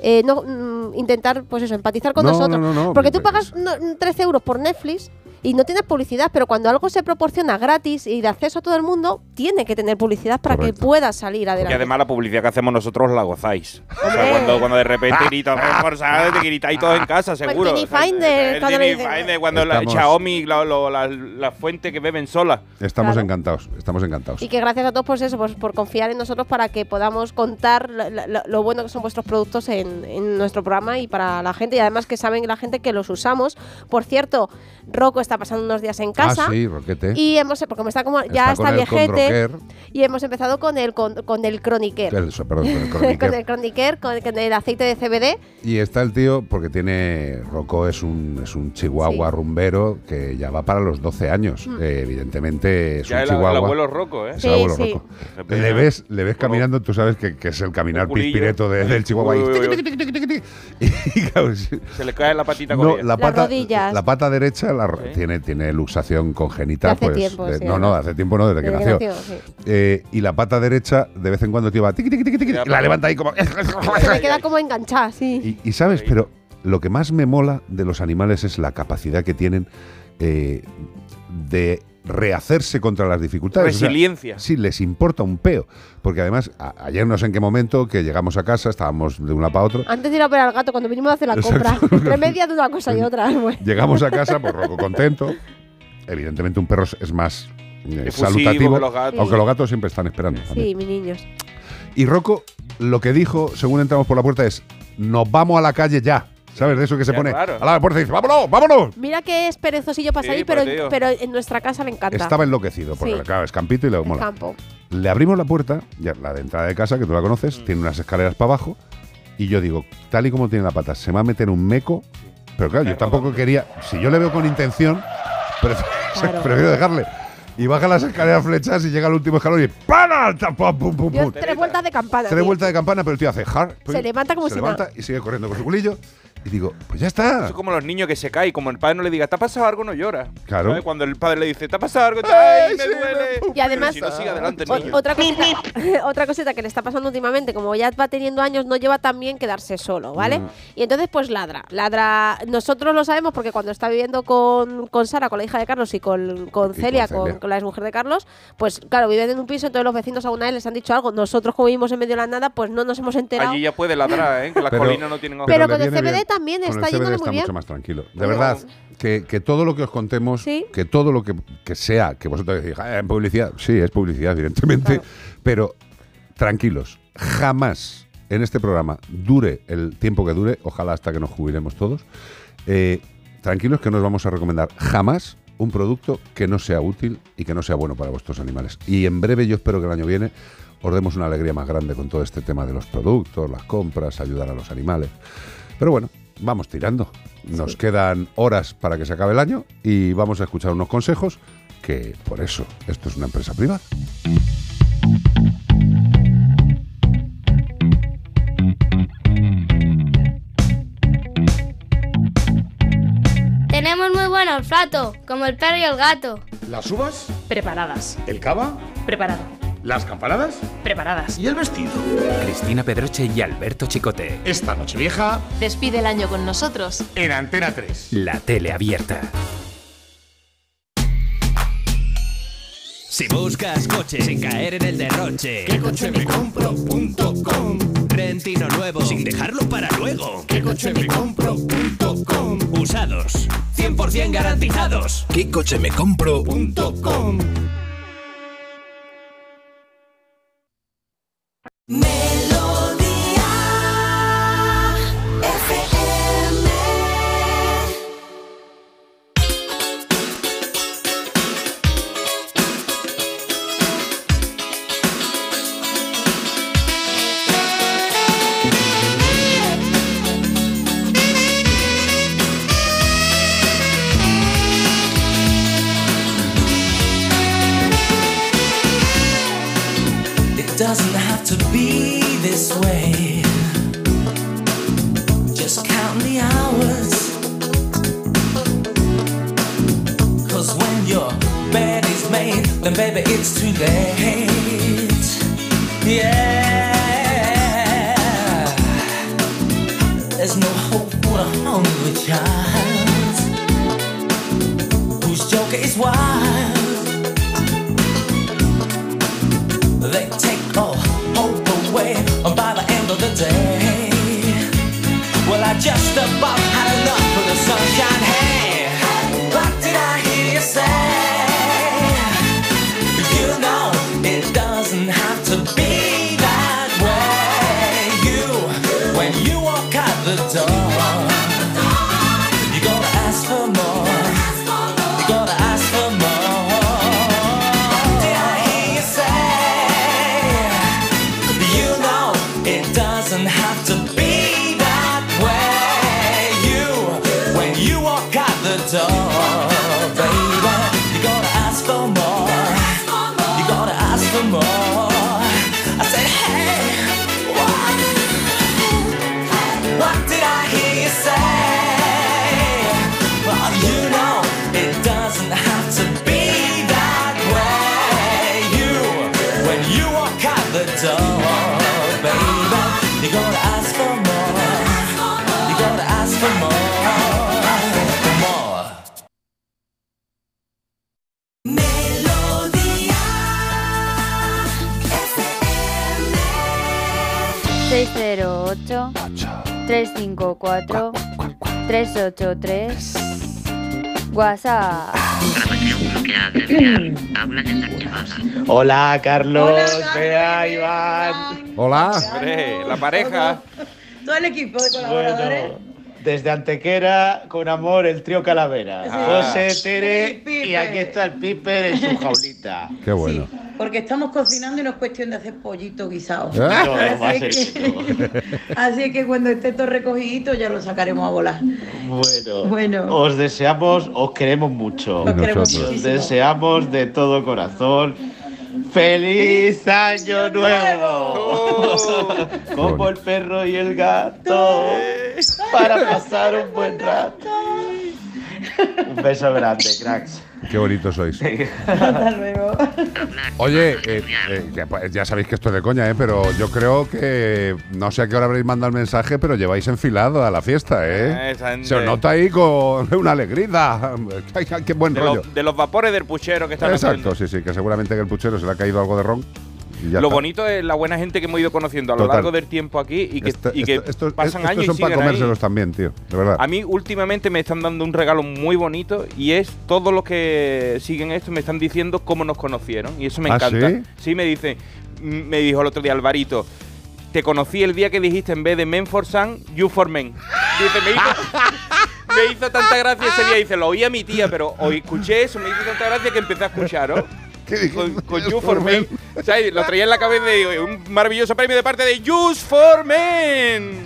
eh, no mm, intentar pues eso empatizar con No, nosotros no, no, no, porque tú pagas no, 13 euros por Netflix y no tienes publicidad, pero cuando algo se proporciona gratis y de acceso a todo el mundo, tiene que tener publicidad para que pueda salir Y adelante. además la publicidad que hacemos nosotros la gozáis. O sea, cuando, cuando de repente gritas reforzar, te gritáis todos en casa, seguro. Tiny Finder, El le dicen- Finder, cuando la Estamos- Xiaomi, la, lo- la, la fuente que beben sola. Estamos Claro. encantados, estamos encantados. Y que gracias a todos pues eso, pues, por confiar en nosotros para que podamos contar la- lo bueno que son vuestros productos en, en nuestro programa y para la gente. Y además que saben la gente que los usamos. Por cierto, Rocco está pasando unos días en casa. Ah, sí, Roquete. Y hemos, porque me está como, ya Está con está, el viejete. Y hemos empezado con el, con, con el Chroniquer. Eso, perdón, con el con Chroniquer. el Chroniquer, con, con el aceite de CBD. Y está el tío, porque tiene. Rocco es un, es un chihuahua Sí. rumbero que ya va para los 12 años. Mm. Eh, evidentemente es Ya un el, chihuahua. el abuelo Rocco, ¿eh? Es el abuelo Sí, Rocco. Le ves, le ves caminando, tú sabes que, que es el caminar pispireto de- del chihuahua. Uy, uy, uy. Y, claro, sí. Se le cae la patita No, con la Las pata, rodillas. la pata derecha la- tiene, tiene luxación congénita. Hace pues, tiempo, de- sí, no, no, hace tiempo no, desde, que Desde nació. que nació, sí. Eh, y la pata derecha, de vez en cuando, tío, va tiqui, tiqui, tiqui, tiqui, y la levanta ahí como. Se me queda como enganchada, sí. Y, y sabes, pero lo que más me mola de los animales es la capacidad que tienen eh, de rehacerse contra las dificultades. O sea, Resiliencia. sí, les importa un peo. Porque además, a- ayer no sé en qué momento que llegamos a casa, estábamos de un lado para otro. Antes de ir a ver al gato, cuando vinimos a hacer la compra, entre medias de una cosa y otra. bueno. Llegamos a casa, pues Rocco contento. Evidentemente, un perro es- más eh, salutativo, que los gatos. aunque los gatos siempre están esperando. también. Sí, mis niños. Y Rocco lo que dijo, según entramos por la puerta, es: Nos vamos a la calle ya. ¿Sabes? De eso que se Qué pone raro. a la puerta y dice: ¡Vámonos, vámonos! Mira que es perezosillo para Sí, salir, por pero, eso digo. pero en nuestra casa le encanta. Estaba enloquecido, porque Sí. claro, es campito y le mola. campo. Le abrimos la puerta, ya la de entrada de casa, que tú la conoces, tiene unas escaleras para abajo, y yo digo, tal y como tiene la pata, se va a meter un meco, pero claro, yo tampoco quería, si yo le veo con intención, prefiero, Claro. prefiero dejarle. Y baja las escaleras flechas y llega al último escalón y ¡para! Pum, pum, pum. tres vueltas de campana. Tres tío. vueltas de campana, pero el tío hace hard. Se levanta como se si levanta nada. y sigue corriendo con su culillo. Y digo, pues ya está. Eso es como los niños que se caen, como el padre no le diga, ¿te ha pasado algo? No llora. Claro. ¿Sabes? Cuando el padre le dice, ¿te ha pasado algo? ¡Ay, me duele! Y además, Pero si no, sigue adelante, niño. otra, cosita, otra cosita que le está pasando últimamente, como ya va teniendo años, no lleva tan bien quedarse solo, ¿vale? Mm. Y entonces, pues ladra. Ladra. Nosotros lo sabemos porque cuando está viviendo con, con Sara, con la hija de Carlos y con, con con Celia, Celia. con, con la exmujer de Carlos, pues claro, viven en un piso, entonces los vecinos a él les han dicho algo. Nosotros, como vivimos en medio de la nada, pues no nos hemos enterado. Allí ya puede ladrar, ¿eh? Que las Pero- colinas no tienen ojos. Pero con el CBD bien. También Con está el CBD yéndole está muy bien. mucho más tranquilo. De verdad, que, que todo lo que os contemos, Sí. que todo lo que, que sea, que vosotros decís, "Ah, en publicidad, sí, es publicidad, evidentemente, pero tranquilos, jamás en este programa, dure el tiempo que dure, ojalá hasta que nos jubilemos todos, eh, tranquilos que no os vamos a recomendar jamás un producto que no sea útil y que no sea bueno para vuestros animales. Y en breve, yo espero que el año viene os demos una alegría más grande con todo este tema de los productos, las compras, ayudar a los animales. Pero bueno, vamos tirando. Nos quedan horas para que se acabe el año y vamos a escuchar unos consejos que por eso esto es una empresa privada. Tenemos muy buen olfato, como el perro y el gato. ¿Las uvas? Preparadas. ¿El cava? Preparado. ¿Las campanadas? Preparadas. ¿Y el vestido? Cristina Pedroche y Alberto Chicote. Esta noche vieja Despide el año con nosotros. en Antena 3. La tele abierta. Si buscas coche sin caer en el derroche, ¿Qué coche me compro.com? Rentino nuevo sin dejarlo para luego. ¿Qué coche me compro.com? Usados, 100% garantizados. ¿Qué coche me compro? .com. It 608 354 383 WhatsApp. Hola, Carlos, Bea, Iván. Hola. Hombre, la pareja. Todo el equipo de colaboradores. Bueno, desde Antequera, con amor, el trío Calavera. Sí. José, Tere, El Piper. y aquí está el Piper en su jaulita. Qué bueno. Porque estamos cocinando y no es cuestión de hacer pollito guisado. No, va a así, es que, así es que cuando esté todo recogidito ya lo sacaremos a volar. Bueno, Bueno. os deseamos, os queremos mucho. Os queremos Os deseamos de todo corazón. ¡Feliz Año Nuevo! Como el perro y el gato, para pasar un buen rato. Un beso grande, cracks. Qué bonitos sois. Hasta luego. Oye, eh, eh, ya, ya sabéis que esto es de coña, ¿eh? pero yo creo que no sé a qué hora habréis mandado el mensaje, pero lleváis enfilado a la fiesta, ¿eh? Eh, Se os nota ahí con una alegría. ¡Qué buen De rollo! los, de los vapores del puchero que están Exacto, sí, sí, que seguramente que el puchero se le ha caído algo de ron. Lo está. bonito es la buena gente que hemos ido conociendo a lo Total. largo del tiempo aquí y que, Esto- y que esto- esto- pasan estos años son y para siguen ahí. comérselos también, tío, de verdad. A mí últimamente me están dando un regalo muy bonito y es todos los que siguen esto me están diciendo cómo nos conocieron y eso me ¿Ah, encanta. sí? me dice, me dijo el otro día Alvarito, te conocí el día que dijiste en vez de Men for Sun, You for Men. Dice, me hizo, me hizo tanta gracia ese día, dice, lo oí a mi tía, pero hoy escuché eso, me hizo tanta gracia que empecé a escuchar, ¿no? Con, con You for Men. O sea, lo traía en la cabeza y digo, un maravilloso premio de parte de Just for Men.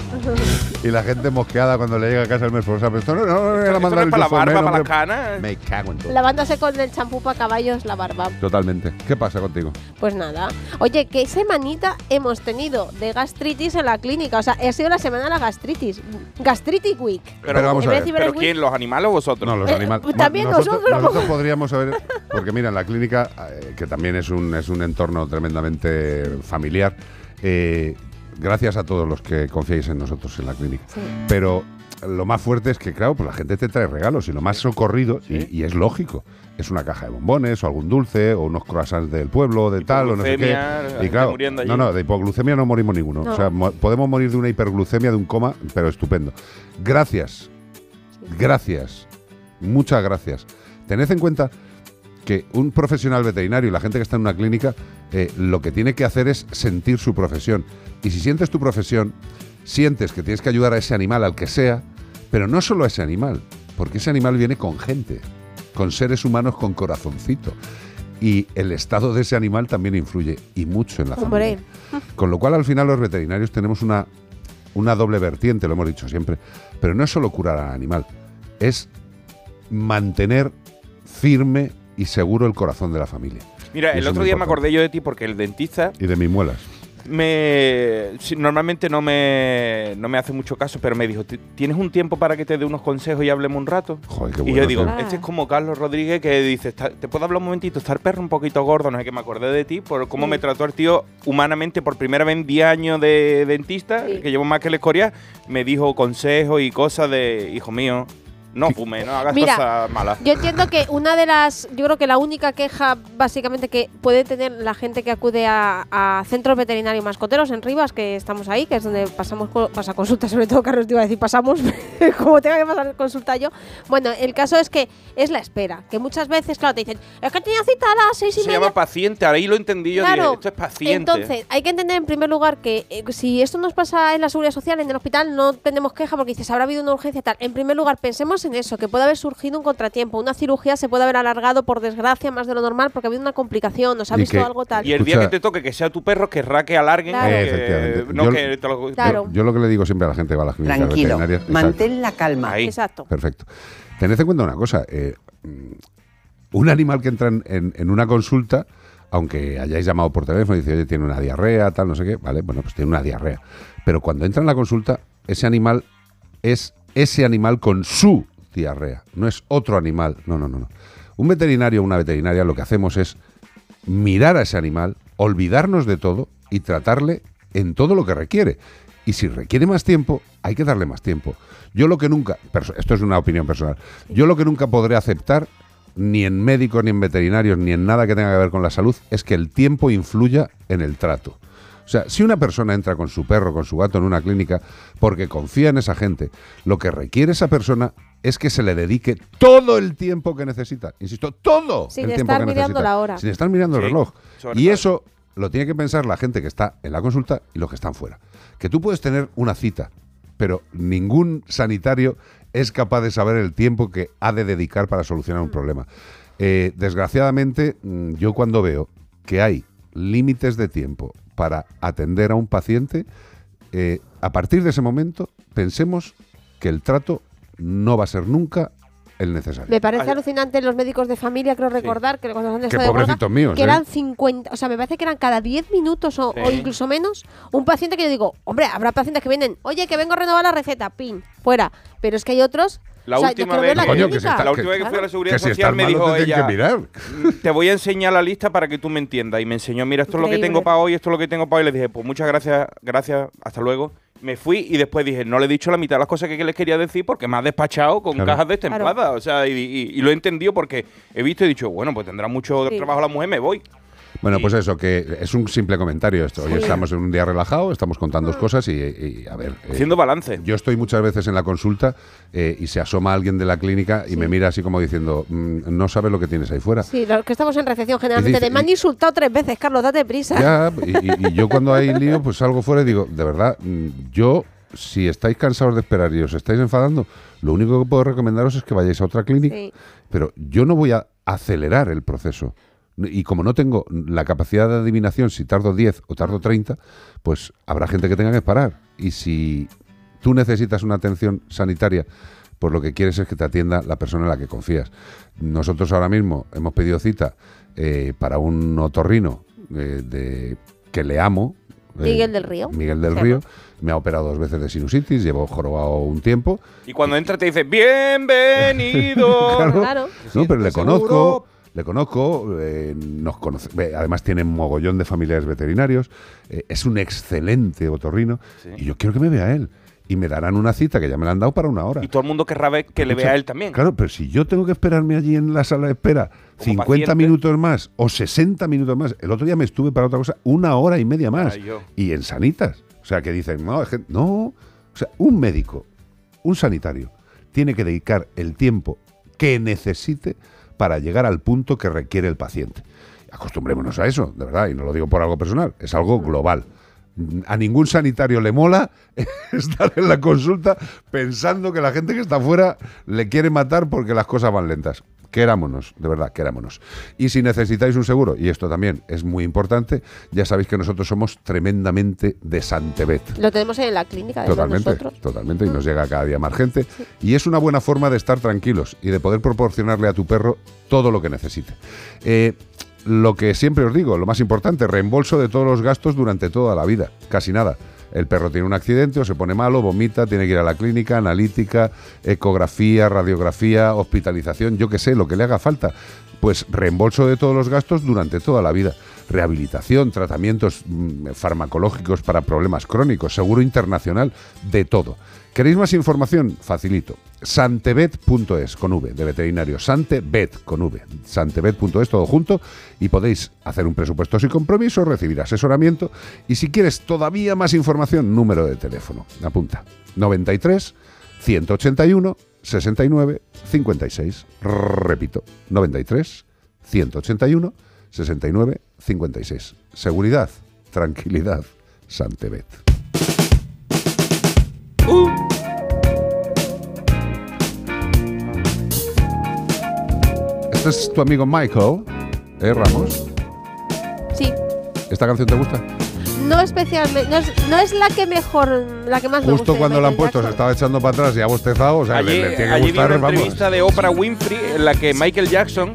Y la gente mosqueada cuando le llega a casa el mes. O sea, pero esto no, no, no, era Esto mandar no es para la barba, para las canas. Me cago en todo. Lavándose con el champú para caballos la barba. Totalmente. ¿Qué pasa contigo? Pues nada. Oye, ¿qué semanita hemos tenido de gastritis en la clínica? O sea, ha sido la semana de la gastritis. Gastritic Week. Pero vamos a ver. de ¿Pero quién? ¿Los animales o vosotros? No, los Eh, animales. pues también nosotros, nosotros. nosotros podríamos haber. Porque mira, en la clínica, eh, que también es un, es un entorno tremendamente familiar, eh, gracias a todos los que confiáis en nosotros en la clínica. Pero lo más fuerte es que, claro, pues la gente te trae regalos y lo más socorrido, y, y es lógico, es una caja de bombones o algún dulce o unos croissants del pueblo, de tal o no sé qué. Y claro, no, no, de hipoglucemia no morimos ninguno. No. O sea, mo- podemos morir de una hiperglucemia, de un coma, pero estupendo. Gracias, gracias, muchas gracias. Tened en cuenta que un profesional veterinario y la gente que está en una clínica eh, lo que tiene que hacer es sentir su profesión. Y si sientes tu profesión, sientes que tienes que ayudar a ese animal, al que sea, pero no solo a ese animal, porque ese animal viene con gente, con seres humanos con corazoncito. Y el estado de ese animal también influye, y mucho en la familia. Con lo cual, al final, los veterinarios tenemos una, una doble vertiente, lo hemos dicho siempre. Pero no es solo curar al animal, es mantener firme y seguro el corazón de la familia. Mira, Y el otro día me acordé yo de ti porque el dentista Y de mis muelas. me normalmente no me no me hace mucho caso, pero me dijo, "¿Ti- ¿tienes un tiempo para que te dé unos consejos y hablemos un rato? Joder, qué y bueno, yo digo, este es como Carlos Rodríguez que dice, "Está- ¿te puedo hablar un momentito? Está el perro un poquito gordo, no sé qué, me acordé de ti por cómo me trató el tío humanamente por primera vez en 10 años de dentista, que llevo más que la escoria, me dijo consejos y cosas de, hijo mío, No fume, no hagas Mira, cosas malas. Yo entiendo que una de las, yo creo que la única queja básicamente que puede tener la gente que acude a, a centros veterinarios mascoteros en Rivas, que estamos ahí, que es donde pasamos pasa consulta, sobre todo Carlos te iba a decir pasamos, como tenga que pasar consulta yo. Bueno, el caso es que es la espera, que muchas veces, claro, te dicen, es que tenía cita a las seis y Se media. llama paciente, ahí lo entendí yo, Claro. dije, esto es paciente. Entonces, hay que entender en primer lugar que eh, si esto nos pasa en la seguridad social, en el hospital, no tenemos queja porque dices, habrá habido una urgencia tal. En primer lugar, pensemos en eso, que puede haber surgido un contratiempo. Una cirugía se puede haber alargado, por desgracia, más de lo normal porque ha habido una complicación, nos ha Y visto que- algo tal. y el día Escucha- que te toque que sea tu perro, querrá que alarguen, Claro. no Yo- que te lo- Claro. Yo lo que le digo siempre a la gente que va a las clínicas Tranquilo, veterinarias. mantén la calma. Exacto. Perfecto. Tened en cuenta una cosa. eh, mm, un animal que entra en, en- en una consulta, aunque hayáis llamado por teléfono y dice, oye, tiene una diarrea, tal, no sé qué, vale, bueno, pues tiene una diarrea. Pero cuando entra en la consulta, ese animal es ese animal con su diarrea, no es otro animal. No, no, no, no. Un veterinario o una veterinaria lo que hacemos es mirar a ese animal, olvidarnos de todo y tratarle en todo lo que requiere. Y si requiere más tiempo, hay que darle más tiempo. Yo lo que nunca, esto es una opinión personal, yo lo que nunca podré aceptar, ni en médicos, ni en veterinarios, ni en nada que tenga que ver con la salud, es que el tiempo influya en el trato. O sea, si una persona entra con su perro, con su gato en una clínica, porque confía en esa gente, lo que requiere esa persona es que se le dedique todo el tiempo que necesita. Insisto, todo Sin el tiempo estar que mirando necesita. la hora. Sin estar mirando el reloj. Y todo. eso lo tiene que pensar la gente que está en la consulta y los que están fuera. Que tú puedes tener una cita, pero ningún sanitario es capaz de saber el tiempo que ha de dedicar para solucionar un problema. Eh, desgraciadamente, mm, yo cuando veo que hay límites de tiempo para atender a un paciente, eh, a partir de ese momento pensemos que el trato no va a ser nunca el necesario. Me parece Ay. alucinante los médicos de familia, creo recordar, que cuando han estado de huelga, pobrecitos míos, que ¿eh? eran 50, o sea, me parece que eran cada 10 minutos o, incluso menos, un paciente que yo digo, hombre, habrá pacientes que vienen, oye, que vengo a renovar la receta, pin, fuera. Pero es que hay otros, La o sea, yo última vez, ver la Coño, que clínica. se está- la última vez que fui a la seguridad social me dijo ella, que mirar. "Mm, te voy a enseñar la lista para que tú me entiendas. Y me enseñó, mira, esto es lo que tengo para hoy, esto es lo que tengo para hoy. Le dije, pues muchas gracias, gracias, hasta luego. Me fui y después dije, no le he dicho la mitad de las cosas que les quería decir porque me ha despachado con Claro. cajas destempladas. O sea, y, y- y lo he entendido porque he visto y he dicho, bueno, pues tendrá mucho Sí. trabajo la mujer, me voy. Bueno, pues eso, que es un simple comentario esto. Hoy Sí. estamos en un día relajado, estamos contando cosas y, y, a ver. eh, Haciendo balance. yo estoy muchas veces en la consulta eh, y se asoma alguien de la clínica y me mira así como diciendo, "Mm, no sabes lo que tienes ahí fuera. Sí, los que estamos en recepción generalmente, dice- de me han insultado tres veces, Carlos, date prisa. Ya, y, y- y yo cuando hay lío, pues salgo fuera y digo, de verdad, mm, yo, si estáis cansados de esperar y os estáis enfadando, lo único que puedo recomendaros es que vayáis a otra clínica, Sí. pero yo no voy a acelerar el proceso. Y como no tengo la capacidad de adivinación si tardo 10 o tardo 30, pues habrá gente que tenga que parar. Y si tú necesitas una atención sanitaria, pues lo que quieres es que te atienda la persona en la que confías. Nosotros ahora mismo hemos pedido cita eh, para un otorrino eh, de, que le amo. eh, Miguel del Río. Miguel del Río. Me ha operado dos veces de sinusitis, llevo jorobado un tiempo. Y cuando entra te dice, bienvenido. Claro. Claro. No, pero le conozco? Le conozco, eh, nos conoce, ve, además tiene un mogollón de familiares veterinarios, eh, es un excelente otorrino y yo quiero que me vea él. Y me darán una cita que ya me la han dado para una hora. Y todo el mundo querrá ver que le vea a él también. Claro, pero si yo tengo que esperarme allí en la sala de espera Como 50 paciente. minutos más o 60 minutos más, el otro día me estuve para otra cosa una hora y media más. Ay. Y en sanitas. O sea, que dicen, no, es que- no. O sea, un médico, un sanitario, tiene que dedicar el tiempo que necesite para llegar al punto que requiere el paciente. Acostumbrémonos a eso, de verdad, y no lo digo por algo personal, es algo global. A ningún sanitario le mola estar en la consulta pensando que la gente que está afuera le quiere matar porque las cosas van lentas. Querámonos, de verdad, querámonos. Y si necesitáis un seguro, y esto también es muy importante, ya sabéis que nosotros somos tremendamente de Santebet. Lo tenemos en la clínica, además, Totalmente, nosotros. totalmente, y nos llega cada día más gente. Y es una buena forma de estar tranquilos y de poder proporcionarle a tu perro todo lo que necesite. Eh, lo que siempre os digo, lo más importante, reembolso de todos los gastos durante toda la vida, casi nada. El perro tiene un accidente o se pone malo, vomita, tiene que ir a la clínica, analítica, ecografía, radiografía, hospitalización, yo qué sé, lo que le haga falta. Pues reembolso de todos los gastos durante toda la vida. Rehabilitación, tratamientos mm, farmacológicos para problemas crónicos, seguro internacional, de todo. ¿Queréis más información? Facilito. Santebet.es con V, de veterinario. Santebet con V. Santebet.es todo junto y podéis hacer un presupuesto sin compromiso, recibir asesoramiento y si quieres todavía más información, número de teléfono. Apunta. 93 181 69 56. Repito, 93 181 69 56. Seguridad, tranquilidad, Santebet. Este es tu amigo Michael, ¿eh, Ramos? Sí. ¿Esta canción te gusta? No especialmente, no es, no es la que mejor, la que más me Justo gusta de cuando la han puesto se Jackson. estaba echando para atrás y ha bostezado, o sea, Allí, le, le tiene que allí vi gustar, una vamos. entrevista de Oprah Winfrey en la que Michael Jackson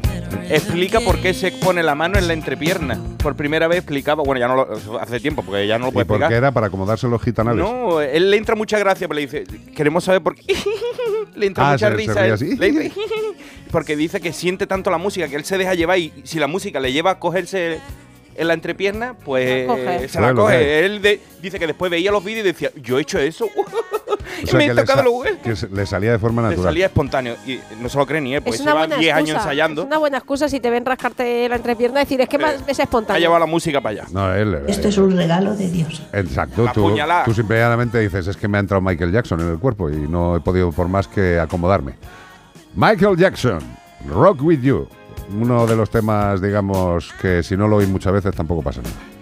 explica por qué se pone la mano en la entrepierna. Por primera vez explicaba, bueno, ya no lo, hace tiempo, porque ya no lo ¿Y puede por explicar. qué era? Para acomodarse los gitanales. No, él le entra mucha gracia, pero le dice, queremos saber por qué. le entra Ah, mucha se- se risa. ríe él. así. Le entra- porque dice que siente tanto la música que él se deja llevar y si la música le lleva a cogerse en la entrepierna, pues La se la coge. ¿qué? Él de- dice que después veía los vídeos y decía, yo he hecho eso. O y sea, me he le, tocado los huevos. que le salía de forma Le natural. salía espontáneo. Y no se lo cree ni él, porque es una lleva buena 10 años ensayando. Es una buena excusa si te ven rascarte la entrepierna y decir, es que más es Ha espontáneo. llevado la música para allá. No, él. él- Esto es un regalo de Dios. Exacto, La tú, tú simplemente dices, es que me ha entrado Michael Jackson en el cuerpo y no he podido por más que acomodarme. Michael Jackson, Rock With You, uno de los temas, digamos, que si no lo oí muchas veces tampoco pasa nada.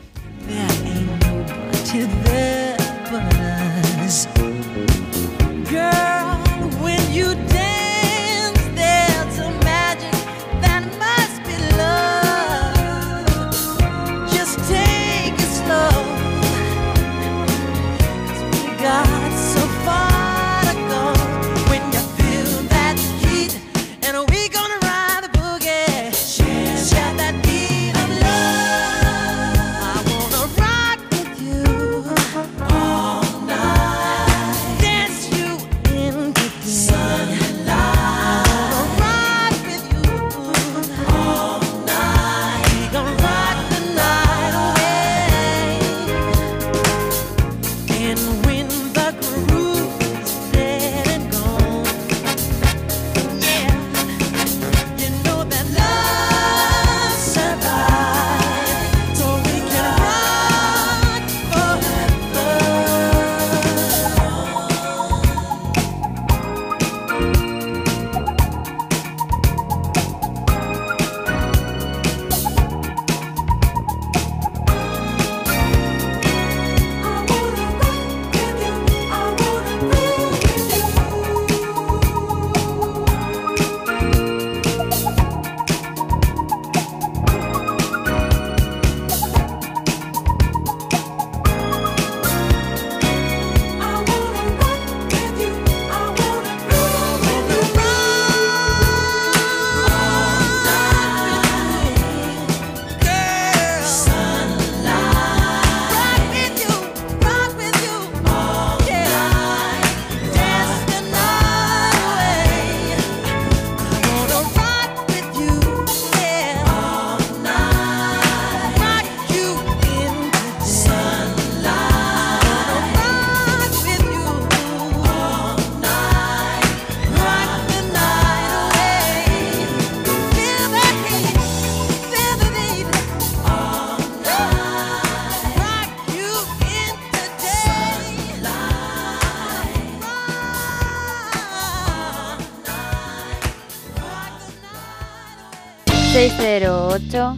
08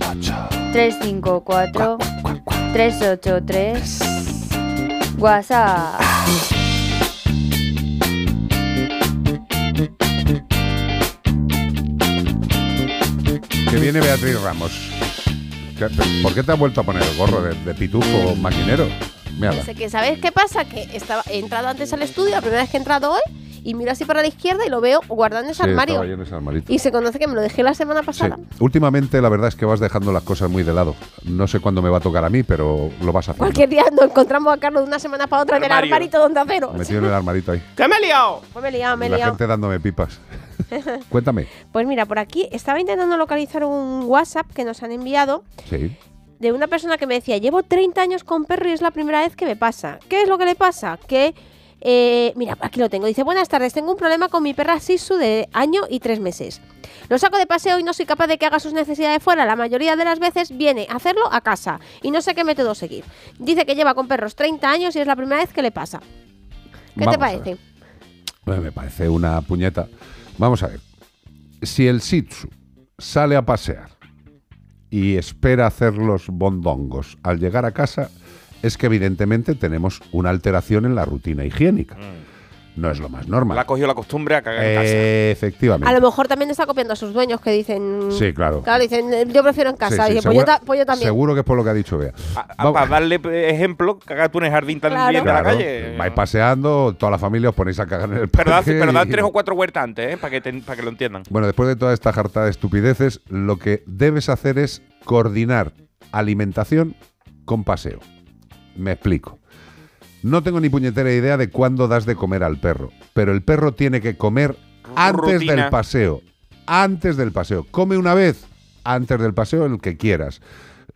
354 383 WhatsApp. Que viene Beatriz Ramos. ¿Por qué te has vuelto a poner el gorro de, pitufo maquinero? Mira. que, ¿Sabes qué pasa? Que estaba, he entrado antes al estudio, la primera vez que he entrado hoy, y miro así para la izquierda y lo veo guardado en ese Sí, armario. estaba ahí en ese armarito. Y se conoce que me lo dejé la semana Sí. pasada. Últimamente la verdad es que vas dejando las cosas muy de lado. No sé cuándo me va a tocar a mí, pero lo vas haciendo. Cualquier día nos encontramos a Carlos de una semana para otra en el Armario. armarito donde acero. Metido en el armarito ahí. ¡Que me he liado! Pues me he liado, me he Y la liado. gente dándome pipas. Cuéntame. Pues mira, por aquí estaba intentando localizar un WhatsApp que nos han enviado Sí. de una persona que me decía, llevo 30 años con perro y es la primera vez que me pasa. ¿Qué es lo que le pasa? Que Eh, mira, aquí lo tengo. Dice, buenas tardes, tengo un problema con mi perra Sisu de año y tres meses. Lo saco de paseo y no soy capaz de que haga sus necesidades fuera. La mayoría de las veces viene a hacerlo a casa y no sé qué método seguir. Dice que lleva con perros 30 años y es la primera vez que le pasa. ¿Qué Vamos te parece? Bueno, me parece una puñeta. Vamos a ver. Si el Shih Tzu sale a pasear y espera hacer los bondongos al llegar a casa, es que evidentemente tenemos una alteración en la rutina higiénica. No es lo más normal. Le ha cogido la costumbre a cagar en casa. Efectivamente. A lo mejor también está copiando a sus dueños que dicen... Sí, claro. Claro, dicen, "Eh, yo prefiero en casa. Sí, sí, y dice, pues, yo pues también. Seguro que es por lo que ha dicho Bea. Para darle ejemplo, cagar tú en el jardín tan Claro. bien de la calle. vais paseando, toda la familia os ponéis a cagar en el Pero da, parque pero da y- tres o cuatro huertas antes, ¿eh? Para que, te- para que lo entiendan. Bueno, después de toda esta jarta de estupideces, lo que debes hacer es coordinar alimentación con paseo. Me explico. No tengo ni puñetera idea de cuándo das de comer al perro, pero el perro tiene que comer antes Rutina. del paseo. Antes del paseo. Come una vez antes del paseo el que quieras.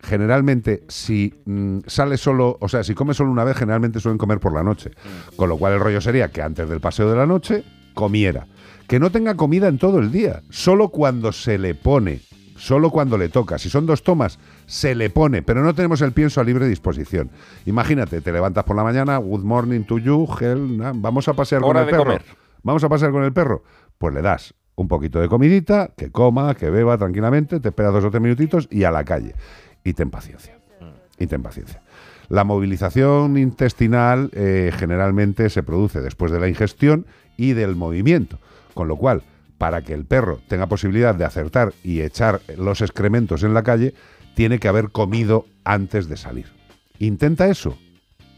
Generalmente, si mm, sale solo, o sea, si come solo una vez, generalmente suelen comer por la noche. Con lo cual el rollo sería que antes del paseo de la noche comiera. Que no tenga comida en todo el día, solo cuando se le pone, solo cuando le toca. Si son dos tomas, se le pone, pero no tenemos el pienso a libre disposición. Imagínate, te levantas por la mañana, good morning to you, hell, vamos a pasear Hora con el perro. comer. Vamos a pasear con el perro. Pues le das un poquito de comidita, que coma, que beba tranquilamente, te espera dos o tres minutitos y a la calle. Y ten paciencia. Y ten paciencia. La movilización intestinal eh, generalmente se produce después de la ingestión y del movimiento. Con lo cual, para que el perro tenga posibilidad de acertar y echar los excrementos en la calle, tiene que haber comido antes de salir. Intenta eso.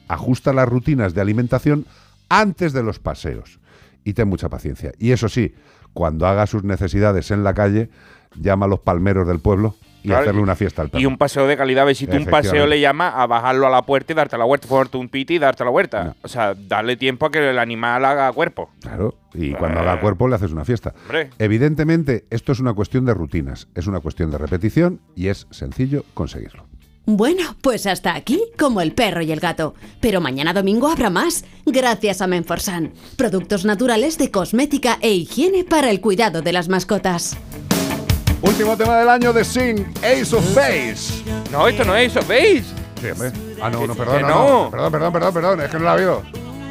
Ajusta las rutinas de alimentación antes de los paseos. Y ten mucha paciencia. Y eso sí, cuando haga sus necesidades en la calle, llama a los palmeros del pueblo y Claro, hacerle una fiesta al perro. Y un paseo de calidad, ver si tú un paseo le llamas a bajarlo a la puerta y darte la vuelta, ponerte un piti y darte la vuelta. O sea, darle tiempo a que el animal haga cuerpo. Claro, y cuando haga cuerpo le haces una fiesta. Hombre. Evidentemente, esto es una cuestión de rutinas, es una cuestión de repetición y es sencillo conseguirlo. Bueno, pues hasta aquí, como el perro y el gato. Pero mañana domingo habrá más, gracias a Menforsan. Productos naturales de cosmética e higiene para el cuidado de las mascotas. Último tema del año de Sing, Ace of Base. No, esto no es eso, ¿veis? Sí, hombre. Ah, no, no, perdón, no, no. no. Perdón, perdón, perdón, perdón, es que no la veo.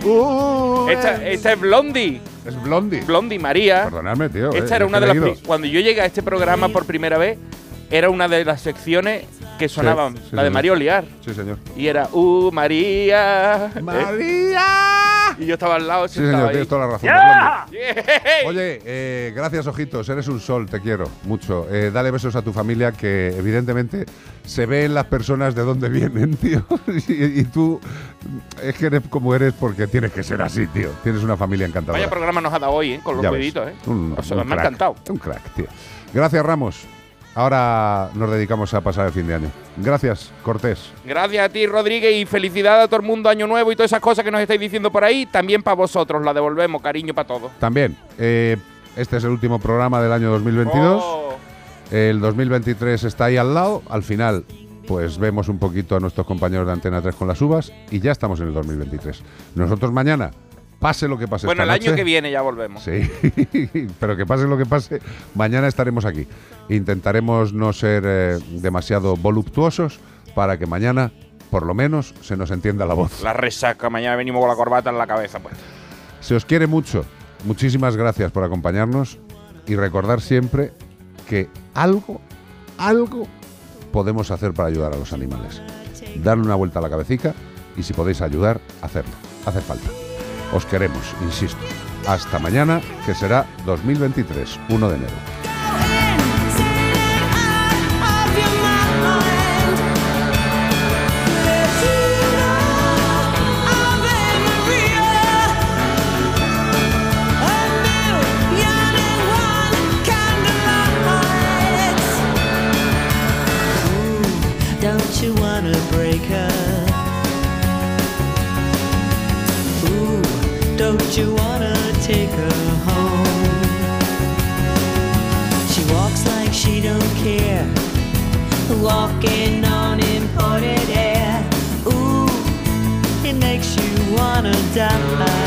Uh, Esta, esta es Blondie. Es Blondie. Blondie María. Perdonadme, tío. eh, Esta era es una de las. Cuando yo llegué a este programa por primera vez, era una de las secciones que sonaban, sí, la de señor. María Oliar. Sí, señor. Y era, ¡Uh, María! ¡María! Y yo estaba al lado, Sí, señor, ahí. tienes toda la razón. ¡Ya! Blondie. Oye, eh, gracias, ojitos. Eres un sol, te quiero mucho. Eh, dale besos a tu familia, que evidentemente se ve en las personas de dónde vienen, tío. y, y tú es que eres como eres porque tienes que ser así, tío. Tienes una familia encantadora. Vaya programa nos ha dado hoy, ¿eh? Con los Ya ves. ¿eh? Un- O sea, un me ha crack, encantado. Un crack, tío. Gracias, Ramos. Ahora nos dedicamos a pasar el fin de año. Gracias, Cortés. Gracias a ti, Rodríguez, y felicidad a todo el mundo, Año Nuevo y todas esas cosas que nos estáis diciendo por ahí. También para vosotros, la devolvemos, cariño para todos. También, eh, este es el último programa del año 2022. Oh. El 2023 está ahí al lado. Al final, pues vemos un poquito a nuestros compañeros de Antena 3 con las uvas y ya estamos en el 2023. Nosotros mañana, pase lo que pase Bueno, el año que viene ya volvemos. Sí, pero que pase lo que pase, mañana estaremos aquí. Intentaremos no ser eh, demasiado voluptuosos para que mañana, por lo menos, se nos entienda la voz. La resaca, mañana venimos con la corbata en la cabeza, pues. Se os quiere mucho. Muchísimas gracias por acompañarnos y recordar siempre que algo, algo podemos hacer para ayudar a los animales. Darle una vuelta a la cabecita y si podéis ayudar, hacerlo. Hace falta. Os queremos, insisto. Hasta mañana, que será 2023, 1 de enero. Walking on imported air. Ooh, it makes you wanna die.